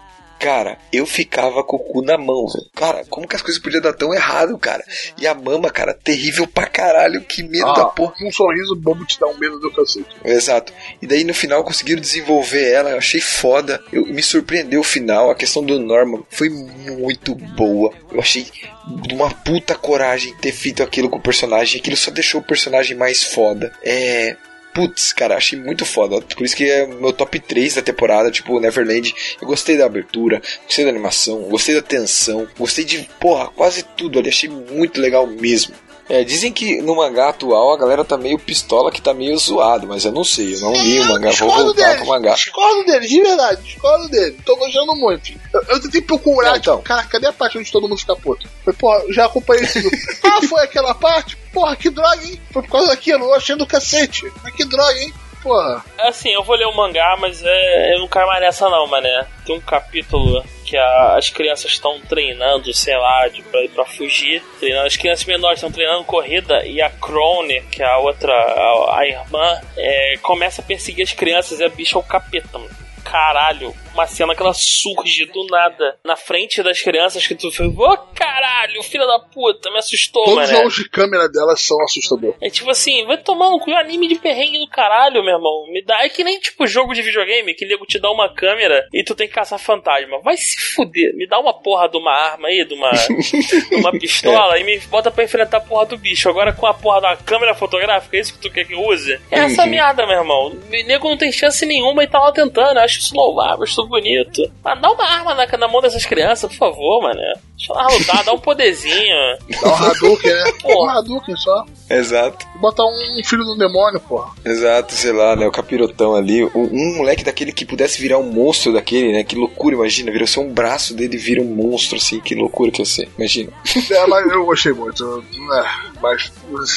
Speaker 2: Cara, eu ficava com o cu na mão, velho. Cara, como que as coisas podiam dar tão errado, cara? E a mama, cara, terrível pra caralho, que medo da
Speaker 1: Ah,
Speaker 2: porra.
Speaker 1: um sorriso bobo te dá um medo do cacete.
Speaker 2: Exato. E daí no final conseguiram desenvolver ela, eu achei foda. Eu, me surpreendeu o final, a questão do Norman foi muito boa. Eu achei de uma puta coragem ter feito aquilo com o personagem, aquilo só deixou o personagem mais foda. É. Putz, cara, achei muito foda. Por isso que é meu top 3 da temporada, tipo, Neverland. Eu gostei da abertura, gostei da animação, gostei da tensão, gostei de, porra, quase tudo ali. Achei muito legal mesmo. É, dizem que no mangá atual a galera tá meio pistola, que tá meio zoado, mas eu não sei, eu não li o mangá, vou voltar
Speaker 1: deles,
Speaker 2: pro mangá.
Speaker 1: Discordo deles, de verdade, discordo deles. Tô gostando muito. Eu, eu tentei procurar,
Speaker 2: Não, então.
Speaker 1: tipo, cara, cadê a parte onde todo mundo fica puto? Falei, pô, já acompanhei esse grupo. ah, foi aquela parte? Porra, que droga, hein? Foi por causa daquilo, eu achei do cacete. Mas que droga, hein? Porra.
Speaker 3: Assim, eu vou ler o mangá, mas é, eu não caio mais nessa não, mané. Tem um capítulo que a- as crianças estão treinando, sei lá, de, pra, pra fugir. Treinando. As crianças menores estão treinando corrida e a Crone, que é a outra, a, a irmã, é, começa a perseguir as crianças e a bicha é o capeta, mano. Caralho, uma cena que ela surge do nada na frente das crianças que tu fez, ô caralho, filha da puta, me assustou,
Speaker 1: Todos os jogos de câmera delas são assustadores.
Speaker 3: É tipo assim, vai tomar um cu, anime de perrengue do caralho, meu irmão. Me dá. É que nem tipo jogo de videogame que nego te dá uma câmera e tu tem que caçar fantasma. Vai se fuder. Me dá uma porra de uma arma aí, de uma, de uma pistola e me bota pra enfrentar a porra do bicho. Agora com a porra da câmera fotográfica, é isso que tu quer que use? É essa
Speaker 2: Uhum.
Speaker 3: merda, meu irmão. O nego não tem chance nenhuma e tá lá tentando. Eu acho isso louvável, acho bonito. Mas dá uma arma na, na mão dessas crianças, por favor, mano. Deixa ela lutar, dá um poderzinho.
Speaker 1: Dá um Hadouken, né?
Speaker 3: Porra.
Speaker 1: Um Hadouken só.
Speaker 2: Exato,
Speaker 1: Bota um filho do demônio, porra.
Speaker 2: exato, sei lá, né? O capirotão ali. Um, um moleque daquele que pudesse virar um monstro daquele, né? Que loucura, imagina. Virou só um braço dele e vira um monstro, assim. Que loucura que ia ser, imagina.
Speaker 1: É, mas eu gostei muito. É, mas.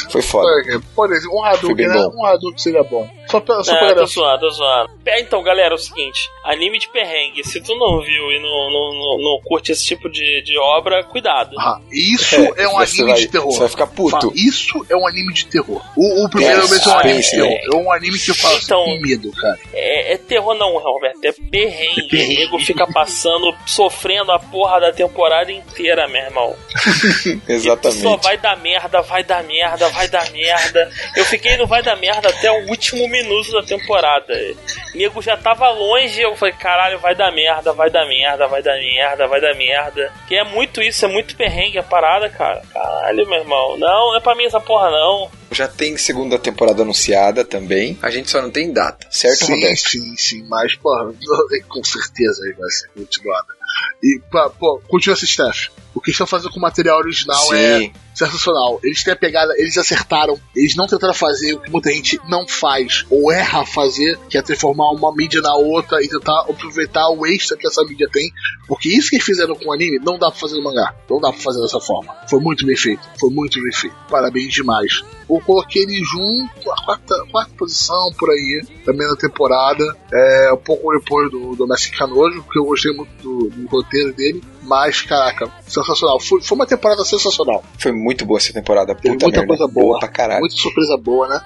Speaker 2: Foi foda.
Speaker 1: Olha, Pode ser, um Hadouken, né? Um Hadouken seria bom. Só pra, só
Speaker 3: É,
Speaker 1: pra
Speaker 3: tô zoando, tô zoando. É, Então, galera, é o seguinte: anime de perrengue. Se tu não viu e não, não, não, não curte esse tipo de, de obra, cuidado.
Speaker 1: Ah, isso é, um
Speaker 2: você
Speaker 1: anime
Speaker 2: vai-
Speaker 1: de terror.
Speaker 2: Você vai ficar puto.
Speaker 1: Isso é um anime de terror. O, o primeiro
Speaker 2: É,
Speaker 1: mesmo é um anime de terror. É um anime que fala assim,
Speaker 3: Então-
Speaker 1: com medo, cara.
Speaker 3: É, é terror, não, Roberto. É perrengue.
Speaker 1: perrengue.
Speaker 3: O nego fica passando, sofrendo a porra da temporada inteira, meu irmão. E
Speaker 2: Exatamente.
Speaker 3: só vai dar merda, vai dar merda, vai dar merda. Eu fiquei no vai dar merda até o último minuto da temporada. O nego já tava longe, eu falei, caralho, vai dar merda, vai dar merda, vai dar merda, vai dar merda. Que é muito isso, é muito perrengue a parada, cara. Caralho, meu irmão. Não, não é pra mim essa porra, não.
Speaker 2: Já tem segunda temporada anunciada também. A gente só não tem data, certo,
Speaker 1: sim,
Speaker 2: Roberto?
Speaker 1: sim, sim. Mas, porra, com certeza aí vai ser continuada. E, pá, pô, continua esse Steph. O que estão fazendo com o material original é
Speaker 2: Sim.
Speaker 1: sensacional. Eles têm a pegada, eles acertaram, eles não tentaram fazer o que muita gente não faz ou erra fazer, que é transformar uma mídia na outra e tentar aproveitar o extra que essa mídia tem. Porque isso que eles fizeram com o anime não dá pra fazer no mangá. Não dá pra fazer dessa forma. Foi muito bem feito. Foi muito bem feito. Parabéns demais. Eu coloquei ele junto, a quarta, quarta posição por aí, também na temporada. É, um pouco depois do, do Messi Canojo, porque eu gostei muito do, do roteiro dele. Mas, caraca, sensacional. Foi, foi uma temporada sensacional.
Speaker 2: Foi muito boa essa temporada.
Speaker 1: Teve
Speaker 2: Puta
Speaker 1: muita
Speaker 2: merda.
Speaker 1: coisa boa.
Speaker 2: pra caralho.
Speaker 1: Muita surpresa boa, né?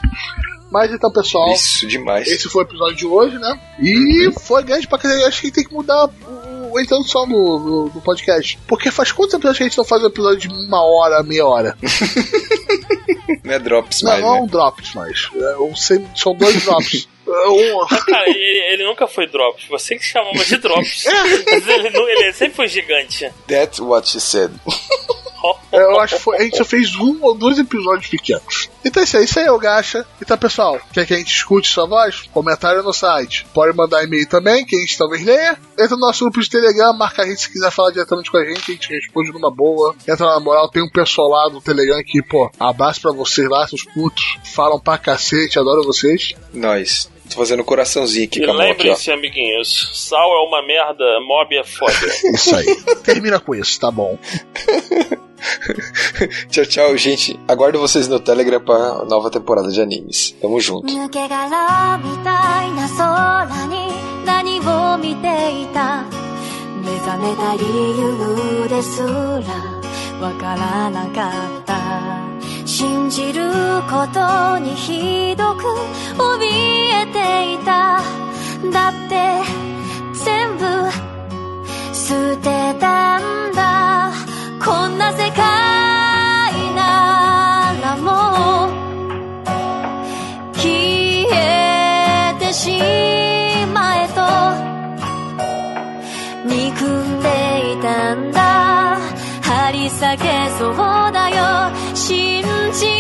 Speaker 1: Mas então, pessoal,
Speaker 2: Isso, demais.
Speaker 1: esse foi o episódio de hoje, né? E foi grande pra caralho. Acho que tem que mudar o, a introdução do, do, do podcast. Porque faz quantos episódios que a gente não faz um episódio de uma hora, meia hora?
Speaker 2: Não é drops
Speaker 1: Não,
Speaker 2: mais,
Speaker 1: não é
Speaker 2: né?
Speaker 1: um drops mais. É, um são dois drops. Um-
Speaker 3: cara, ele, ele nunca foi Drops. Você que chamava de Drops. Mas ele, ele sempre foi gigante.
Speaker 2: That's what she said.
Speaker 1: É, Eu acho que foi, a gente só fez um ou dois episódios pequenos. Então é isso aí, isso aí é o Gacha. Então, pessoal, quer que a gente escute sua voz? Comentário no site. Pode mandar e-mail também, que a gente talvez leia. Entra no nosso grupo de Telegram, marca a gente se quiser falar diretamente com a gente, a gente responde numa boa. Entra na moral, tem um pessoal lá do Telegram que, pô, abraço pra vocês lá, seus putos. Falam pra cacete, adoro vocês.
Speaker 2: Nós. Tô fazendo coraçãozinho aqui
Speaker 3: E
Speaker 2: com a mão aqui, ó.
Speaker 3: lembrem-se, amiguinhos: Sal é uma merda, mob é foda.
Speaker 1: Isso aí. Termina com isso, tá bom.
Speaker 2: Tchau, tchau, gente. Aguardo vocês no Telegram pra nova temporada de animes. Tamo junto.
Speaker 4: 抜け殻みたいな空に何を見ていた目覚めた理由ですらわからなかった 信じることにひどく怯えていた。だって全部捨てたんだ。こんな世界ならもう消えてしまえと。憎んでいたんだ。張り裂けそうだよ。静静